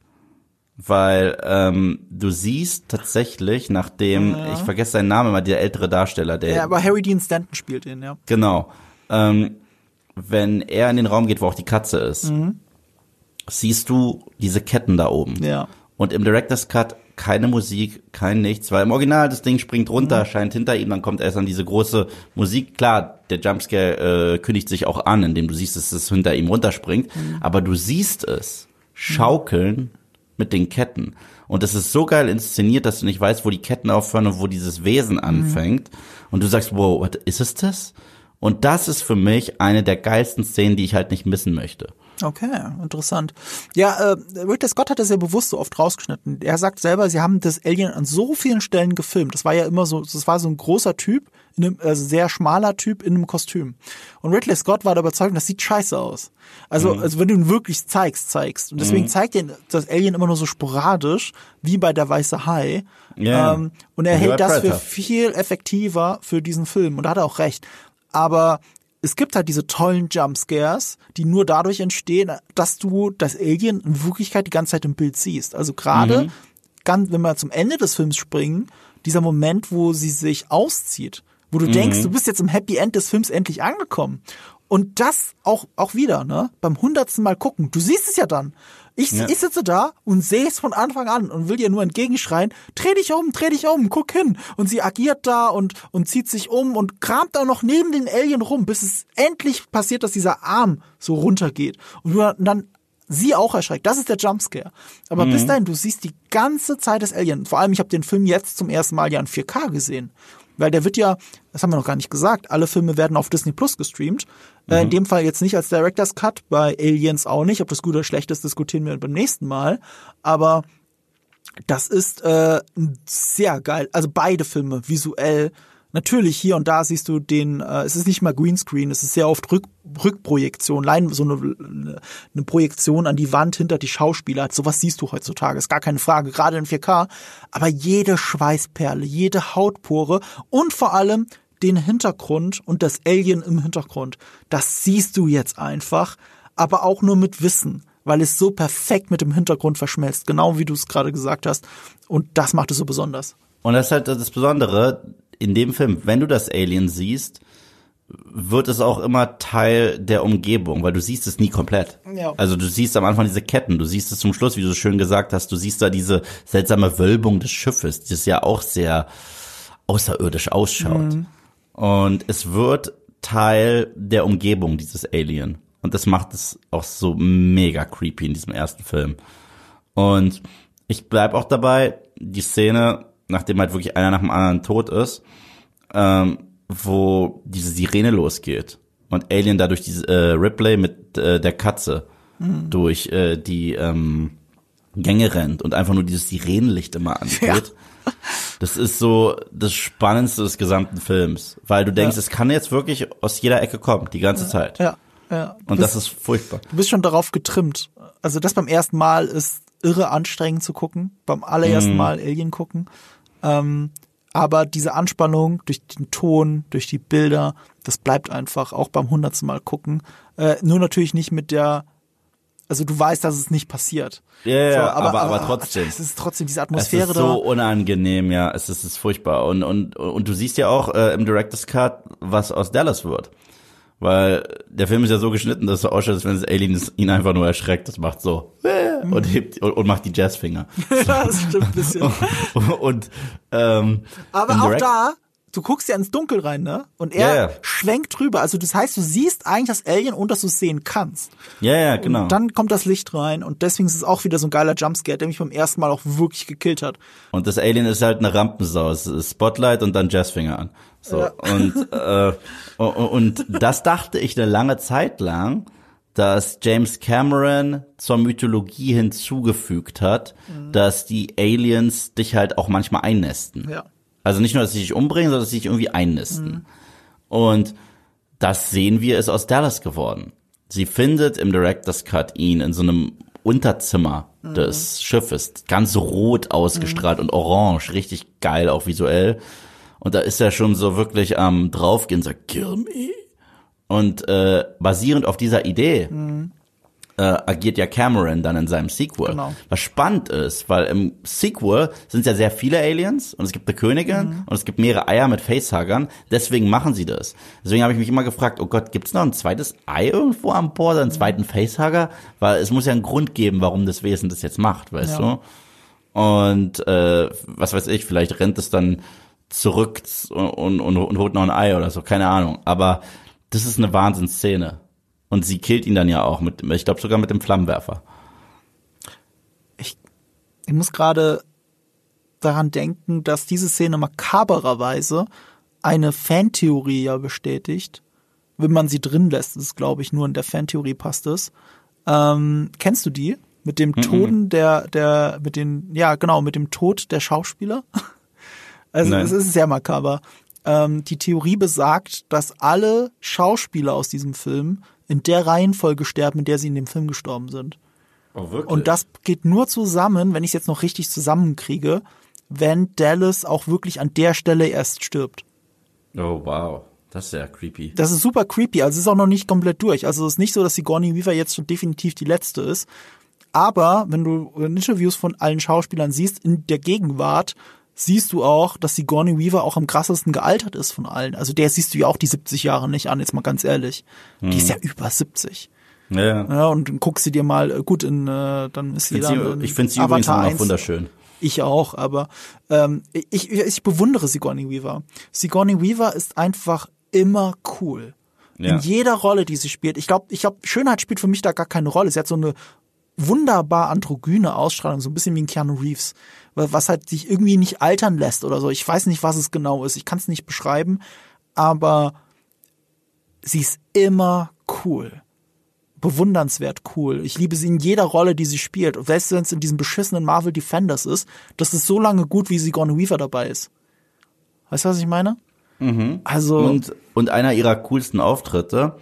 Weil ähm, du siehst tatsächlich, nachdem, ich vergesse seinen Namen immer, der ältere Darsteller, der Ja, aber Harry Dean Stanton spielt ihn, ja. Genau. Ähm, wenn er in den Raum geht, wo auch die Katze ist, siehst du diese Ketten da oben. Ja. Und im Director's Cut keine Musik, kein nichts, weil im Original das Ding springt runter, scheint hinter ihm, dann kommt erst an diese große Musik. Klar, der Jumpscare äh, kündigt sich auch an, indem du siehst, dass es hinter ihm runterspringt, aber du siehst es schaukeln mit den Ketten. Und es ist so geil inszeniert, dass du nicht weißt, wo die Ketten aufhören und wo dieses Wesen anfängt. Und du sagst, wow, what, ist es das? Und das ist für mich eine der geilsten Szenen, die ich halt nicht missen möchte. Okay, interessant. Ja, äh, Ridley Scott hat das ja bewusst so oft rausgeschnitten. Er sagt selber, sie haben das Alien an so vielen Stellen gefilmt. Das war ja immer so, das war so ein großer Typ, in einem, also sehr schmaler Typ in einem Kostüm. Und Ridley Scott war der Überzeugung, das sieht scheiße aus. Also, also wenn du ihn wirklich zeigst, zeigst. Und deswegen zeigt er das Alien immer nur so sporadisch, wie bei der Weiße Hai. Ja. Ähm, und er hält das für Predator. viel effektiver für diesen Film. Und da hat er auch recht. Aber es gibt halt diese tollen Jumpscares, die nur dadurch entstehen, dass du das Alien in Wirklichkeit die ganze Zeit im Bild siehst. Also gerade, Mhm. ganz, wenn wir zum Ende des Films springen, dieser Moment, wo sie sich auszieht, wo du Mhm. denkst, du bist jetzt im Happy End des Films endlich angekommen. Und das auch, auch wieder, ne? Beim hundertsten Mal gucken. Du siehst es ja dann. Ich, Ja. ich sitze da und sehe es von Anfang an und will dir nur entgegenschreien, dreh dich um, dreh dich um, guck hin. Und sie agiert da und, und zieht sich um und kramt da noch neben den Alien rum, bis es endlich passiert, dass dieser Arm so runtergeht. Und dann sie auch erschreckt. Das ist der Jumpscare. Aber bis dahin, du siehst die ganze Zeit das Alien. Vor allem, ich habe den Film jetzt zum ersten Mal ja in 4K gesehen. Weil der wird ja, das haben wir noch gar nicht gesagt, alle Filme werden auf Disney Plus gestreamt. Äh, in dem Fall jetzt nicht als Director's Cut, bei Aliens auch nicht. Ob das gut oder schlecht ist, diskutieren wir beim nächsten Mal. Aber das ist äh, sehr geil. Also beide Filme visuell. Natürlich hier und da siehst du den, äh, es ist nicht mal Greenscreen, es ist sehr oft Rück, Rückprojektion, Lein, so eine, eine Projektion an die Wand hinter die Schauspieler. Sowas siehst du heutzutage, ist gar keine Frage, gerade in 4K. Aber jede Schweißperle, jede Hautpore und vor allem den Hintergrund und das Alien im Hintergrund, das siehst du jetzt einfach, aber auch nur mit Wissen weil es so perfekt mit dem Hintergrund verschmelzt, genau wie du es gerade gesagt hast. Und das macht es so besonders. Und das ist halt das Besondere in dem Film, wenn du das Alien siehst, wird es auch immer Teil der Umgebung, weil du siehst es nie komplett. Ja. Also du siehst am Anfang diese Ketten, du siehst es zum Schluss, wie du so schön gesagt hast, du siehst da diese seltsame Wölbung des Schiffes, das ja auch sehr außerirdisch ausschaut. Und es wird Teil der Umgebung, dieses Alien. Und das macht es auch so mega creepy in diesem ersten Film. Und ich bleib auch dabei, die Szene, nachdem halt wirklich einer nach dem anderen tot ist, ähm, wo diese Sirene losgeht und Alien dadurch diese äh, Ripley mit äh, der Katze durch äh, die ähm, Gänge rennt und einfach nur dieses Sirenenlicht immer angeht. Das ist so das Spannendste des gesamten Films, weil du denkst, Ja. es kann jetzt wirklich aus jeder Ecke kommen, die ganze Zeit. Ja. Ja, du Und bist, das ist furchtbar. du bist schon darauf getrimmt. Also das beim ersten Mal ist irre anstrengend zu gucken, beim allerersten Mhm. Mal Alien gucken. Ähm, aber diese Anspannung durch den Ton, durch die Bilder, das bleibt einfach auch beim hundertsten Mal gucken. Äh, nur natürlich nicht mit der, also du weißt, dass es nicht passiert. Ja, ja, So, aber, aber, trotzdem. Es ist trotzdem diese Es Atmosphäre ist so da. unangenehm, ja. Es ist, es ist furchtbar. Und, und, und du siehst ja auch äh, im Director's Cut, was aus Dallas wird. Weil der Film ist ja so geschnitten, dass es so ausschaut, als wenn das Alien ihn einfach nur erschreckt. Das macht so äh, und hebt und, und macht die Jazzfinger. ja, das stimmt ein bisschen. und ähm, Aber auch Direct- da, du guckst ja ins Dunkel rein, ne? Und er ja. schwenkt drüber. Also das heißt, du siehst eigentlich das Alien, ohne dass du es sehen kannst. Ja, ja, genau. Und dann kommt das Licht rein und deswegen ist es auch wieder so ein geiler Jumpscare, der mich beim ersten Mal auch wirklich gekillt hat. Und das Alien ist halt eine Rampensau. Es ist Spotlight und dann Jazzfinger an. So. Ja. Und, äh, und, und das dachte ich eine lange Zeit lang, dass James Cameron zur Mythologie hinzugefügt hat, dass die Aliens dich halt auch manchmal einnästen. Ja. Also nicht nur, dass sie dich umbringen, sondern dass sie dich irgendwie einnisten. Und das sehen wir, ist aus Dallas geworden. Sie findet im Director's Cut ihn in so einem Unterzimmer des Schiffes, ganz rot ausgestrahlt und orange, richtig geil auch visuell. Und da ist er schon so wirklich am draufgehen, sagt, kill me. Und äh, basierend auf dieser Idee äh, agiert ja Cameron dann in seinem Sequel. Genau. Was spannend ist, weil im Sequel sind es ja sehr viele Aliens und es gibt eine Königin und es gibt mehrere Eier mit Facehuggern. Deswegen machen sie das. Deswegen habe ich mich immer gefragt, oh Gott, gibt's noch ein zweites Ei irgendwo an Bord, einen zweiten Facehugger? Weil es muss ja einen Grund geben, warum das Wesen das jetzt macht, weißt Ja. du? Und äh, was weiß ich, vielleicht rennt es dann zurück und, und, und holt noch ein Ei oder so, keine Ahnung. Aber das ist eine Wahnsinnsszene. Und sie killt ihn dann ja auch mit, ich glaube sogar mit dem Flammenwerfer. Ich, ich muss gerade daran denken, dass diese Szene makabererweise eine Fantheorie ja bestätigt. Wenn man sie drin lässt, ist glaube ich nur in der Fantheorie passt es. Ähm, kennst du die? Mit dem Toten der, der, mit den, ja genau, mit dem Tod der Schauspieler? Also Nein. es ist sehr makaber. Ähm, die Theorie besagt, dass alle Schauspieler aus diesem Film in der Reihenfolge sterben, in der sie in dem Film gestorben sind. Oh, wirklich? Und das geht nur zusammen, wenn ich es jetzt noch richtig zusammenkriege, wenn Dallas auch wirklich an der Stelle erst stirbt. Oh, wow. Das ist ja creepy. Das ist super creepy, also es ist auch noch nicht komplett durch. Also es ist nicht so, dass Sigourney Weaver jetzt schon definitiv die letzte ist. Aber wenn du Interviews von allen Schauspielern siehst, in der Gegenwart, siehst du auch, dass Sigourney Weaver auch am krassesten gealtert ist von allen. Also der siehst du ja auch die 70 Jahre nicht an, jetzt mal ganz ehrlich. Die ist ja über 70. Ja, ja. Ja, und dann guckst du dir mal, äh, gut, in, äh, dann ist Ich finde sie, ich find sie übrigens Avatar noch 1. wunderschön. Ich auch, aber ähm, ich, ich, ich bewundere Sigourney Weaver. Sigourney Weaver ist einfach immer cool. Ja. In jeder Rolle, die sie spielt. Ich glaube, ich glaub, Schönheit spielt für mich da gar keine Rolle. Sie hat so eine wunderbar androgyne Ausstrahlung, so ein bisschen wie ein Keanu Reeves, was halt sich irgendwie nicht altern lässt oder so. Ich weiß nicht, was es genau ist. Ich kann es nicht beschreiben, aber sie ist immer cool. Bewundernswert cool. Ich liebe sie in jeder Rolle, die sie spielt. Und selbst wenn es in diesem beschissenen Marvel Defenders ist, das ist so lange gut, wie Sigourney Weaver dabei ist. Weißt du, was ich meine? Also, Und, und einer ihrer coolsten Auftritte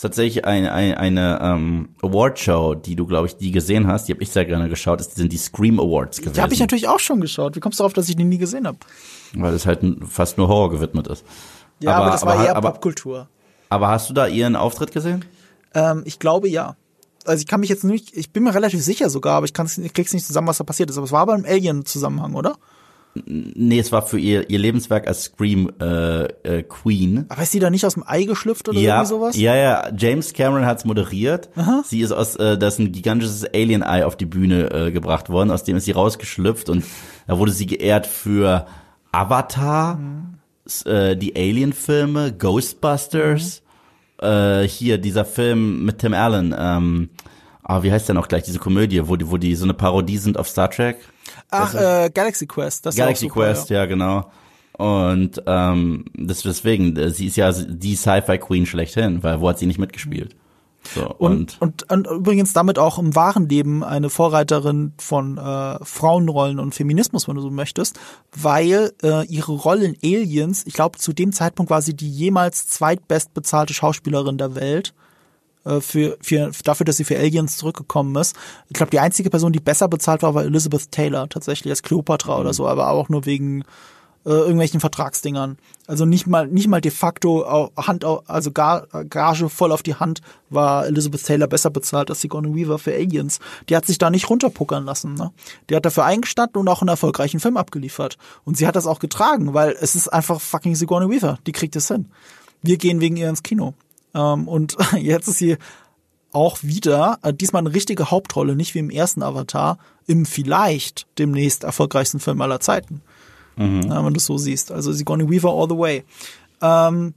ist tatsächlich eine, eine, eine ähm, Awardshow, die du, glaube ich, die gesehen hast. Die habe ich sehr gerne geschaut. Das sind die Scream Awards gewesen. die habe ich natürlich auch schon geschaut. Wie kommst du darauf, dass ich die nie gesehen habe? Weil es halt fast nur Horror gewidmet ist. Ja, aber, das war aber, eher aber, Popkultur. aber hast du da ihren Auftritt gesehen? Ähm, ich glaube ja. Also ich kann mich jetzt nicht, ich bin mir relativ sicher sogar, aber ich, kann's, ich krieg's nicht zusammen, was da passiert ist. Aber es war beim Alien-Zusammenhang, oder? Nee, es war für ihr, ihr Lebenswerk als Scream äh, äh, Queen. Aber ist die da nicht aus dem Ei geschlüpft oder Ja, irgendwie sowas? ja, ja. James Cameron hat's moderiert. Sie ist aus, äh, da ist ein gigantisches Alien-Ei auf die Bühne äh, gebracht worden. Aus dem ist sie rausgeschlüpft und da wurde sie geehrt für Avatar, s- äh, die Alien-Filme, Ghostbusters, äh, hier dieser Film mit Tim Allen. Ähm, ah, wie heißt der noch gleich diese Komödie, wo die, wo die so eine Parodie sind auf Star Trek? Ach, äh, Galaxy Quest. Das ja Galaxy super, Quest, ja, genau. Und ähm, das, deswegen, äh, sie ist ja die Sci-Fi Queen schlechthin, weil wo hat sie nicht mitgespielt? So, Und, und, und übrigens damit auch im wahren Leben eine Vorreiterin von äh, Frauenrollen und Feminismus, wenn du so möchtest, weil äh, ihre Rolle in Aliens, ich glaube, zu dem Zeitpunkt war sie die jemals zweitbestbezahlte Schauspielerin der Welt. Äh, für, für, dafür, dass sie für Aliens zurückgekommen ist. Ich glaube, die einzige Person, die besser bezahlt war, war Elizabeth Taylor, tatsächlich als Cleopatra mhm. oder so, aber auch nur wegen äh, irgendwelchen Vertragsdingern. Also nicht mal, nicht mal de facto Hand, also Gage voll auf die Hand war Elizabeth Taylor besser bezahlt als Sigourney Weaver für Aliens. Die hat sich da nicht runterpuckern lassen. Ne? Die hat dafür eingestanden und auch einen erfolgreichen Film abgeliefert. Und sie hat das auch getragen, weil es ist einfach fucking Sigourney Weaver. Die kriegt es hin. Wir gehen wegen ihr ins Kino. Ähm, und jetzt ist sie auch wieder, äh, diesmal eine richtige Hauptrolle, nicht wie im ersten Avatar, im vielleicht demnächst erfolgreichsten Film aller Zeiten. Mhm. Ja, wenn du es so siehst. Also Sigourney Weaver all the way. Ähm,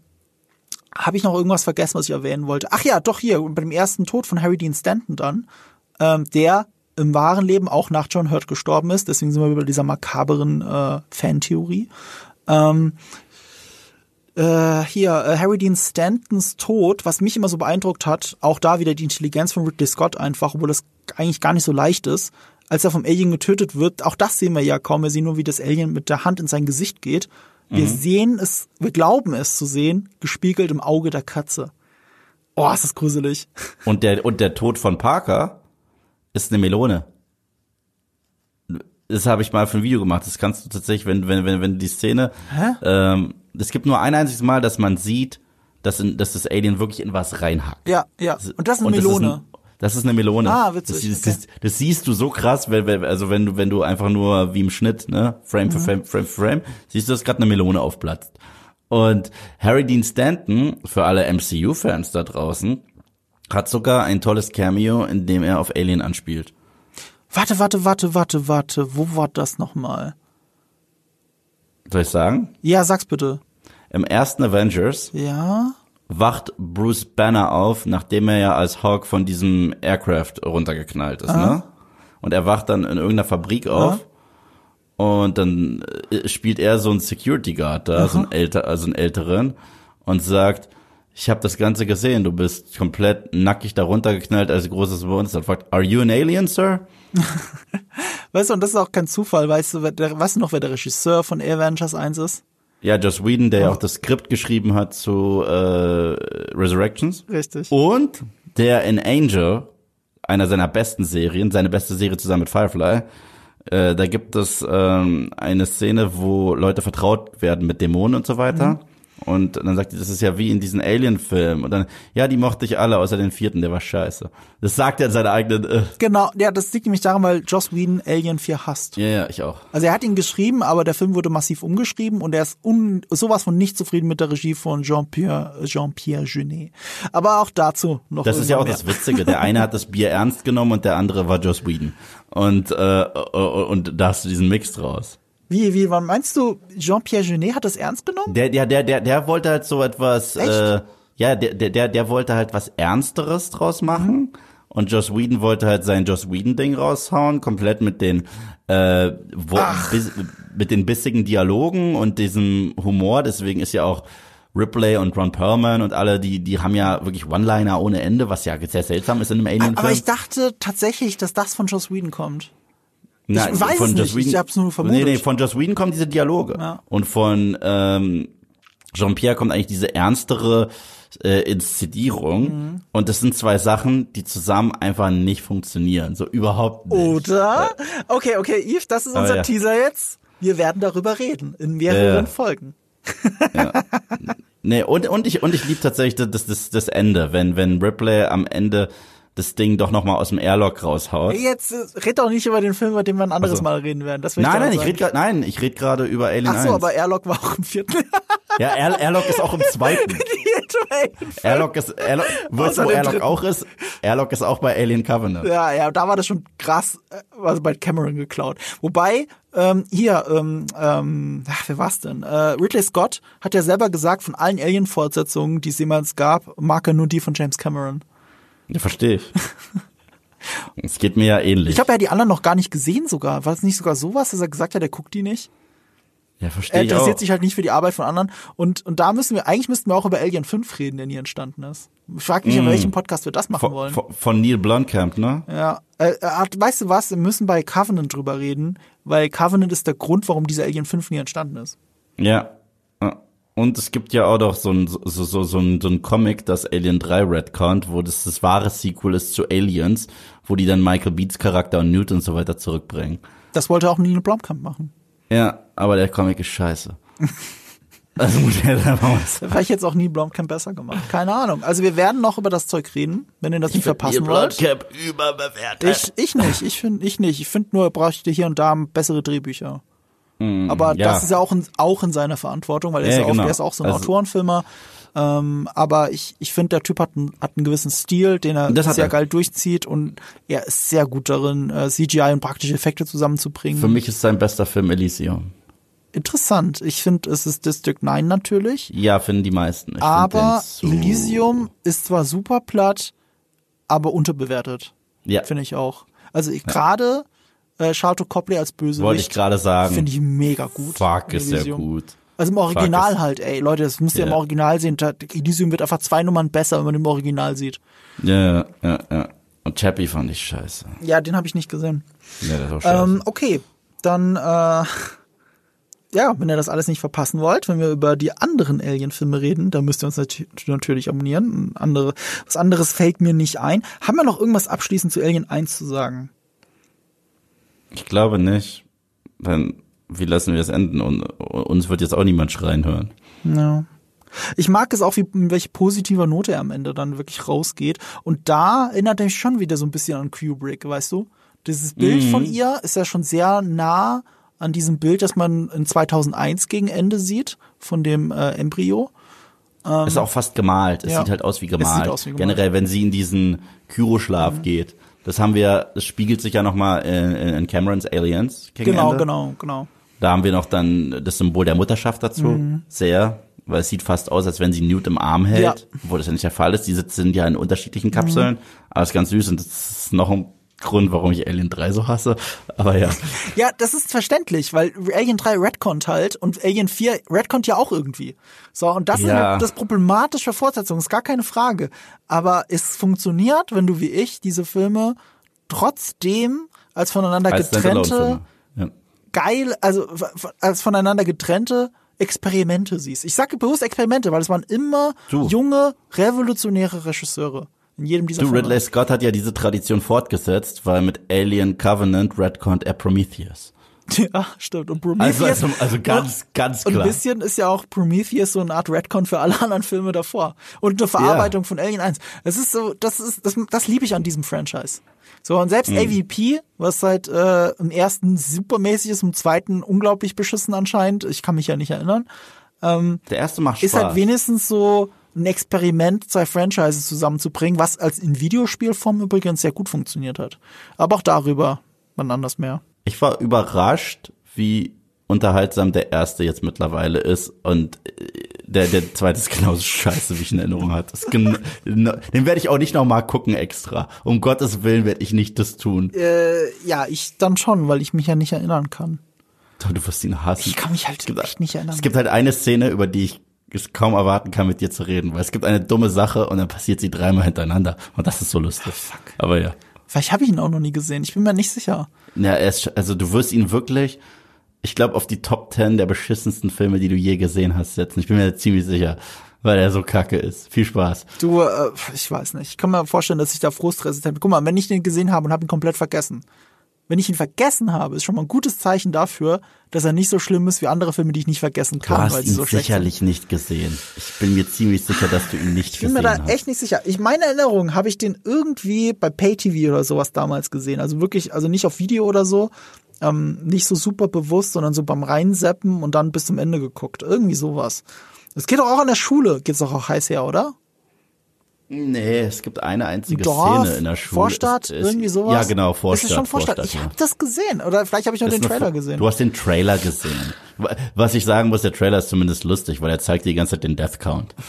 Habe ich noch irgendwas vergessen, was ich erwähnen wollte? Ach ja, doch hier, bei dem ersten Tod von Harry Dean Stanton dann, ähm, der im wahren Leben auch nach John Hurt gestorben ist. Deswegen sind wir über dieser makaberen äh, Fantheorie. Ähm, äh, hier, äh, Harry Dean Stantons Tod, was mich immer so beeindruckt hat, auch da wieder die Intelligenz von Ridley Scott einfach, obwohl das eigentlich gar nicht so leicht ist, als er vom Alien getötet wird, auch das sehen wir ja kaum. Wir sehen nur, wie das Alien mit der Hand in sein Gesicht geht. Wir mhm. sehen es, wir glauben es zu sehen, gespiegelt im Auge der Katze. Oh, ist das gruselig. Und der, und der Tod von Parker ist eine Melone. Das habe ich mal für ein Video gemacht. Das kannst du tatsächlich, wenn, wenn, wenn, wenn die Szene, Hä? ähm, es gibt nur ein einziges Mal, dass man sieht, dass, in, dass das Alien wirklich in was reinhackt. Ja, ja. Und das ist eine Melone. Das ist eine Melone. Ah, witzig. Das, das, okay. das, siehst du so krass, weil, also wenn du, wenn du einfach nur wie im Schnitt, ne, Frame für mhm. Frame, Frame für Frame, siehst du, dass gerade eine Melone aufplatzt. Und Harry Dean Stanton, für alle MCU-Fans da draußen, hat sogar ein tolles Cameo, in dem er auf Alien anspielt. Warte, warte, warte, warte, warte. Wo war das nochmal? Soll ich sagen? Ja, sag's bitte. Im ersten Avengers. Ja wacht Bruce Banner auf, nachdem er ja als Hawk von diesem Aircraft runtergeknallt ist, Aha. ne? Und er wacht dann in irgendeiner Fabrik auf. Aha. Und dann äh, spielt er so einen Security Guard da, Aha. so einen, älter, also einen älteren, und sagt, ich habe das Ganze gesehen, du bist komplett nackig da runtergeknallt als großes Monster. Und fragt, are you an alien, sir? weißt du, und das ist auch kein Zufall, weißt du, der, weißt du noch, wer der Regisseur von Avengers 1 ist? Ja, Joss Whedon, der ja auch das Skript geschrieben hat zu äh, Resurrections. Richtig. Und der in Angel, einer seiner besten Serien, seine beste Serie zusammen mit Firefly, äh, da gibt es ähm, eine Szene, wo Leute vertraut werden mit Dämonen und so weiter. Mhm. Und dann sagt die, das ist ja wie in diesen Alien-Filmen. Und dann, ja, die mochte ich alle, außer den vierten, der war scheiße. Das sagt er in seiner eigenen. Äh. Genau, ja, das liegt nämlich daran, weil Joss Whedon Alien 4 hasst. Ja, ja, ich auch. Also er hat ihn geschrieben, aber der Film wurde massiv umgeschrieben und er ist un sowas von nicht zufrieden mit der Regie von Jean-Pierre Jean-Pierre Jeunet. Aber auch dazu noch. Das ist ja auch mehr. das Witzige. Der eine hat das Bier ernst genommen und der andere war Joss Whedon. Und, äh, und da hast du diesen Mix draus. Wie, wie, wann meinst du, Jean-Pierre Genet hat das ernst genommen? Der, der, der, der, der wollte halt so etwas, Echt? äh, ja, der, der, der, der wollte halt was Ernsteres draus machen. Mhm. Und Joss Whedon wollte halt sein Joss Whedon-Ding raushauen, komplett mit den, äh, wo, bis, mit den bissigen Dialogen und diesem Humor. Deswegen ist ja auch Ripley und Ron Perlman und alle, die, die haben ja wirklich One-Liner ohne Ende, was ja sehr seltsam ist in einem Alien-Film. Aber ich dachte tatsächlich, dass das von Joss Whedon kommt. Nein, ich weiß von es nicht, ich hab's nur vermutet. Nee, nee, von Joss Whedon kommen diese Dialoge. Ja. Und von ähm, Jean-Pierre kommt eigentlich diese ernstere äh, Inszenierung. Mhm. Und das sind zwei Sachen, die zusammen einfach nicht funktionieren. So überhaupt nicht. Oder? Okay, okay, Yves, das ist unser ja. Teaser jetzt. Wir werden darüber reden in mehreren äh, Folgen. ja. Nee, und, und ich, und ich liebe tatsächlich das, das, das Ende, wenn, wenn Ripley am Ende das Ding doch noch mal aus dem Airlock raushaut. Jetzt äh, red doch nicht über den Film, über den wir ein anderes also. Mal reden werden. Das nein, ich nein, ich red grad, nein, ich rede gerade über Alien Ach so, 1. aber Airlock war auch im vierten. ja, Air, Airlock ist auch im zweiten. Airlock ist, Airlock, wo es dann Airlock auch ist, Airlock ist auch bei Alien Covenant. Ja, ja, da war das schon krass, also bei Cameron geklaut. Wobei, ähm, hier, ähm, ähm, ach, wer war's denn? Äh, Ridley Scott hat ja selber gesagt, von allen Alien-Fortsetzungen, die es jemals gab, mag er nur die von James Cameron. Ja, verstehe ich. Es geht mir ja ähnlich. Ich habe ja die anderen noch gar nicht gesehen sogar. War es nicht sogar sowas, dass er gesagt hat, er guckt die nicht? Ja, verstehe ich. Er interessiert sich halt nicht für die Arbeit von anderen. Und, und da müssen wir, eigentlich müssten wir auch über Alien 5 reden, der nie entstanden ist. Ich frage mich, mm. in welchem Podcast wir das machen von, wollen. Von, von Neil Blomkamp, ne? Ja. Äh, weißt du was? Wir müssen bei Covenant drüber reden, weil Covenant ist der Grund, warum dieser Alien 5 nie entstanden ist. Ja. Und es gibt ja auch noch so ein, so, so, so, ein, so ein Comic, das Alien 3 Redcount, wo das das wahre Sequel ist zu Aliens, wo die dann Michael Beats Charakter und Newt und so weiter zurückbringen. Das wollte auch Neil Blomkamp machen. Ja, aber der Comic ist scheiße. also muss ich jetzt einfach mal sagen. Vielleicht jetzt auch nie Blomkamp besser gemacht. Keine Ahnung. Also wir werden noch über das Zeug reden, wenn ihr das nicht verpassen wollt. Blomkamp überbewertet. Ich, ich nicht, ich finde ich nicht. Ich finde nur, er bräuchte hier und da bessere Drehbücher. Aber ja. das ist ja auch in, auch in seiner Verantwortung, weil er ist, Ja, ja auch, genau. der ist auch so ein Also- Autorenfilmer. Ähm, aber ich, ich finde, der Typ hat einen, hat einen gewissen Stil, den er sehr er. geil durchzieht und er ist sehr gut darin, äh, CGI und praktische Effekte zusammenzubringen. Für mich ist sein bester Film Elysium. Interessant. Ich finde, es ist District 9 natürlich, Ja, finden die meisten. Ich aber so- Elysium ist zwar super platt, aber unterbewertet, Ja, finde ich auch. Also gerade äh, Charlotte Copley als wollte ich Bösewicht gerade sagen. finde ich mega gut. Fuck, ist sehr gut. Also im Original ist- halt, ey, Leute, das müsst ihr Ja. im Original sehen. Elysium wird einfach zwei Nummern besser, wenn man im Original sieht. Ja, ja, ja. Und Chappie fand ich scheiße. Ja, den habe ich nicht gesehen. Ja, das ist auch scheiße. Ähm, okay, dann, äh, ja, wenn ihr das alles nicht verpassen wollt, wenn wir über die anderen Alien-Filme reden, dann müsst ihr uns nat natürlich abonnieren. Andere, was anderes fällt mir nicht ein. Haben wir noch irgendwas abschließend zu Alien 1 zu sagen? Ich glaube nicht. Dann, wie lassen wir es enden? Und uns wird jetzt auch niemand schreien hören. Ja. Ich mag es auch, wie, welche positiver Note er am Ende dann wirklich rausgeht. Und da erinnert er mich schon wieder so ein bisschen an Kubrick, weißt du? Dieses Bild von ihr ist ja schon sehr nah an diesem Bild, das man in 2001 gegen Ende sieht, von dem äh, Embryo. ist auch fast gemalt. Es ja. sieht halt aus wie Es sieht gemalt. aus wie gemalt. Generell, wenn sie in diesen Kyroschlaf geht. Das haben wir, das spiegelt sich ja nochmal in, in Camerons Aliens. gegen Genau, Ende. genau, genau. Da haben wir noch dann das Symbol der Mutterschaft dazu. Mhm. Sehr. Weil es sieht fast aus, als wenn sie Newt im Arm hält. Ja. Obwohl das ja nicht der Fall ist. Die sind ja in unterschiedlichen Kapseln. Aber es ist ganz süß und das ist noch ein Grund, warum ich Alien 3 so hasse. Aber ja. Ja, das ist verständlich, weil Alien 3 Redcont halt und Alien 4 Redcont ja auch irgendwie. So, und das Ja. ist das problematisch für Fortsetzungen, ist gar keine Frage. Aber es funktioniert, wenn du wie ich diese Filme trotzdem als voneinander Als getrennte. Ja. geil, also als voneinander getrennte Experimente siehst. Ich sage bewusst Experimente, weil es waren immer Du. junge, revolutionäre Regisseure. In jedem dieser Du, Filme. Ridley Scott hat ja diese Tradition fortgesetzt, weil mit Alien Covenant redconnt er Prometheus. Ja, stimmt. Und Prometheus. Also, also, also ganz, ganz Und ein klar. bisschen ist ja auch Prometheus so eine Art Redcon für alle anderen Filme davor. Und eine Verarbeitung von Alien 1. Das ist so, das ist, das, das liebe ich an diesem Franchise. So, und Mhm. selbst AVP, was seit äh, im ersten supermäßig ist, im zweiten unglaublich beschissen anscheinend, ich kann mich ja nicht erinnern, Der erste macht Spaß. ist halt wenigstens so ein Experiment, zwei Franchises zusammenzubringen, was als in Videospielform übrigens sehr gut funktioniert hat. Aber auch darüber wann anders mehr. Ich war überrascht, wie unterhaltsam der erste jetzt mittlerweile ist und äh, der, der zweite ist genauso scheiße, wie ich in Erinnerung hatte. Den werde ich auch nicht nochmal gucken extra. Um Gottes Willen werde ich nicht das tun. Äh, ja, ich dann schon, weil ich mich ja nicht erinnern kann. Du wirst ihn hassen. Ich kann mich halt gibt- nicht erinnern. Es gibt halt eine Szene, über die ich es kaum erwarten kann, mit dir zu reden, weil es gibt eine dumme Sache und dann passiert sie dreimal hintereinander und das ist so lustig. Aber ja. Vielleicht habe ich ihn auch noch nie gesehen. Ich bin mir nicht sicher. Ja, er ist, also du wirst ihn wirklich, ich glaube, auf die Top 10 der beschissensten Filme, die du je gesehen hast, setzen. Ich bin mir ziemlich sicher, weil er so kacke ist. Viel Spaß. Du, äh, ich weiß nicht. Ich kann mir vorstellen, dass ich da frustresistent bin. Guck mal, wenn ich den gesehen habe und habe ihn komplett vergessen. Wenn ich ihn vergessen habe, ist schon mal ein gutes Zeichen dafür, dass er nicht so schlimm ist wie andere Filme, die ich nicht vergessen Du kann, weil hast sie ihn so schlecht sind. sicherlich nicht gesehen. Ich bin mir ziemlich sicher, dass du ihn nicht Ich bin gesehen mir da hast. echt nicht sicher. Ich meine Erinnerung habe ich den irgendwie bei PayTV oder sowas damals gesehen. Also wirklich, also nicht auf Video oder so, ähm, nicht so super bewusst, sondern so beim Reinseppen und dann bis zum Ende geguckt. Irgendwie sowas. Es geht doch auch an der Schule, geht's doch auch heiß her, oder? Nee, es gibt eine einzige Dorf, Szene in der Schule. Vorstadt, Es- es- irgendwie sowas. Ja, genau, Vorstadt. Ist es schon Vorstadt? ich ja. habe das gesehen. Oder vielleicht habe ich nur den ist Trailer gesehen. Du hast den Trailer gesehen. Was ich sagen muss, der Trailer ist zumindest lustig, weil er zeigt die ganze Zeit den Death Count.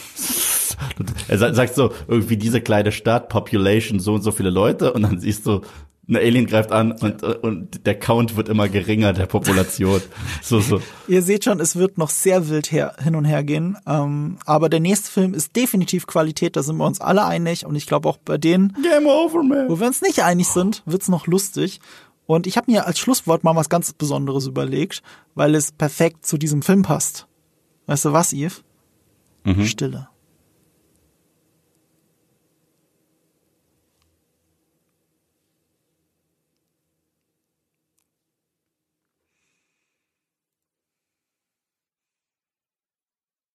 Er sa- sagt so, irgendwie diese kleine Stadt, Population, so und so viele Leute und dann siehst du, ein Alien greift an und, und der Count wird immer geringer der Population. So, so. Ihr seht schon, es wird noch sehr wild her, hin und her gehen. Ähm, aber der nächste Film ist definitiv Qualität, da sind wir uns alle einig. Und ich glaube auch bei denen, Game over, man. wo wir uns nicht einig sind, wird's noch lustig. Und ich habe mir als Schlusswort mal was ganz Besonderes überlegt, weil es perfekt zu diesem Film passt. Weißt du was, Yves? Stille.